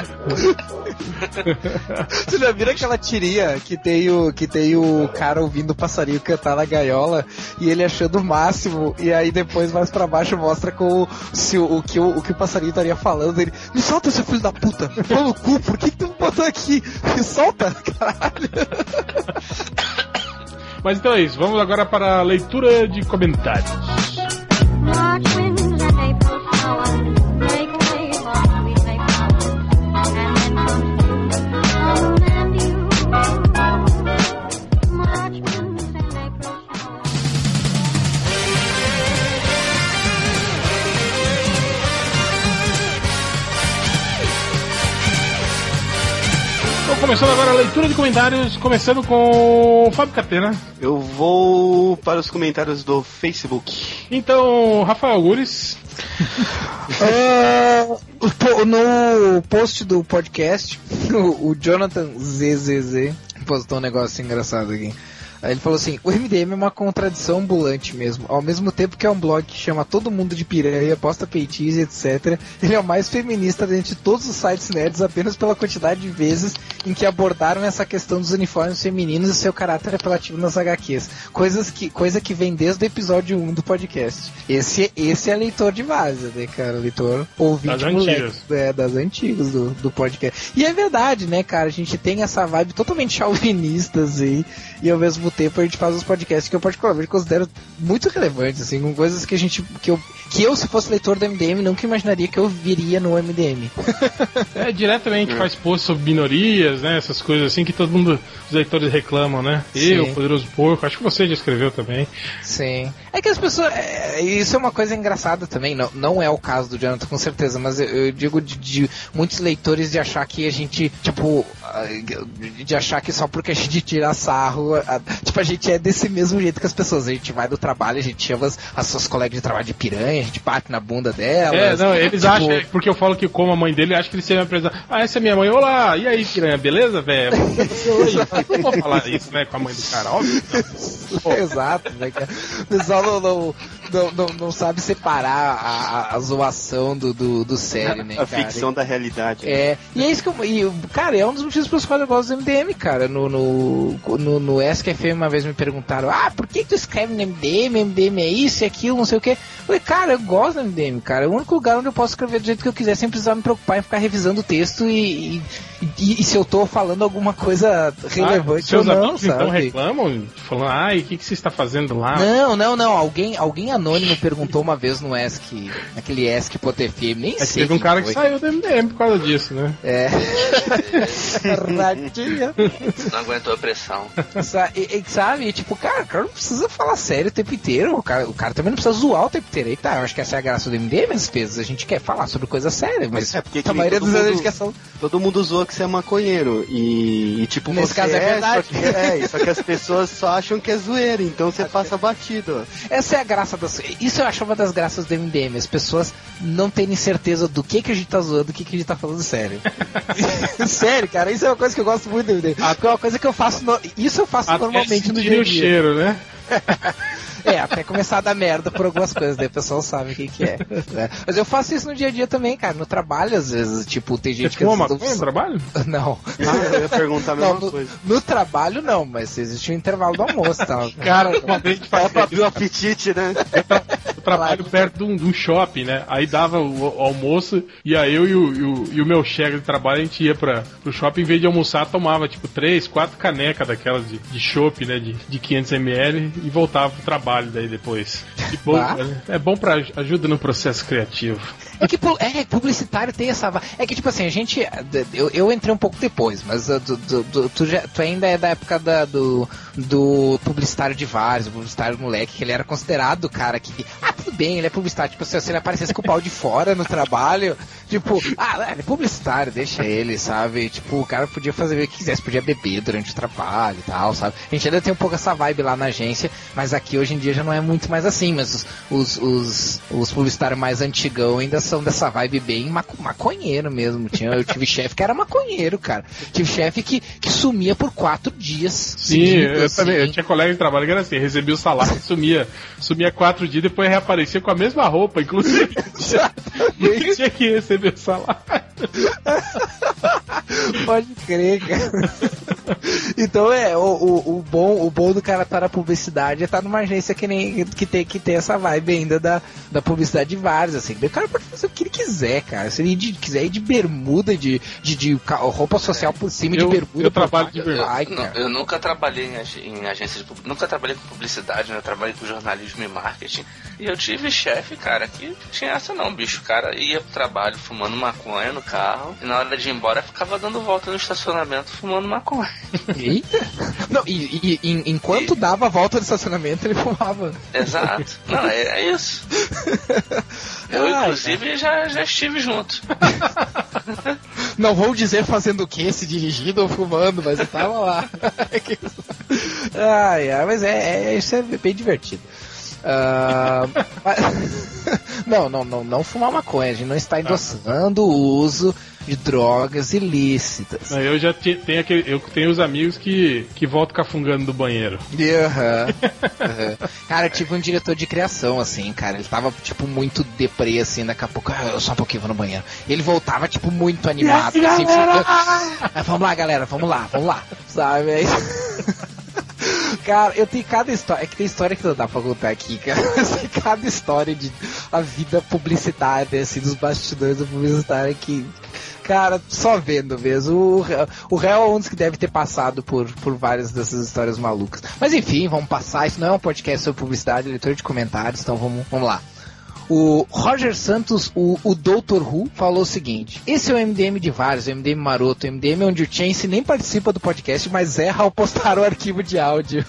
Você já viram aquela tirinha que tem o, que tem o cara ouvindo o passarinho cantar na gaiola e ele achando o máximo, e aí depois mais pra baixo mostra com o, se, o, o, que, o, o que o passarinho estaria falando. Ele, me solta, seu filho da puta! Pô no cu, por que, que tu me botou aqui? Me solta, caralho! Mas então é isso, vamos agora para a leitura de comentários. Começando agora a leitura de comentários, começando com o Fábio Catena. Eu vou para os comentários do Facebook. Então, Rafael Gures. uh, no post do podcast, o, o Jonathan ZZZ postou um negócio engraçado aqui. Ele falou assim: o MDM é uma contradição ambulante mesmo. Ao mesmo tempo que é um blog que chama todo mundo de piranha, posta peitiz, etc., ele é o mais feminista dentre todos os sites nerds apenas pela quantidade de vezes em que abordaram essa questão dos uniformes femininos e seu caráter apelativo nas HQs. Coisas que, coisa que vem desde o episódio 1 do podcast. Esse, esse é leitor de base, né, cara? Leitor ouvinte das moleque, antigas. É, das antigas do, do podcast. E é verdade, né, cara? A gente tem essa vibe totalmente chauvinista, assim, e ao mesmo tempo a gente faz os podcasts que eu particularmente considero muito relevantes, assim, com coisas que a gente. que eu, que eu se fosse leitor do MDM, nunca imaginaria que eu viria no MDM. é, diretamente é. faz post sobre minorias, né? Essas coisas assim que todo mundo, os leitores reclamam, né? Sim. Eu, Poderoso Porco, acho que você já escreveu também. Sim. É que as pessoas. É, isso é uma coisa engraçada também, não, não é o caso do Jonathan, com certeza, mas eu, eu digo de, de, muitos leitores de achar que a gente, tipo, de achar que só porque a gente tira sarro, tipo, a gente é desse mesmo jeito que as pessoas. A gente vai do trabalho, a gente chama as, as suas colegas de trabalho de piranha, a gente bate na bunda delas. É, não, eles tipo... acham, porque eu falo que como a mãe dele, acho que eles seriam empresa. Ah, essa é minha mãe, olá, e aí, piranha, beleza, velho? Não vou falar isso, né, com a mãe do cara, óbvio. Exato, né, cara? O pessoal não, não, não, não, não sabe separar a, a, zoação do, do, do sério, né? A cara? ficção da realidade. É. E é isso que eu. E, cara, é um dos motivos pelos quais eu gosto do MDM, cara. No, no, no, no SQFM uma vez me perguntaram: ah, por que tu escreve no MDM? MDM é isso e aquilo, não sei o que. Eu falei, cara, eu gosto do MDM, cara. É o único lugar onde eu posso escrever do jeito que eu quiser sem precisar me preocupar em ficar revisando o texto e, e, e, e se eu tô falando alguma coisa relevante ah, ou não, sabe? Então reclamam, falando, ai, o que, que você está fazendo lá? Não, não, não. Alguém, alguém anônimo perguntou uma vez no ESC, naquele ESC PotFM, nem é sei. Teve um cara foi. que saiu do MDM por causa disso, né? É. Radinha. Não aguentou a pressão. E, sabe, tipo, cara, o cara não precisa falar sério o tempo inteiro. O cara, o cara também não precisa zoar o tempo inteiro. E tá, eu acho que essa é a graça do MDM, às vezes. A gente quer falar sobre coisa séria, mas é porque a maioria dos mundo, que são... Todo mundo zoa que você é maconheiro. E, e tipo, Nesse caso é, é verdade. Só que, é, só que as pessoas só acham que é zoeira, então você passa batido. Essa é a graça das. Isso eu acho uma das graças do MDM. As pessoas não terem certeza do que, que a gente tá zoando, do que, que a gente tá falando sério. sério, cara, isso é uma coisa que eu gosto muito do MDM. é uma coisa que eu faço. No... Isso eu faço Até normalmente no dia a dia. o cheiro, né? É, até começar a dar merda por algumas coisas, daí o pessoal sabe o que, que é. Né? Mas eu faço isso no dia a dia também, cara. No trabalho, às vezes, tipo, tem gente Você que. Fuma maconha no trabalho? Não. Ah, eu ia perguntar a mesma não, no, coisa. No trabalho, não, mas existe um intervalo do almoço tá? Cara, uma vez faz pra abrir o apetite, né? Eu, trabalho perto de um, de um, shopping, né? Aí dava o, o almoço e aí eu e o, e o, e o meu chefe de trabalho, a gente ia pra, pro shopping, em vez de almoçar, tomava tipo três, quatro canecas daquelas de, de chopp, né? De, de 500ml e voltava pro trabalho daí depois. Bom, é bom pra ajuda no processo criativo. É que é, publicitário tem essa. É que, tipo assim, a gente. Eu, eu entrei um pouco depois, mas do, tu, já, tu, ainda é da época da, do, do publicitário de vários, o publicitário moleque, que ele era considerado o cara que. Ah, tudo bem, ele é publicitário. Tipo, se ele aparecesse com o pau de fora no trabalho, tipo, ah, ele é publicitário, deixa ele, sabe? Tipo, o cara podia fazer o que quisesse, podia beber durante o trabalho e tal, sabe? A gente ainda tem um pouco essa vibe lá na agência, mas aqui hoje em dia já não é muito mais assim, mas os, os, os, os publicitários mais antigão ainda são são dessa vibe bem maconheiro mesmo. Tinha, eu tive chefe que era maconheiro, cara. Tive chefe que, que sumia por quatro dias. Sim, eu assim. também. Eu tinha colega de trabalho que era assim, recebia o salário, sumia, sumia quatro dias, depois reaparecia com a mesma roupa, inclusive. Tinha que receber o salário. Pode crer, cara. Então é, o, o, o, bom, o bom do cara estar na publicidade é estar numa agência que, nem, que, tem, que tem essa vibe ainda da, da publicidade de vários, assim. O cara pode fazer o que ele quiser, cara. Se ele quiser ir de bermuda, de, de, de roupa social por cima eu, de bermuda. Eu trabalho de bermuda. Ai, eu, eu, nunca trabalhei em, em agência de nunca trabalhei com publicidade, né? Eu trabalhei com jornalismo e marketing. E eu tive chefe, cara, que tinha essa não, bicho. O cara ia pro trabalho fumando maconha no carro e na hora de ir embora ficava dando volta no estacionamento fumando maconha. Eita! Não, e, e, e enquanto e... dava a volta no estacionamento ele fumava. Exato. Não, é, é isso. Eu, Ai, inclusive, cara. já, já estive junto. Não vou dizer fazendo o que, se dirigindo ou fumando, mas eu tava lá. ai, ai, mas é, é, isso é bem divertido. Uh, não, não, não, não fumar maconha. A gente não está endossando o uso de drogas ilícitas. Eu já tenho aquele, eu tenho os amigos que, que voltam cafungando do banheiro. Uhum. uhum. Cara, eu tive um diretor de criação, assim, cara. Ele tava, tipo, muito deprê, assim, daqui a pouco, ah, eu só um pouquinho vou no banheiro. Ele voltava, tipo, muito animado, assim, ah, vamos lá, galera, vamos lá, vamos lá. Sabe? Aí... Cara, eu tenho cada história. É que tem história que não dá pra contar aqui, cara. Cada história de a vida publicitária, assim, dos bastidores do publicitário que. Cara, só vendo mesmo. O, o réu é um dos que deve ter passado por, por várias dessas histórias malucas. Mas enfim, vamos passar. Isso não é um podcast sobre publicidade, é leitor de comentários, então vamos, vamos lá. O Roger Santos, o, o Dr. Who, falou o seguinte: Esse é o MDM de vários, o MDM maroto, o MDM onde o Chance nem participa do podcast, mas erra ao postar o arquivo de áudio.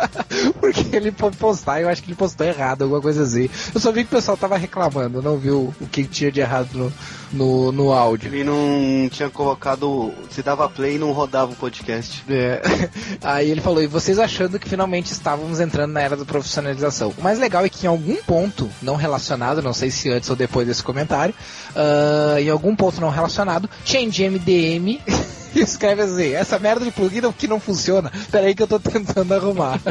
Porque ele foi postar, eu acho que ele postou errado, alguma coisa assim. Eu só vi que o pessoal tava reclamando, não viu o que tinha de errado no, no, no áudio. Ele não tinha colocado. Se dava play e não rodava o podcast. É. Aí ele falou, e vocês achando que finalmente estávamos entrando na era da profissionalização. O mais legal é que em algum ponto, não relacionado, não sei se antes ou depois desse comentário, uh, em algum ponto não relacionado, Change MDM escreve assim, essa merda de plugin que não funciona, peraí que eu tô tentando arrumar.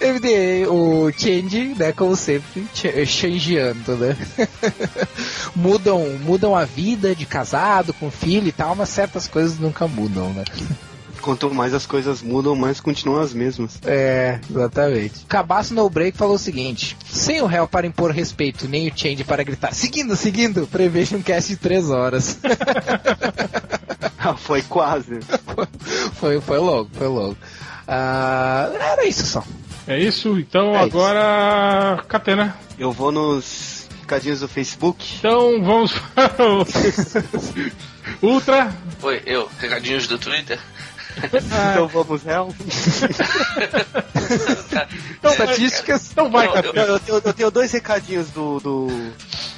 MDM, o Change, né, como sempre, changeando, né? mudam, mudam a vida de casado, com filho e tal, mas certas coisas nunca mudam, né? Quanto mais as coisas mudam, mais continuam as mesmas. É, exatamente. Cabaço No Break falou o seguinte: sem o réu para impor respeito, nem o Change para gritar, seguindo, seguindo, preveja um cast de 3 horas. foi quase. Foi, foi logo, foi logo. Uh, era isso só. É isso, então é agora. Isso. Catena. Eu vou nos recadinhos do Facebook. Então vamos para o. Ultra. Foi, eu. Recadinhos do Twitter. Então vamos réu. então, Estatísticas. Então vai, eu, eu, eu, tenho dois recadinhos do, do,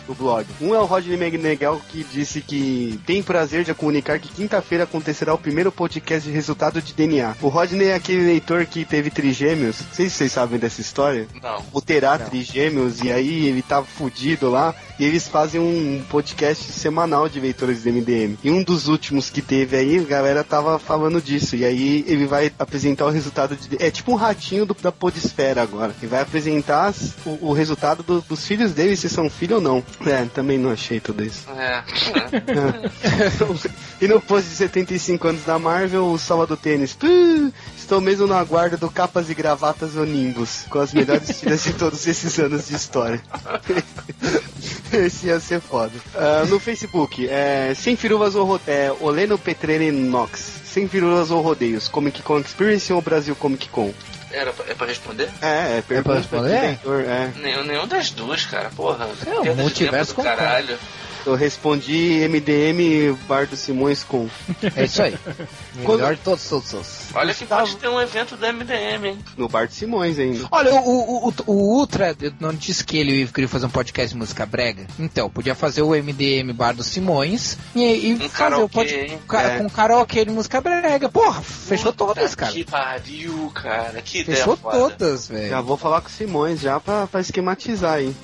do blog. Um é o Rodney Meneghel que disse que tem prazer de comunicar que quinta-feira acontecerá o primeiro podcast de resultado de DNA. O Rodney é aquele leitor que teve trigêmeos. Não sei se vocês sabem dessa história. Não. O terá não. trigêmeos e aí ele tava tá fudido lá e eles fazem um podcast semanal de leitores de MDM. E um dos últimos que teve aí, a galera tava falando disso. E aí ele vai apresentar o resultado de. É tipo um ratinho do, da Podesfera agora. Ele vai apresentar o, o resultado do, dos filhos dele, se são filhos ou não. É, também não achei tudo isso. É. é. e no post de 75 anos da Marvel, o Salvador Tênis. Estou mesmo na guarda do Capas e Gravatas Onimbus, com as melhores tiras de todos esses anos de história. Esse ia ser foda. Uh, no Facebook, é, Sem Firulas ou Rodeios, é, Oleno Petrene Nox. Sem Firulas ou Rodeios, Comic Con Experience ou Brasil Comic Con? Era, é pra responder? É, é, é pra responder? é. Nenhum, nenhum das duas, cara, porra. É, o multiverso com caralho. Eu respondi MDM Bar do Simões com. É isso aí. Melhor Quando... de todos, todos, todos. Olha que pode ter um evento do MDM, hein? No Bar de Simões ainda. Olha, o, o, o, o Ultra não disse que ele queria fazer um podcast de música brega? Então, podia fazer o MDM Bar do Simões e, e um fazer o podcast é. com karaokê de música brega. Porra, fechou Puta todas, cara. Que pariu, cara. Que Fechou ideia todas, velho. Já vou falar com o Simões já pra, pra esquematizar aí.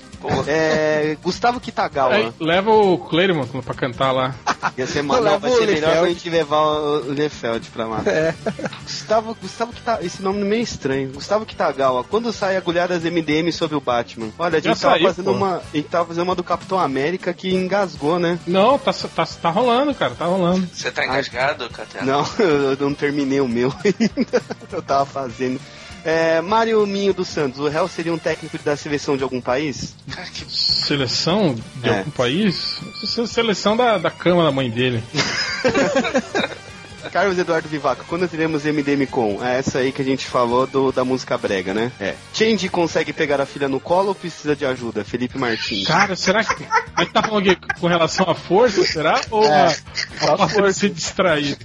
É, Gustavo Kitagawa. Aí, leva o Claremont pra cantar lá. Ia ser, mano, vai ser melhor pra gente levar o Lefeld pra lá. É. Gustavo, Gustavo Kitagawa, esse nome é meio estranho. Gustavo Kitagawa, quando sai Agulhadas MDM sobre o Batman? Olha, a gente, tava saiu, fazendo uma, a gente tava fazendo uma do Capitão América que engasgou, né? Não, tá, tá, tá rolando, cara, tá rolando. Você tá engasgado, Catena? Não, eu não terminei o meu ainda. Eu tava fazendo. É, Mário Minho dos Santos, o réu seria um técnico da seleção de algum país? Seleção de é. algum país? Seleção da, da cama da mãe dele. Carlos Eduardo Vivaco, quando teremos MDM com? É essa aí que a gente falou do, da música brega, né? É. Change consegue pegar a filha no colo ou precisa de ajuda? Felipe Martins. Cara, será que. A gente tá falando aqui com relação à força, será? Ou é, a, a força de se distrair?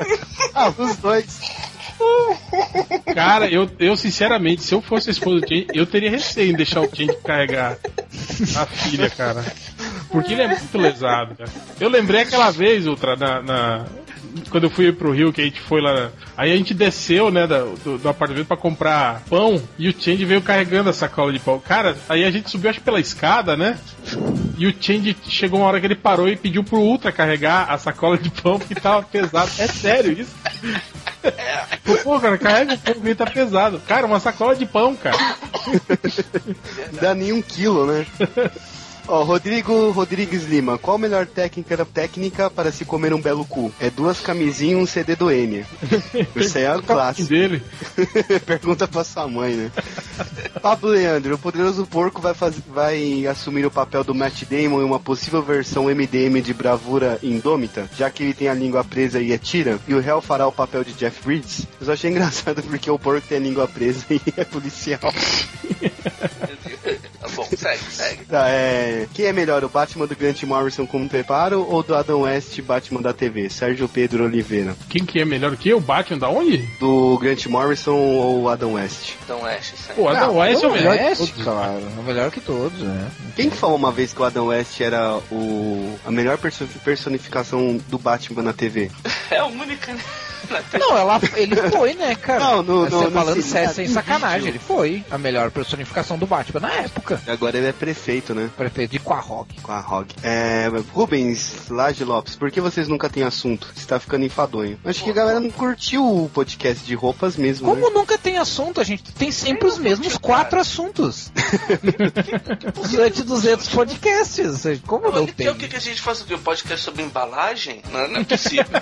ah, os dois. Cara, eu, eu sinceramente, se eu fosse a esposa do Jane, eu teria receio em deixar o Jane carregar a filha, cara. Porque ele é muito lesado, cara. Eu lembrei aquela vez, Ultra, na, na quando eu fui pro Rio, que a gente foi lá. Aí a gente desceu, né, do, do apartamento para comprar pão e o Change veio carregando a sacola de pão. Cara, aí a gente subiu, acho pela escada, né? E o Change chegou uma hora que ele parou e pediu pro Ultra carregar a sacola de pão porque tava pesado. É sério isso? Pô, cara, carrega o pão que tá pesado. Cara, uma sacola de pão, cara. Dá nem um quilo, né? Ó, Rodrigo Rodrigues Lima, qual a melhor técnica, técnica para se comer um belo cu? É duas camisinhas e um CD do N. Isso aí é o clássico. dele. Pergunta pra sua mãe, né? Pablo Leandro, o poderoso porco vai, faz... vai assumir o papel do Matt Damon em uma possível versão MDM de bravura indômita, já que ele tem a língua presa e é tira, e o réu fará o papel de Jeff Bridges? Eu só achei engraçado porque o porco tem a língua presa e é policial. Bom, segue, segue. Tá, é... Quem é melhor, o Batman do Grant Morrison como preparo ou do Adam West Batman da TV? Sérgio Pedro Oliveira. Quem que é melhor que o Batman da onde? Do Grant Morrison ou Adam West? Adam West, segue. Pô, Adam Não, West é o melhor. West, todos. claro. É o melhor que todos, né? Quem que falou uma vez que o Adam West era o... a melhor perso- personificação do Batman na TV? É a única, né? Não, ela, ele foi, né, cara? Não, no- Mas no- você no falando sério, sem sacanagem, vídeo. ele foi a melhor personificação do Batman na época. Agora ele é prefeito, né? Prefeito de Quarrock. Com a Hog. É, Rubens, Laje Lopes, por que vocês nunca têm assunto? Você tá ficando enfadonho. Acho que a galera não curtiu o podcast de roupas mesmo, Como né? nunca tem assunto, a gente tem sempre os mesmos quatro assuntos. Durante 200 podcasts. Como não Ele tem? quer o que, que a gente faz? Um podcast sobre embalagem? Não, não é possível.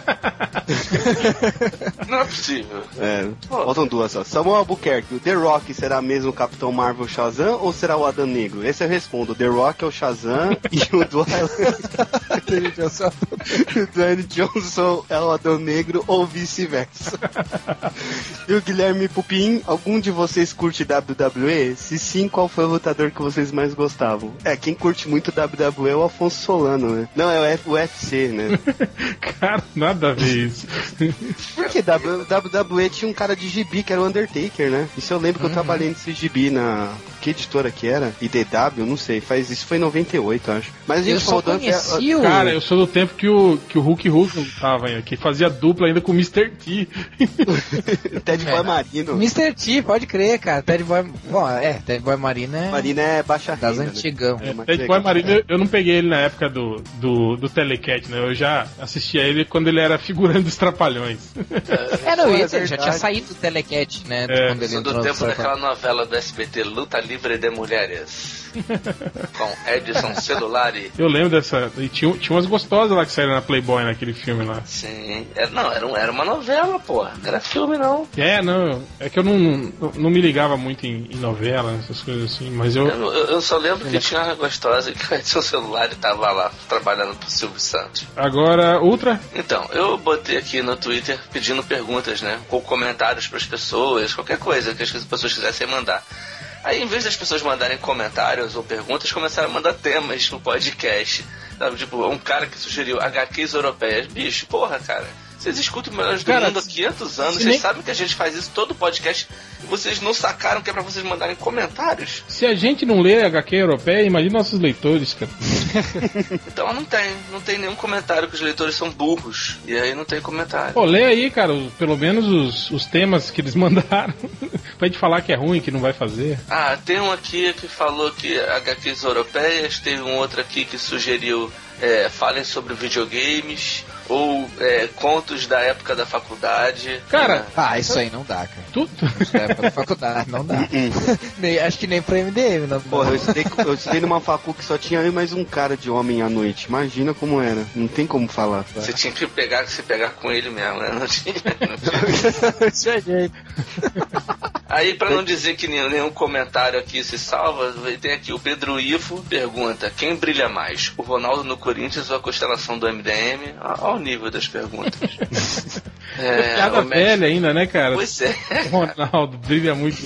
não é possível. É, faltam duas só. Samuel Albuquerque, o The Rock será mesmo o Capitão Marvel Shazam ou será o Adão Negro? Esse eu respondo. O The Rock é o Shazam e o Dwayne o Dwayne Johnson é o Adão Negro ou vice-versa. e o Guilherme Pupim, algum de vocês curte WWE? Se sim, qual foi o lutador que vocês mais gostavam? É, quem curte muito WWE é o Afonso Solano, né? Não, é o UFC, né? Cara, nada a ver isso. Porque WWE tinha um cara de gibi que era o Undertaker, né? Isso eu lembro que eu trabalhei nesse gibi na. Que editora que era? IDW? Não sei. Faz isso foi em 98, acho. Mas a gente Eu só conheci o... Cara, eu sou do tempo que o, que o Hulk Hogan tava aí, que fazia dupla ainda com o Mr. T. Ted Boy É. Marino. Mr. T, pode crer, cara. Ted Boy... Bom, é, Ted Boy Marina é Marino é baixa das renda, né? antigão. É, mas Ted. Boy Marino, eu- eu não peguei ele na época do, do, do Telecat, né? Eu já assistia ele quando ele era figurante dos Trapalhões. É, não, ia é já tinha saído do Telecat, né? É. quando ele do tempo daquela novela do SBT, Luta Livre de Mulheres. Com Edson Celulari. Eu lembro dessa. E tinha, tinha umas gostosas lá que saíram na Playboy naquele filme lá. Sim. Era, não, era, um- era uma novela, porra. Não era filme, não. É, não. É que eu não, não, não me ligava muito em, em novela, essas coisas assim, mas eu. Eu, eu- só lembro que tinha uma gostosa e que o Edson Celulari tava lá trabalhando pro Silvio Santos. Agora, outra. Então, eu botei aqui no Twitter pedindo perguntas, né? Com comentários pras pessoas, qualquer coisa que as pessoas quisessem mandar. Aí, em vez das pessoas mandarem comentários ou perguntas, começaram a mandar temas no podcast. Sabe, tipo, um cara que sugeriu HQs europeias. Bicho, porra, cara. Vocês escutam o Melhores do Cara, Mundo há 500 anos, vocês nem- sabem que a gente faz isso todo podcast vocês não sacaram que é pra vocês mandarem comentários? Se a gente não lê HQ europeia, imagina nossos leitores, cara. Então não tem, não tem nenhum comentário que os leitores são burros. E aí não tem comentário. Pô, lê aí, cara, pelo menos os, os temas que eles mandaram. pra gente falar que é ruim, que não vai fazer. Ah, tem um aqui que falou que HQs europeias, teve um outro aqui que sugeriu é, falem sobre videogames ou é, contos da época da faculdade. Cara, né? Ah, isso aí não dá, cara. Tu, tu- Isso é pra faculdade, não dá. Nem- acho que nem pra MDM, não Porra, eu estudei, eu estudei numa facu que só tinha eu e mais um cara de homem à noite. Imagina como era. Não tem como falar. você tinha que pegar, se pegar com ele mesmo, né? Não tinha, não tinha. Jeito. Aí, pra não dizer que nenhum, nenhum comentário aqui se salva, tem aqui o Pedro Ifo pergunta: quem brilha mais, o Ronaldo no Corinthians ou a constelação do MDM? O nível das perguntas. É, piada o velha ainda, né, cara? Pois é. O Ronaldo brilha muito.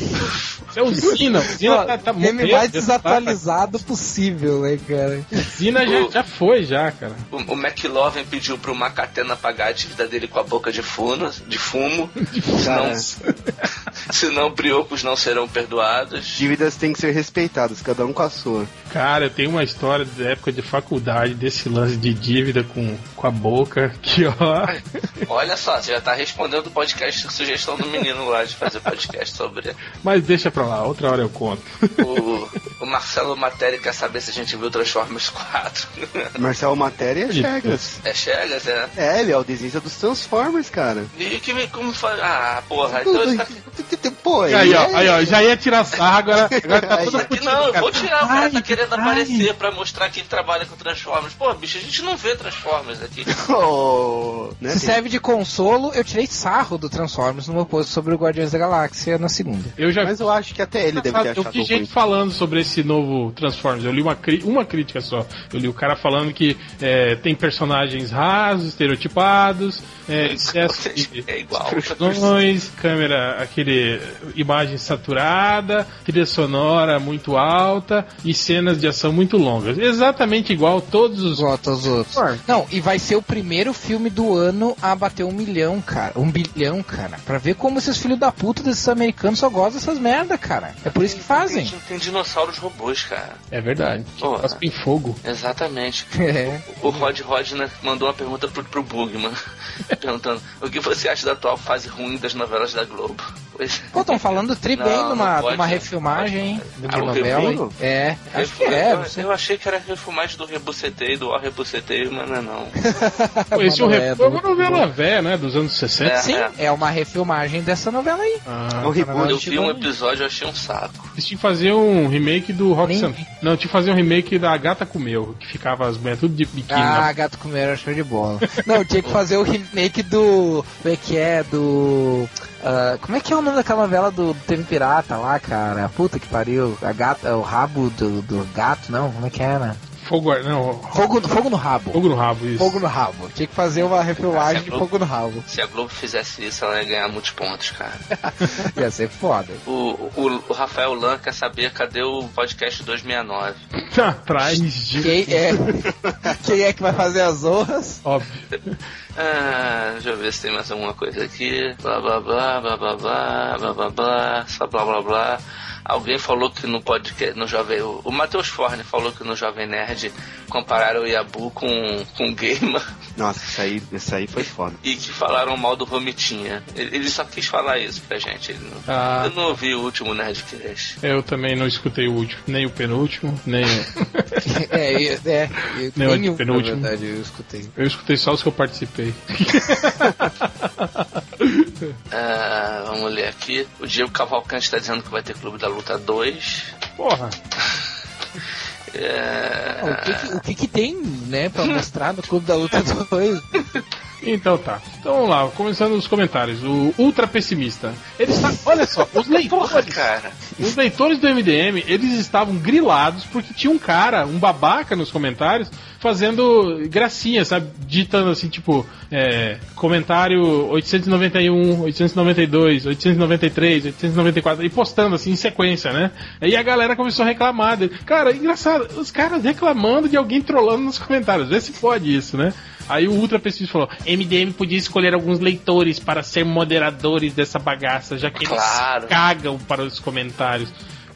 É o Zina. O Zina tá, tá Meme morrendo, mais desatualizado possível, né, cara? tá. Zina já, já foi, já, cara. O, o McLovin pediu pro Macatena pagar a dívida dele com a boca de fumo, de fumo senão, senão briocos não serão perdoados. Dívidas têm que ser respeitadas, cada um com a sua. Cara, eu tenho uma história da época de faculdade, desse lance de dívida com, com a boca, que ó. Olha só, você já tá respondendo o podcast, sugestão do menino lá de fazer podcast sobre Mas deixa pra lá, outra hora eu conto. o, o Marcelo Matéria quer saber se a gente viu Transformers 4. Marcel Matéria é Chegas. é Chegas, é? É, ele é o desenho dos Transformers, cara. E que como faz? Ah, porra, então ele tá... Pô, aí, ó, é- aí, ó, já ia tirar sarro, agora, agora tá Aí, tudo Aqui não, eu vou tirar, o cara tá querendo ai. aparecer pra mostrar que ele trabalha com Transformers. Pô, bicho, a gente não vê Transformers aqui. oh, né, Se serve de consolo, eu tirei sarro do Transformers no meu post sobre o Guardiões da Galáxia na segunda. Eu já, Mas eu acho que até ele deve ter achado Eu vi gente falando sobre esse novo Transformers. Eu li uma, uma crítica só. Eu li o cara falando que é, tem personagens rasos, estereotipados, é, excesso de é igual. câmera, aquele imagem saturada, trilha sonora muito alta e cenas de ação muito longas. Exatamente igual todos os outros. outros. Não, e vai ser o primeiro filme do ano a bater um milhão, cara. Um bilhão, cara. Pra ver como esses filhos da puta desses americanos só gostam dessas merda, cara. É por isso que fazem. Tem, tem dinossauros robôs, cara. É verdade. Pô, em fogo. Exatamente. É. O Rod Rod né, mandou uma pergunta pro, pro Bugman. perguntando o que você acha da atual fase ruim das novelas da Globo. Pois... Pô, estão falando tri bem não, numa, numa refilmagem de uma novela. É, acho que é. Eu, eu, achei que era refilmagem do Rebucetei, do Rebucetei, mas não é não. Pô, esse é um é uma novela velha, né? Dos anos 60. É, Sim, é. é uma refilmagem dessa novela aí. Ah, o reboot. Eu vi um episódio e achei um saco. Eles tinham que fazer um remake do Rock San... Não, tinha que fazer um remake da Gata Comeu, que ficava as mulheres tudo de biquíni. Ah, a Gata Comeu era show de bola. não, tinha que fazer o remake do. Como é que é? Do. Uh, como é que é o nome daquela novela do, do TV Pirata lá, cara? Puta que pariu. A gata, o rabo do, do gato, não? Como é que era? Fogo, não. Fogo, fogo no rabo. Fogo no rabo, isso. Fogo no rabo. Tinha que fazer uma refilmagem de Fogo no rabo. Se a Globo fizesse isso, ela ia ganhar muitos pontos, cara. ia ser foda. O, o, o Rafael Lan quer saber cadê o podcast 269. Atrás de. Quem é? Quem é que vai fazer as honras? Óbvio. Ah, deixa eu ver se tem mais alguma coisa aqui. Blá blá blá, blá blá blá, blá blá blá, só blá blá blá. Alguém falou que no podcast, no Jovem. O Matheus Forne falou que no Jovem Nerd compararam o Yabu com, com Gamer. Nossa, isso aí, isso aí foi foda. E que falaram mal do Romitinha. Ele só quis falar isso pra gente. Não, ah. Eu não ouvi o último Nerdcast. Eu também não escutei o último, nem o penúltimo, nem. é, é, é, é nem o penúltimo. Na verdade, eu escutei. Eu escutei só os que eu participei. ah, vamos ler aqui. O Diego Cavalcante está dizendo que vai ter Clube da Luta 2. Porra! É... O, que, que, o que, que, tem, né, pra mostrar no Clube da Luta 2? Então tá. Então vamos lá, começando os comentários. O ultra pessimista. Ele está. Olha só, os leitores. Porra, cara. Os leitores do MDM, eles estavam grilados porque tinha um cara, um babaca nos comentários, fazendo gracinha, sabe? Ditando assim, tipo, é, comentário 891, 892, 893, 894, e postando assim em sequência, né? Aí a galera começou a reclamar dele. Cara, engraçado, os caras reclamando de alguém trollando nos comentários. Vê se pode isso, né? Aí o Ultra Pesquisa falou: MDM podia escolher alguns leitores para ser moderadores dessa bagaça, já que claro. eles cagam para os comentários.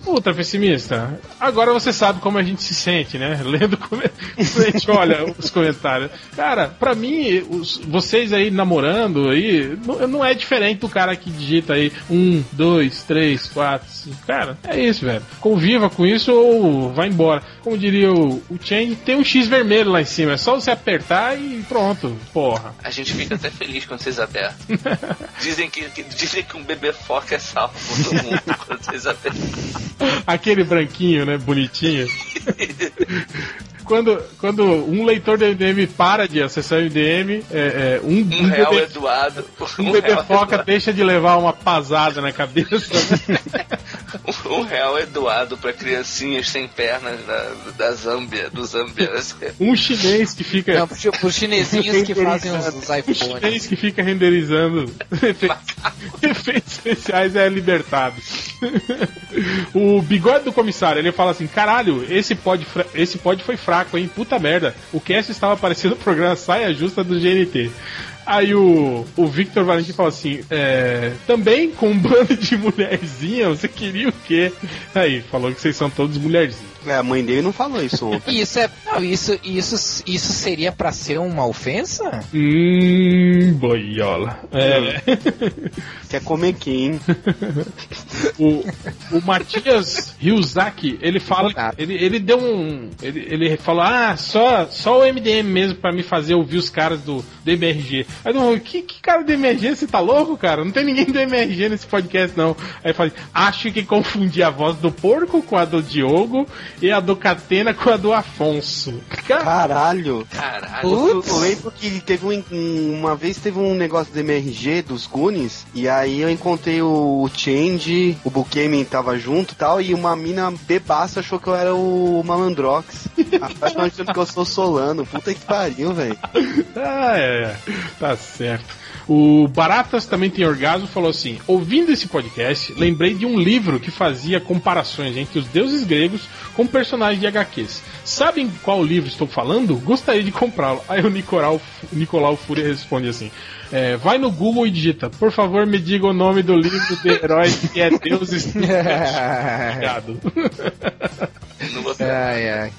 Ultra pessimista. Agora você sabe como a gente se sente, né? Lendo como a gente olha os comentários. Cara, pra mim, os, vocês aí namorando aí, não, não, é diferente do cara que digita aí um, dois, três, quatro, cinco. Cara, é isso, velho. Conviva com isso ou vai embora. Como diria o, o tem um X vermelho lá em cima. É só você apertar e pronto. Porra. A gente fica até feliz quando vocês apertam. dizem, que, que, dizem que um bebê foca é salvo todo mundo quando vocês apertam. Aquele branquinho, né? Bonitinho. quando, quando um leitor do MDM para de acessar o MDM, é, é, um, um, um real bebê, Eduardo. Um, um bebê foca Eduardo. deixa de levar uma pasada na cabeça. Né? um real é doado para criancinhas sem pernas da, da Zâmbia, do Zâmbia. Um chinês que fica. Não, pros chinesinhos que fazem os, os iPhones. Um chinês que fica renderizando efeitos especiais é libertado. o bigode do comissário, ele fala assim: caralho, esse pod, esse pod foi fraco, hein? Puta merda. O cast estava parecendo o programa Saia Justa do GNT. Aí o, o Victor Valentim fala assim: é, também com um bando de mulherzinha, você queria o quê? Aí, falou que vocês são todos mulherzinhas. É, a mãe dele não falou isso. Isso é. Não, isso, isso, isso seria para ser uma ofensa? Hum, boiola. É. Quer comer quem? o, o Matias Ryuzaki, ele fala. Ele, ele deu um. Ele, ele falou: ah, só, só o MDM mesmo para me fazer ouvir os caras do DBRG. Aí eu que, que cara do MRG? Você tá louco, cara? Não tem ninguém do MRG nesse podcast, não. Aí eu falei, acho que confundi a voz do porco com a do Diogo e a do Catena com a do Afonso. Caralho! Caralho. Eu, eu lembro que teve um, uma vez teve um negócio do MRG dos Goonies, e aí eu encontrei o Change, o Bukemi tava junto e tal, e uma mina bebaça achou que eu era o Malandrox. Achando que eu sou Solano. Puta que pariu, velho. Ah, é, é. Tá certo. O Baratas também tem orgasmo falou assim: ouvindo esse podcast, lembrei de um livro que fazia comparações entre os deuses gregos com personagens de HQs. Sabem qual livro estou falando? Gostaria de comprá-lo. Aí o Nicolau, Nicolau Fúria responde assim: é, vai no Google e digita, por favor, me diga o nome do livro de herói que é Deuses. Obrigado. Ai, ai.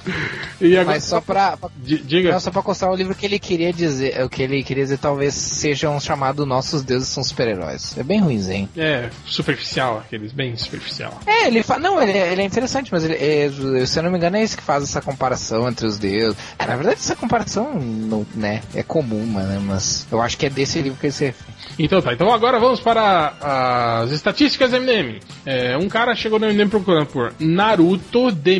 E agora, Mas só pra, pra- Di- diga. não, só pra constar o livro que ele queria dizer, o que ele queria dizer talvez sejam chamados nossos deuses são super-heróis. É bem ruimzinho. É, superficial, aqueles, bem superficial. É, ele fala, não, ele, é- ele é interessante, mas ele, é, se eu não me engano é esse que faz essa comparação entre os deuses. É, na verdade essa comparação, não, né, é comum, né, mas eu acho que é desse livro que ele se refere. Então tá, então agora vamos para as estatísticas MDM. É, um cara chegou no MDM procurando por Naruto de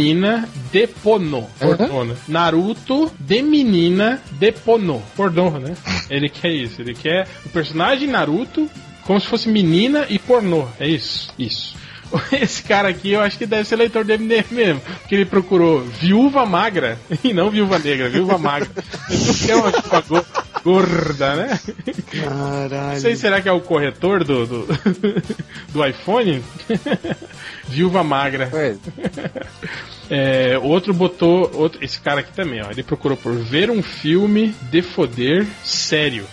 menina de Pono. Pornô, né? Naruto de menina de Pono. Pornô, né? Ele quer isso, ele quer o personagem Naruto como se fosse menina e pornô. É isso, isso. Esse cara aqui eu acho que deve ser leitor do MDM mesmo, porque ele procurou viúva magra e não viúva negra, viúva magra. Ele não quer uma viúva gorda, né? Não Caralho. sei, será que é o corretor do, do, do iPhone? Viúva magra. Pois. É, outro botou. Outro, esse cara aqui também, ó. Ele procurou por ver um filme de foder sério.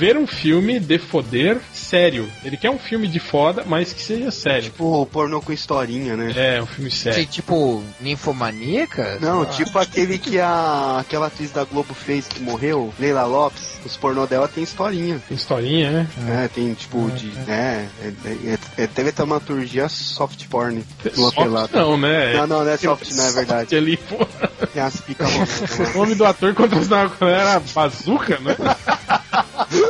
Ver um filme de foder sério. Ele quer um filme de foda, mas que seja sério. Tipo, pornô com historinha, né? É, um filme sério. tipo, ninfomaníaca? Não, tipo aquele que a aquela atriz da Globo fez que morreu, Leila Lopes, os pornô dela tem historinha. Tem historinha, né? né? Tem tipo de. né? É, é, é, é teledramaturgia soft porn. Soft pelada. não, né? Não, não, não é soft, não é verdade. ali, pô. Tem as pica O nome do ator ela era Bazuca, né?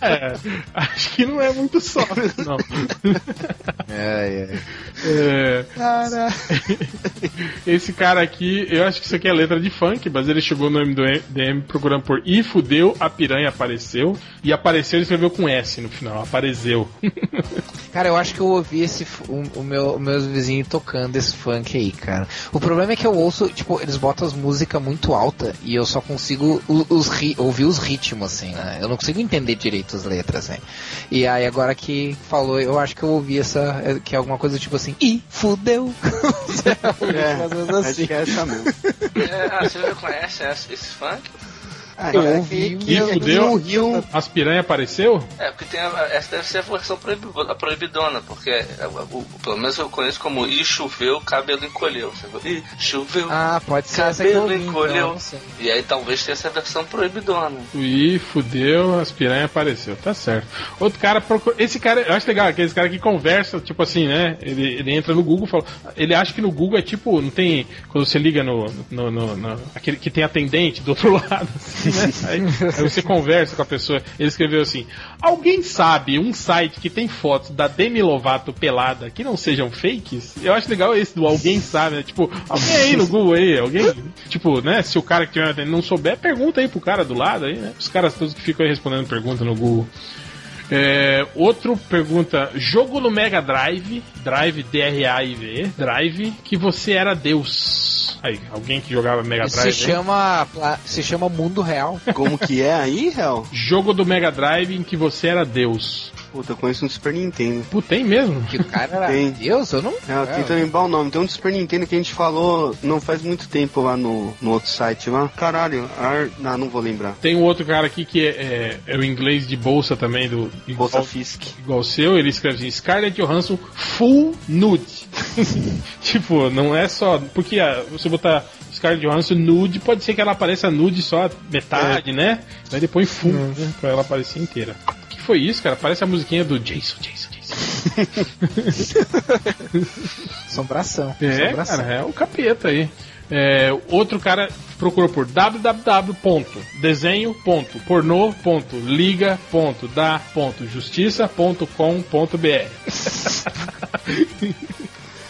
É, acho que não é muito soft, não. É, é. É, Cara. esse cara aqui, eu acho que isso aqui é letra de funk, mas ele chegou no MDM procurando por I fudeu, a piranha apareceu. E apareceu, ele escreveu com S no final, apareceu. Cara, eu acho que eu ouvi esse o, o meu os meus vizinhos tocando esse funk aí, cara. O problema é que eu ouço, tipo, eles botam as músicas muito alta e eu só consigo o- os, ri- ouvir os ritmos, assim, né? Eu não consigo entender direito as letras, né? E aí agora que falou, eu acho que eu ouvi essa, é, que é alguma coisa tipo assim, ih, fudeu. É, Mais ou menos acho assim. que é essa mesmo. É, ah, você já conhece esse funk? Ah, Eu é que, que aqui Fudeu. no Rio. As piranha apareceu? É, porque tem a- essa deve ser a versão proibi- a proibidona, porque é, o- o- pelo menos eu conheço como e choveu, cabelo encolheu. Ih, choveu. Ah, pode ser Cabelo ouvi, então, encolheu. sei. E aí talvez tenha essa versão proibidona. Ih, fudeu, as piranha apareceu, tá certo. Outro cara procura. Esse cara, eu acho legal, aqueles cara que conversa, tipo assim, né? Ele, ele entra no Google e fala. Ele acha que no Google é tipo, não tem. Quando você liga no. no, no- no- aquele que tem atendente do outro lado, assim, Aí, você conversa com a pessoa. Ele escreveu assim: Alguém sabe um site que tem fotos da Demi Lovato pelada que não sejam fakes? Eu acho legal esse do alguém sabe, né? Tipo, alguém aí no Google aí, alguém. Tipo, né? Se o cara que tiver não souber, pergunta aí pro cara do lado aí, né? Os caras todos que ficam aí respondendo pergunta no Google. É, outro pergunta: jogo no Mega Drive, Drive D-R-A-I-V, Drive, que você era Deus. Aí, alguém que jogava Mega Isso Drive. se chama, se chama Mundo Real. Como que é aí, Real? Jogo do Mega Drive em que você era Deus. Puta, eu conheço um Super Nintendo. Puta, tem mesmo? Que o cara era Tem. Deus, eu não. É, eu tento lembrar o nome. Tem um do Super Nintendo que a gente falou não faz muito tempo lá no, no outro site lá. Caralho, Ar... não, não vou lembrar. Tem um outro cara aqui que é, é, é o inglês de bolsa também, do igual, Bolsa Fisk. igual o seu, ele escreve assim, Scarlett Johansson full nude. tipo, não é só. Porque ah, você botar Scarlett Johansson nude, pode ser que ela apareça nude só metade, né? Daí depois full, né, pra ela aparecer inteira. Foi isso, cara? Parece a musiquinha do Jason, Jason, Jason. Assombração. É, assombração. cara, é o capeta aí. É, outro cara procurou por www.desenho.pornô.liga.da.justiça.com.br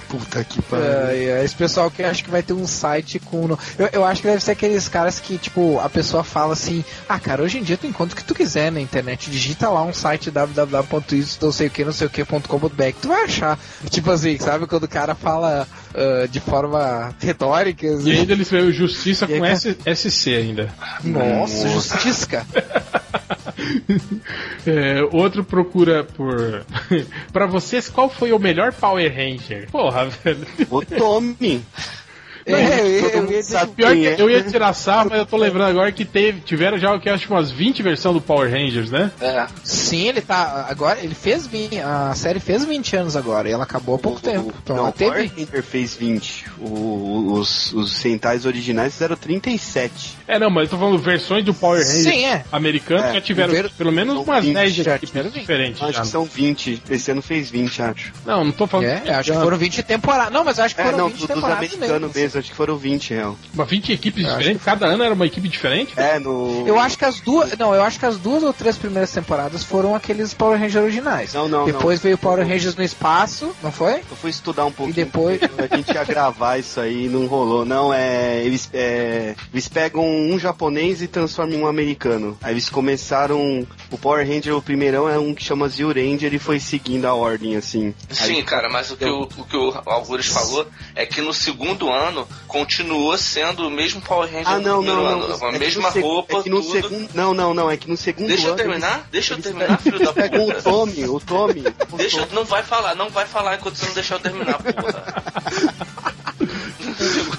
Puta que pariu. É, é, esse pessoal que acha que vai ter um site com. Eu, eu acho que deve ser aqueles caras que, tipo, a pessoa fala assim: Ah, cara, hoje em dia tu encontra o que tu quiser na internet. Digita lá um site www.isso, não sei o que, não sei o que.com.br tu vai achar. Tipo assim, sabe? Quando o cara fala uh, de forma retórica. Assim. E ainda ele escreveu justiça com S, SC ainda. Nossa, justiça. é, outro procura por. pra vocês, qual foi o melhor Power Ranger? Porra, velho. O Tommy. É, eu, eu, ia, pior que é. eu ia tirar sarro, mas eu tô lembrando agora que teve, tiveram já o que acho umas 20 versões do Power Rangers, né? É. Sim, ele tá. Agora, ele fez 20. A série fez 20 anos agora e ela acabou há pouco o, tempo. Então, não, o Power Ranger fez 20. O, os, os Sentais originais fizeram 37. É, não, mas eu tô falando versões do Power Ranger Sim, é. americano é, já tiveram ver... pelo menos umas 10 diferentes. Acho já. que são 20. Esse ano fez 20, acho. Não, não tô falando. É, acho que foram 20 temporadas. Não, mas acho que é, foram é, não, 20 temporadas mesmo. mesmo acho que foram 20, real. Mas 20 equipes eu diferentes? Cada ano era uma equipe diferente? É, no. Eu acho que as duas. Não, eu acho que as duas ou três primeiras temporadas foram aqueles Power Rangers originais. Não, não. Depois não. veio Power Rangers no espaço, não foi? Eu fui estudar um pouco. E depois. A gente ia gravar isso aí não rolou. Não, é. Eles, é, eles pegam um japonês e transformam em um americano. Aí eles começaram. O Power Ranger, o primeirão, é um que chama Zio Ranger e foi seguindo a ordem, assim. Sim, aí, cara, mas o que, o, o que o Algures falou é que no segundo ano continuou sendo o mesmo Power Ranger ah, não, não, ano. Não, a é mesma roupa, é que no tudo. Não, não, não, é que no segundo Deixa ano... Deixa eu terminar, eles, deixa eu terminar, filho da puta. o Tommy, o Tommy. O deixa, Tommy. não vai falar, não vai falar enquanto você não deixar eu terminar, porra.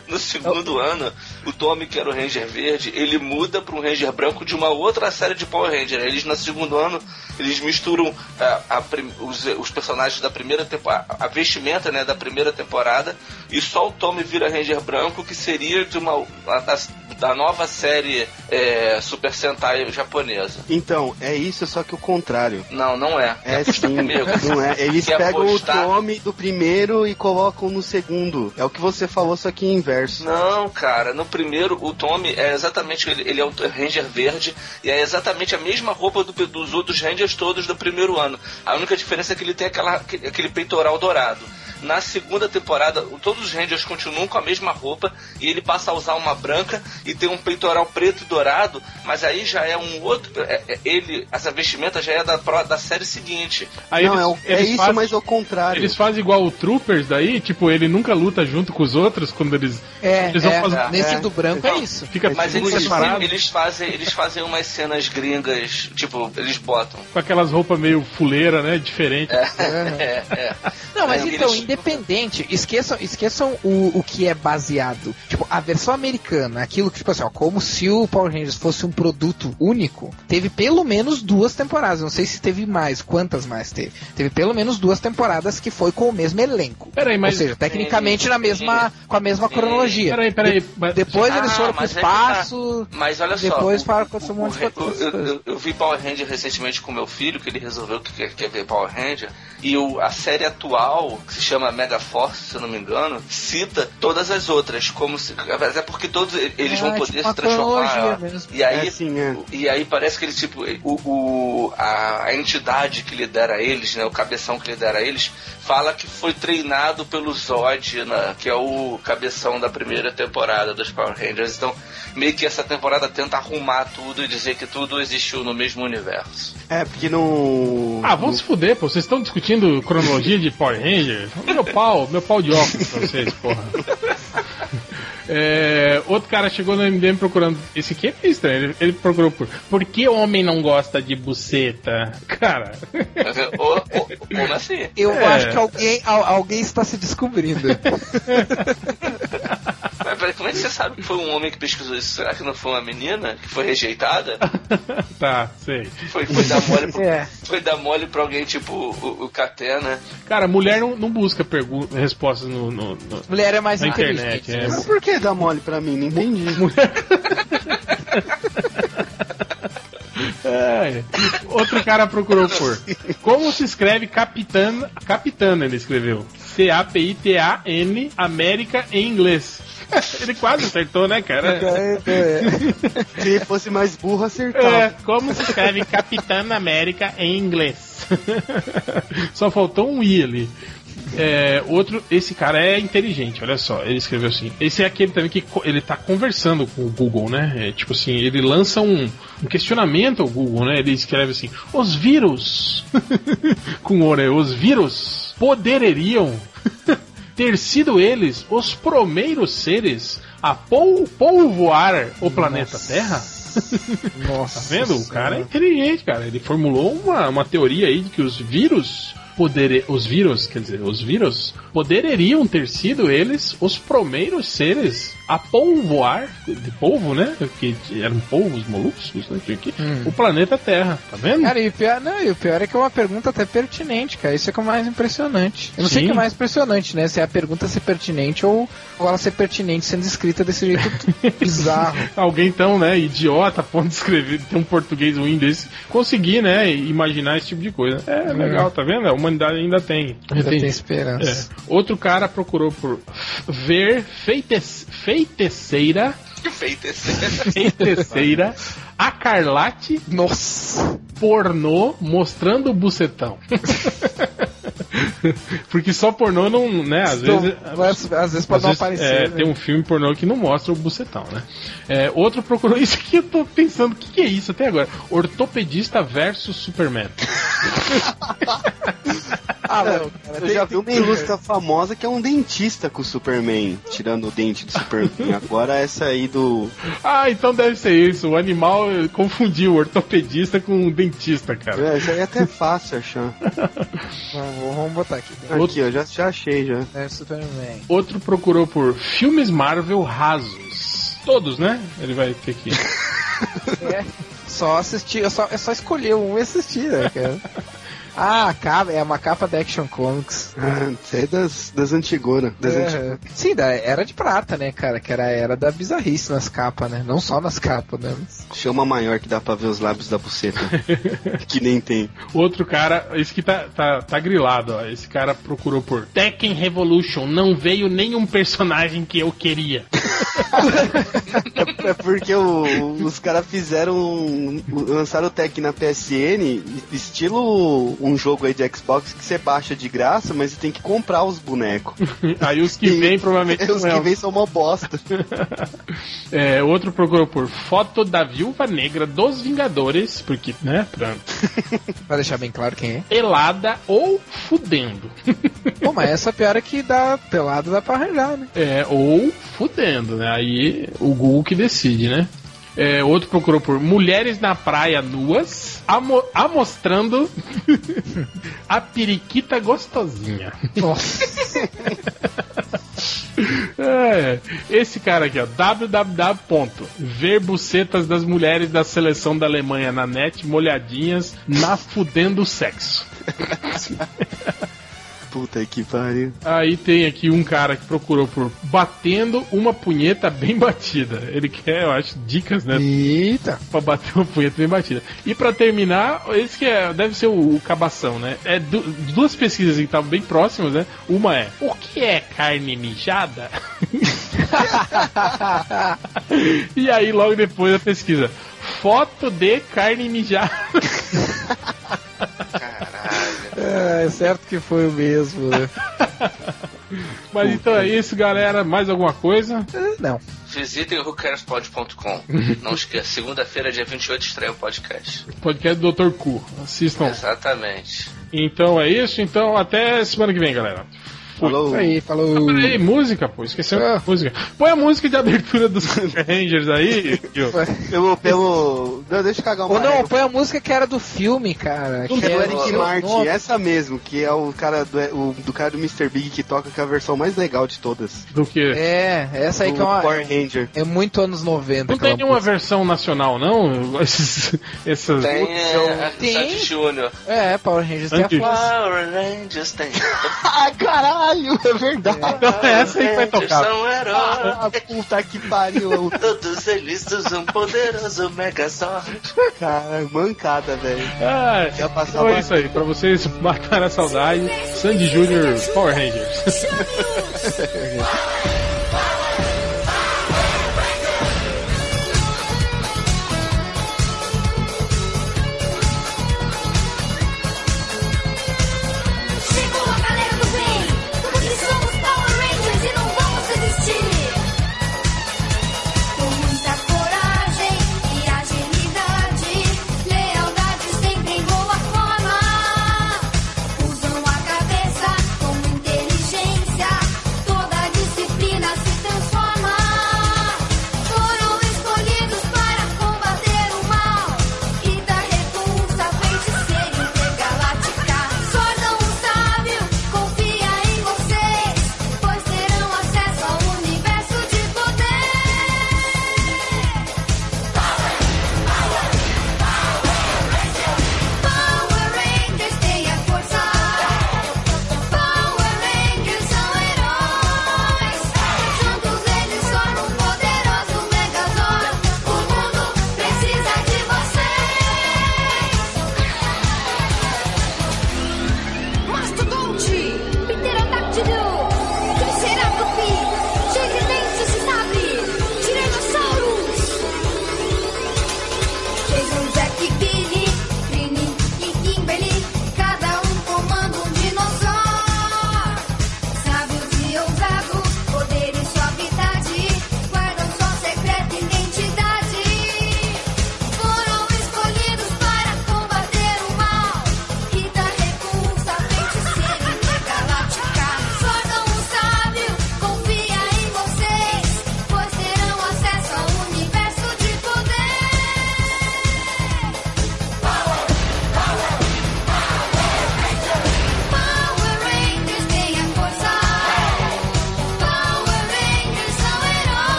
segundo ano, o Tommy, que era o Ranger Verde, ele muda para um Ranger Branco de uma outra série de Power Ranger. Eles, no segundo ano, eles misturam a, a, os, os, personagens da primeira temporada, a vestimenta né, da primeira temporada, e só o Tommy vira Ranger Branco, que seria de uma da, da nova série é, Super Sentai japonesa. Então, é isso, só que o contrário. Não, não é. É sim, não é. Eles Quer pegam apostar? o Tommy do primeiro e colocam no segundo. É o que você falou, só que inverso. Não, cara, no primeiro o Tommy é exatamente ele, ele é o Ranger verde e é exatamente a mesma roupa do, dos outros Rangers todos do primeiro ano. A única diferença é que ele tem aquela, aquele peitoral dourado. Na segunda temporada, todos os Rangers continuam com a mesma roupa e ele passa a usar uma branca e tem um peitoral preto e dourado, mas aí já é um outro. É, é, ele, essa vestimenta já é da, da série seguinte. Aí Não, eles, é, é isso, fazem, mas ao contrário. Eles fazem igual o Troopers daí, tipo, ele nunca luta junto com os outros quando eles. É, eles vão é, fazer... É. nesse do branco é isso. Fica mas eles, eles, fazem, eles fazem umas cenas gringas, tipo, eles botam. Com aquelas roupas meio fuleira, né? Diferente. É, é, Não, mas então, eles independente, esqueçam, esqueçam o, o que é baseado. Tipo, a versão americana, aquilo que, tipo assim, ó, como se o Power Rangers fosse um produto único, teve pelo menos duas temporadas. Não sei se teve mais, quantas mais teve. Teve pelo menos duas temporadas que foi com o mesmo elenco. Peraí, mas... Ou seja, tecnicamente na mesma, com a mesma cronologia. Peraí, peraí. De, depois ah, eles foram pro espaço. É tá. Mas olha só. Depois foram com um monte de eu, eu, eu, eu, vi Power Ranger recentemente com meu filho, que ele resolveu que quer, quer ver Power Ranger. E o, a série atual, que se chama Mega Force, se eu não me engano, cita todas as outras, como se. Até porque todos eles é, vão poder tipo se transformar. E aí, é, sim, é. e aí parece que ele, tipo, o, o, a, a entidade que lidera eles, né, o cabeção que lidera eles, fala que foi treinado pelo Zod, né, que é o cabeção da primeira temporada dos Power Rangers. Então, meio que essa temporada tenta arrumar tudo e dizer que tudo existiu no mesmo universo. É, porque não. Ah, vamos se fuder, pô. Vocês estão discutindo cronologia de Power Rangers? Meu pau, meu pau de óculos pra vocês, porra. É, outro cara chegou no MDM procurando. Esse aqui é estranho. Ele, ele procurou por. Por que homem não gosta de buceta? Cara. Como assim? Eu é. acho que alguém, alguém está se descobrindo. Como é que você sabe que foi um homem que pesquisou isso? Será que não foi uma menina que foi rejeitada? tá, sei. Foi, foi, dar, mole pro, é. foi dar mole pra alguém tipo o, o Catena. Né? Cara, mulher não, não busca respostas no, no, no, Mulher é mais na internet. É. Mas por que dar mole pra mim? Não entendi. É. Outro cara procurou por. Como se escreve Capitã? Capitana, ele escreveu. C-A-P-I-T-A-N, América em inglês. Ele quase acertou, né, cara? É, é. Se ele fosse mais burro, acertava. É, como se escreve Capitã América em inglês? Só faltou um I ali. É, outro, esse cara é inteligente, olha só. Ele escreveu assim. Esse é aquele também que ele tá conversando com o Google, né? É, tipo assim, ele lança um, um, questionamento ao Google, né? Ele escreve assim: os vírus, com o né? Os vírus poderiam ter sido eles os primeiros seres a pol polvoar o Nossa. planeta Terra? Nossa. tá vendo? O cara é inteligente, cara. Ele formulou uma, uma teoria aí de que os vírus poder, os vírus, quer dizer, os vírus poderiam ter sido eles os primeiros seres a polvoar, de polvo, né? Que eram polvos moluscos, né? Que, hum. O planeta Terra, tá vendo? Cara, e o, pior, não, e o pior é que é uma pergunta até pertinente, cara. Isso é que é o mais impressionante. Eu não Sim. sei o que é mais impressionante, né? Se é a pergunta ser pertinente ou, ou ela ser pertinente sendo escrita desse jeito bizarro. Alguém então, né, idiota, ponto de escrever, ter um português ruim desse, conseguir, né, imaginar esse tipo de coisa. É, é. legal, tá vendo? A humanidade ainda tem. Ainda tem, tem esperança. É. Outro cara procurou por ver feites, feiticeira. Feiticeira. Feiticeira. A Carlate. Nossa. Pornô mostrando o bucetão. Porque só pornô não, né? Às então, vezes. Às vezes pode às não vezes, aparecer. É, né? Tem um filme pornô que não mostra o bucetão, né? É, outro procurou. Isso aqui eu tô pensando, o que, que, é isso até agora? Ortopedista versus Superman. ah, eu já vi uma ilustra famosa que é um dentista com o Superman, tirando o dente do Superman. Agora essa aí do. Ah, então deve ser isso. O animal confundiu o ortopedista com o dentista, cara. É, isso aí é até fácil achar. vamos botar aqui. Aqui, eu já, já achei já. É Superman. Outro procurou por filmes Marvel rasos. Todos, né? Ele vai ter que. é, só assistir, é só, é só escolher um e assistir, né, cara? Ah, capa, é uma capa da Action Comics. Ah, é das, das antigonas. Das é, sim, da era de prata, né, cara? Que era a era da bizarrice nas capas, né? Não só nas capas, né? Chama maior que dá pra ver os lábios da buceta. que nem tem. Outro cara, esse que tá, tá, tá grilado, ó. Esse cara procurou por Tekken Revolution. Não veio nenhum personagem que eu queria. é, é, porque o, os caras fizeram. lançaram o Tekken na PSN, estilo um jogo aí de Xbox que você baixa de graça, mas você tem que comprar os bonecos. aí os que vêm provavelmente Os que vêm são uma bosta. é, outro procurou por foto da viúva negra dos Vingadores, porque, né, pra... pra deixar bem claro quem é. Pelada ou fudendo. Pô, mas essa pior é que dá pelada dá pra arranjar, né? É, ou fudendo, né? Aí o Google que decide, né? É, outro procurou por mulheres na praia nuas, amo amostrando a periquita gostosinha. Nossa. É, esse cara aqui, ó, www.verbucetas das mulheres da seleção da Alemanha na net molhadinhas na fudendo sexo. Puta que pariu. Aí tem aqui um cara que procurou por batendo uma punheta bem batida. Ele quer, eu acho, dicas, né? Eita! Pra bater uma punheta bem batida. E para terminar, esse que é, deve ser o, o cabação, né? É du duas pesquisas que estavam bem próximas, né? Uma é: o que é carne mijada? e aí, logo depois a pesquisa: foto de carne mijada. É, é certo que foi o mesmo, né? Mas então é isso, galera. Mais alguma coisa? É, não. Visitem o whocarespod.com. Não esqueça, segunda-feira, dia 28, estreia o podcast. Podcast do Dr. Cu. Assistam. Exatamente. Então é isso. Então até semana que vem, galera. Falou. Aí, falou. Ah, peraí, música, pô. Esqueceu ah. a música. Põe a música de abertura dos Rangers aí. pelo, pelo. Não, deixa eu cagar um Ou não, põe a música que era do filme, cara. Do, que é do Eric Martin, essa mesmo, que é o cara do, o, do cara do Mr. Big que toca que é a versão mais legal de todas. Do que? É, essa aí do que é uma. Power Ranger. É muito anos 90. Não tem nenhuma música. versão nacional, não? Esses, essas. Tem, é, tem. Júnior. É, Power Rangers tem a Power Rangers tem. ah, caralho, é verdade. É essa aí vai tocar. São heróis. Ah, puta que pariu. Todos eles usam um poderoso Megazord. Cara, mancada, velho. Ah, então é isso aí. Pra vocês matar a saudade, Sandy Jr. Power Rangers.